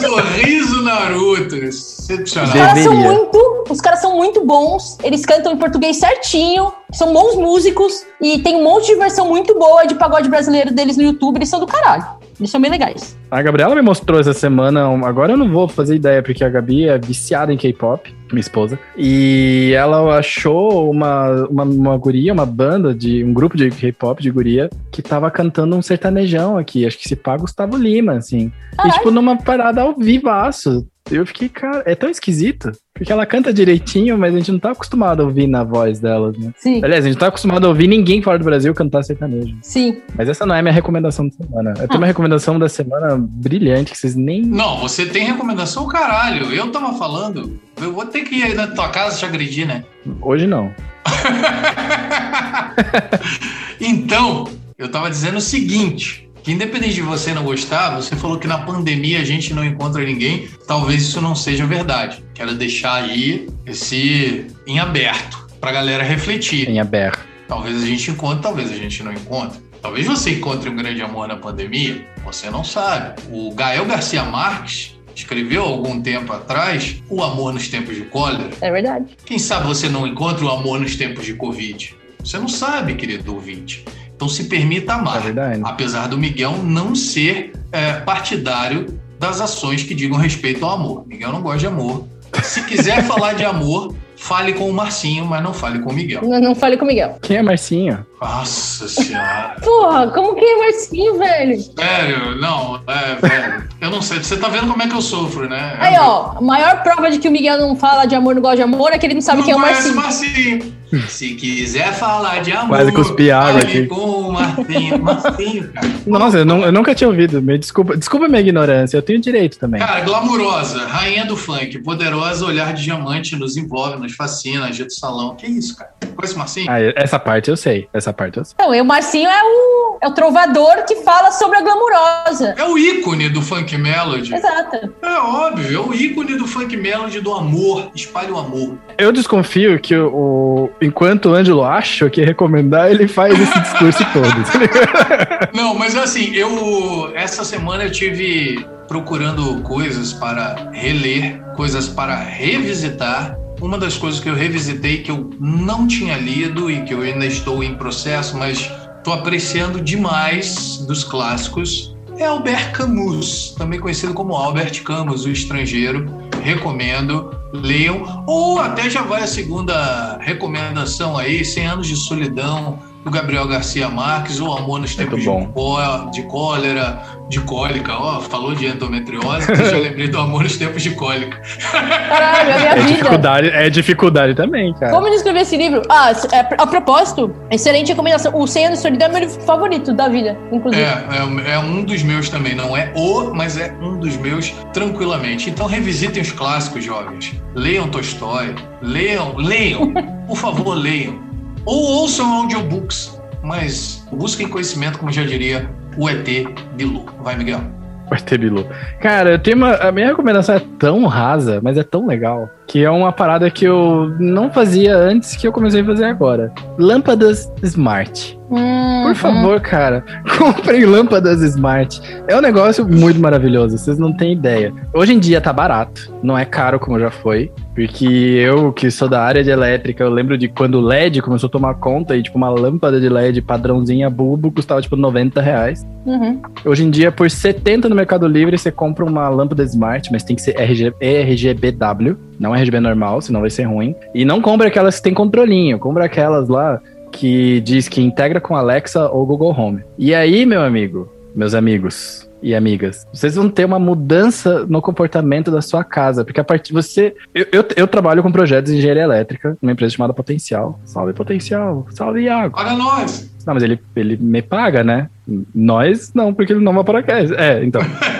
[LAUGHS] Sorriso Naruto. Excepcional. Os caras são muito, os caras são muito bons, eles cantam em português certinho, são bons músicos e tem um monte de versão muito boa de pagode brasileiro deles no YouTube, eles são do caralho. Eles são bem legais. A Gabriela me mostrou essa semana, agora eu não vou fazer ideia, porque a Gabi é viciada em K-pop, minha esposa. E ela achou uma, uma, uma guria, uma banda, de um grupo de K-pop de guria, que tava cantando um sertanejão aqui. Acho que se paga Gustavo Lima, assim. E, tipo, numa parada ao vivaço. Eu fiquei, cara, é tão esquisito. Porque ela canta direitinho, mas a gente não tá acostumado a ouvir na voz delas, né? Sim. Aliás, a gente tá acostumado a ouvir ninguém fora do Brasil cantar sertanejo. Sim. Mas essa não é a minha recomendação da semana. Eu tenho uma recomendação da semana brilhante que vocês nem. Não, você tem recomendação, caralho. Eu tava falando. Eu vou ter que ir aí na tua casa te agredir, né? Hoje não. [LAUGHS] então, eu tava dizendo o seguinte. Que independente de você não gostar, você falou que na pandemia a gente não encontra ninguém. Talvez isso não seja verdade. Quero deixar aí esse em aberto pra galera refletir. Em aberto. Talvez a gente encontre, talvez a gente não encontre. Talvez você encontre um grande amor na pandemia, você não sabe. O Gael Garcia Marques escreveu algum tempo atrás O Amor nos Tempos de Cólera. É verdade. Quem sabe você não encontra o amor nos tempos de Covid? Você não sabe, querido ouvinte. Então se permita amar. É. Apesar do Miguel não ser é, partidário das ações que digam respeito ao amor. Miguel não gosta de amor. Se quiser [LAUGHS] falar de amor, fale com o Marcinho, mas não fale com o Miguel. Não, não fale com o Miguel. Quem é Marcinho? Nossa senhora. [LAUGHS] Porra, como que é Marcinho, velho? Sério, não, é, velho. Eu não sei, você tá vendo como é que eu sofro, né? Aí, ó, a maior prova de que o Miguel não fala de amor, não gosta de amor, é que ele não sabe não quem é o Marcinho. Marcinho. [LAUGHS] Se quiser falar de amor, Quase cuspi água aqui. com o Marcinho. Marcinho, cara. Nossa, eu, não- eu nunca tinha ouvido. Me desculpa, desculpa a minha ignorância, eu tenho direito também. Cara, glamurosa, rainha do funk, poderosa, olhar de diamante, nos envolve, nos fascina, agita o salão. Que isso, cara? Conhece o Marcinho? Ah, essa parte eu sei. Essa parte eu sei. Não, e o Marcinho é o, é o trovador que fala sobre a glamurosa. É o ícone do funk melody. Exato. É óbvio, é o ícone do funk melody do amor. Espalhe o amor. Eu desconfio que o, enquanto o Ângelo acha que recomendar, ele faz esse [LAUGHS] discurso todo. tá? Não, mas assim, eu essa semana eu tive procurando coisas para reler, coisas para revisitar. Uma das coisas que eu revisitei que eu não tinha lido e que eu ainda estou em processo, mas estou apreciando demais dos clássicos é Albert Camus, também conhecido como Albert Camus, o estrangeiro. Recomendo, leiam. Ou até já vai a segunda recomendação aí, 100 anos de solidão, do Gabriel Garcia Marques, ou Amor nos Tempos de, có- de Cólera, de Cólica. Ó, falou de endometriose, que eu já lembrei do Amor nos Tempos de Cólica. Caralho, é minha É vida. dificuldade, é dificuldade também, cara. Como descrever esse livro? Ah, é, a propósito, excelente recomendação. O 100 anos de solidão é meu livro favorito da vida, inclusive. É, é, é um dos meus também, não é o, mas é um dos meus tranquilamente. Então revisitem os clássicos, jovens. Leiam Tolstói, leiam, leiam, [LAUGHS] por favor, leiam. Ou ouçam audiobooks, mas busquem conhecimento, como já diria o ET Bilu. Vai, Miguel. Vai ter Bilu. Cara, eu tenho uma. A minha recomendação é tão rasa, mas é tão legal. Que é uma parada que eu não fazia antes que eu comecei a fazer agora. Lâmpadas Smart. Hum, Por favor, cara, [LAUGHS] comprem lâmpadas smart. É um negócio muito maravilhoso, vocês não têm ideia. Hoje em dia tá barato, não é caro como já foi. Porque eu, que sou da área de elétrica, eu lembro de quando o LED começou a tomar conta e, tipo, uma lâmpada de LED padrãozinha bulbo custava, tipo, 90 reais. Uhum. Hoje em dia, por 70 no Mercado Livre, você compra uma lâmpada smart, mas tem que ser RG, RGBW, não RGB normal, senão vai ser ruim. E não compra aquelas que tem controlinho, compra aquelas lá que diz que integra com Alexa ou Google Home. E aí, meu amigo, meus amigos e amigas, vocês vão ter uma mudança no comportamento da sua casa, porque a partir você, eu, eu, eu trabalho com projetos de engenharia elétrica, numa empresa chamada Potencial. Salve Potencial, salve Iago. Paga nós! Não, mas ele, ele me paga, né? Nós não, porque ele não vai para casa. É, então. [LAUGHS]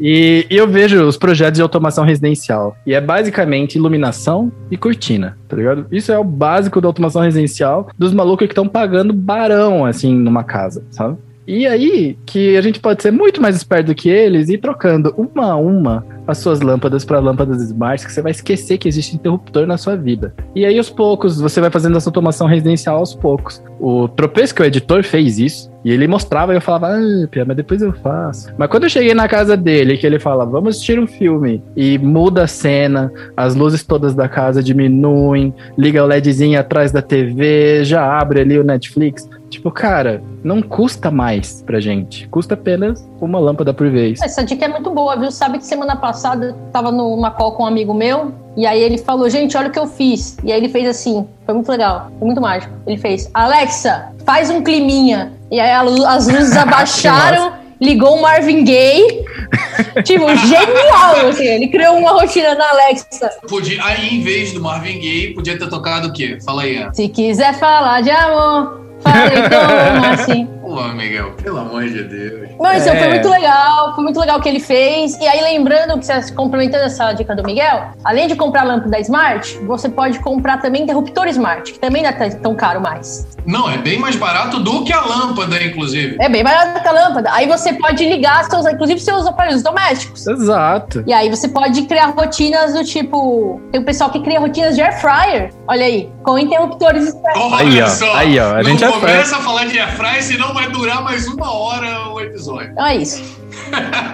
E, e eu vejo os projetos de automação residencial. E é basicamente iluminação e cortina, tá ligado? Isso é o básico da automação residencial dos malucos que estão pagando barão, assim, numa casa, sabe? E aí que a gente pode ser muito mais esperto do que eles e ir trocando uma a uma as suas lâmpadas para lâmpadas smart, que você vai esquecer que existe interruptor na sua vida. E aí, aos poucos, você vai fazendo essa automação residencial aos poucos. O Tropeço, que o editor, fez isso. E ele mostrava e eu falava, ah, mas depois eu faço. Mas quando eu cheguei na casa dele, que ele fala, vamos assistir um filme, e muda a cena, as luzes todas da casa diminuem, liga o LEDzinho atrás da TV, já abre ali o Netflix. Tipo, cara, não custa mais pra gente. Custa apenas uma lâmpada por vez. Essa dica é muito boa, viu? Sabe que semana passada eu tava numa call com um amigo meu, e aí ele falou, gente, olha o que eu fiz. E aí ele fez assim, foi muito legal, foi muito mágico. Ele fez, Alexa, faz um climinha. E aí as luzes [LAUGHS] abaixaram, ligou o Marvin Gaye, [LAUGHS] tipo, genial, assim. Ele criou uma rotina na Alexa. Podia, aí, em vez do Marvin Gaye, podia ter tocado o quê? Fala aí, Ana. Se quiser falar de amor, fale então [LAUGHS] assim. Pô, Miguel, pelo amor de Deus. Mas É. foi muito legal, foi muito legal o que ele fez. E aí, lembrando que você complementando essa dica do Miguel, além de comprar lâmpada Smart, você pode comprar também interruptor Smart, que também não é tão caro mais. Não, é bem mais barato do que a lâmpada, inclusive. É bem barato que a lâmpada. Aí você pode ligar, seus, inclusive, seus aparelhos domésticos. Exato. E aí você pode criar rotinas do tipo. Tem o pessoal que cria rotinas de air fryer. Olha aí, com interruptores. Olha Aí, ó, só. aí, ó, a não gente já começa a falar de airfryer, senão vai durar mais uma hora o episódio. Então é isso.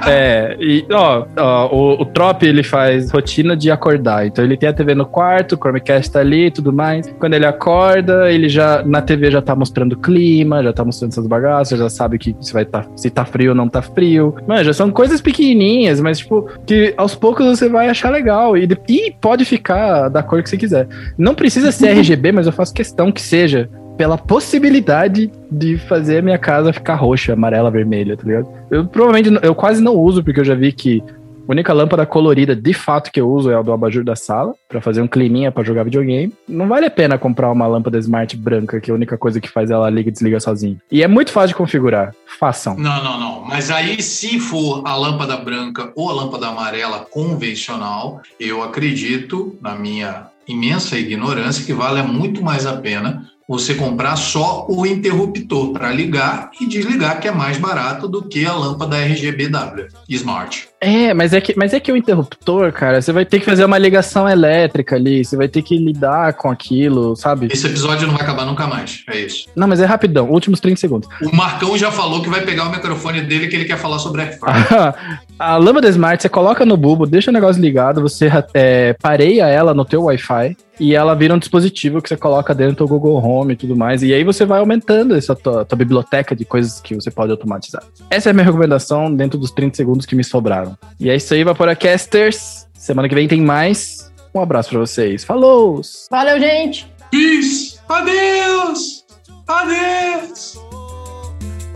É, e ó, ó, o, o Trop ele faz rotina de acordar. Então ele tem a TV no quarto, o Chromecast tá ali e tudo mais. Quando ele acorda, ele já na TV já tá mostrando o clima, já tá mostrando essas bagaças, já sabe que se vai tá, se tá frio ou não tá frio. Mano, já são coisas pequenininhas, mas tipo, que aos poucos você vai achar legal. E, e pode ficar da cor que você quiser. Não precisa ser RGB, mas eu faço questão que seja pela possibilidade de fazer a minha casa ficar roxa, amarela, vermelha, tá ligado? Eu provavelmente, eu quase não uso, porque eu já vi que a única lâmpada colorida de fato que eu uso é a do abajur da sala, pra fazer um climinha pra jogar videogame. Não vale a pena comprar uma lâmpada smart branca, que é a única coisa que faz ela liga e desliga sozinha. E é muito fácil de configurar. Façam. Não, não, não. Mas aí, se for a lâmpada branca ou a lâmpada amarela convencional, eu acredito, na minha imensa ignorância, que vale muito mais a pena você comprar só o interruptor para ligar e desligar, que é mais barato do que a lâmpada RGBW Smart. É, mas é que, mas é que o interruptor, cara, você vai ter que fazer uma ligação elétrica ali, você vai ter que lidar com aquilo, sabe? Esse episódio não vai acabar nunca mais. É isso. Não, mas é rapidão, últimos 30 segundos. O Marcão já falou que vai pegar o microfone dele que ele quer falar sobre Airfryer. [LAUGHS] a lâmpada Smart, você coloca no bulbo, deixa o negócio ligado, você é, pareia ela no teu Wi-Fi e ela vira um dispositivo que você coloca dentro do Google Home e tudo mais. E aí você vai aumentando essa tua, tua biblioteca de coisas que você pode automatizar. Essa é a minha recomendação dentro dos 30 segundos que me sobraram. E é isso aí, Vaporacasters. Semana que vem tem mais. Um abraço pra vocês. Falou! Valeu, gente! Peace! Adeus! Adeus!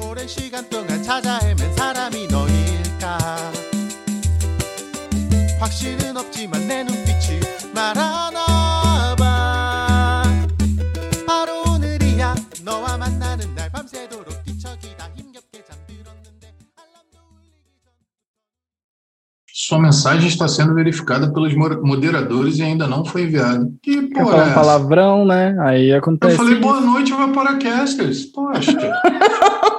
오랜 시간 동안 찾아 헤맨 사람이 너일까 확신은 없지만 내 눈빛이 말하 Sua mensagem está sendo verificada pelos mo- moderadores e ainda não foi enviada. Que porra é um essa? palavrão, né? Aí Eu acontece. falei isso. boa noite, vai para casters. Poxa. [LAUGHS]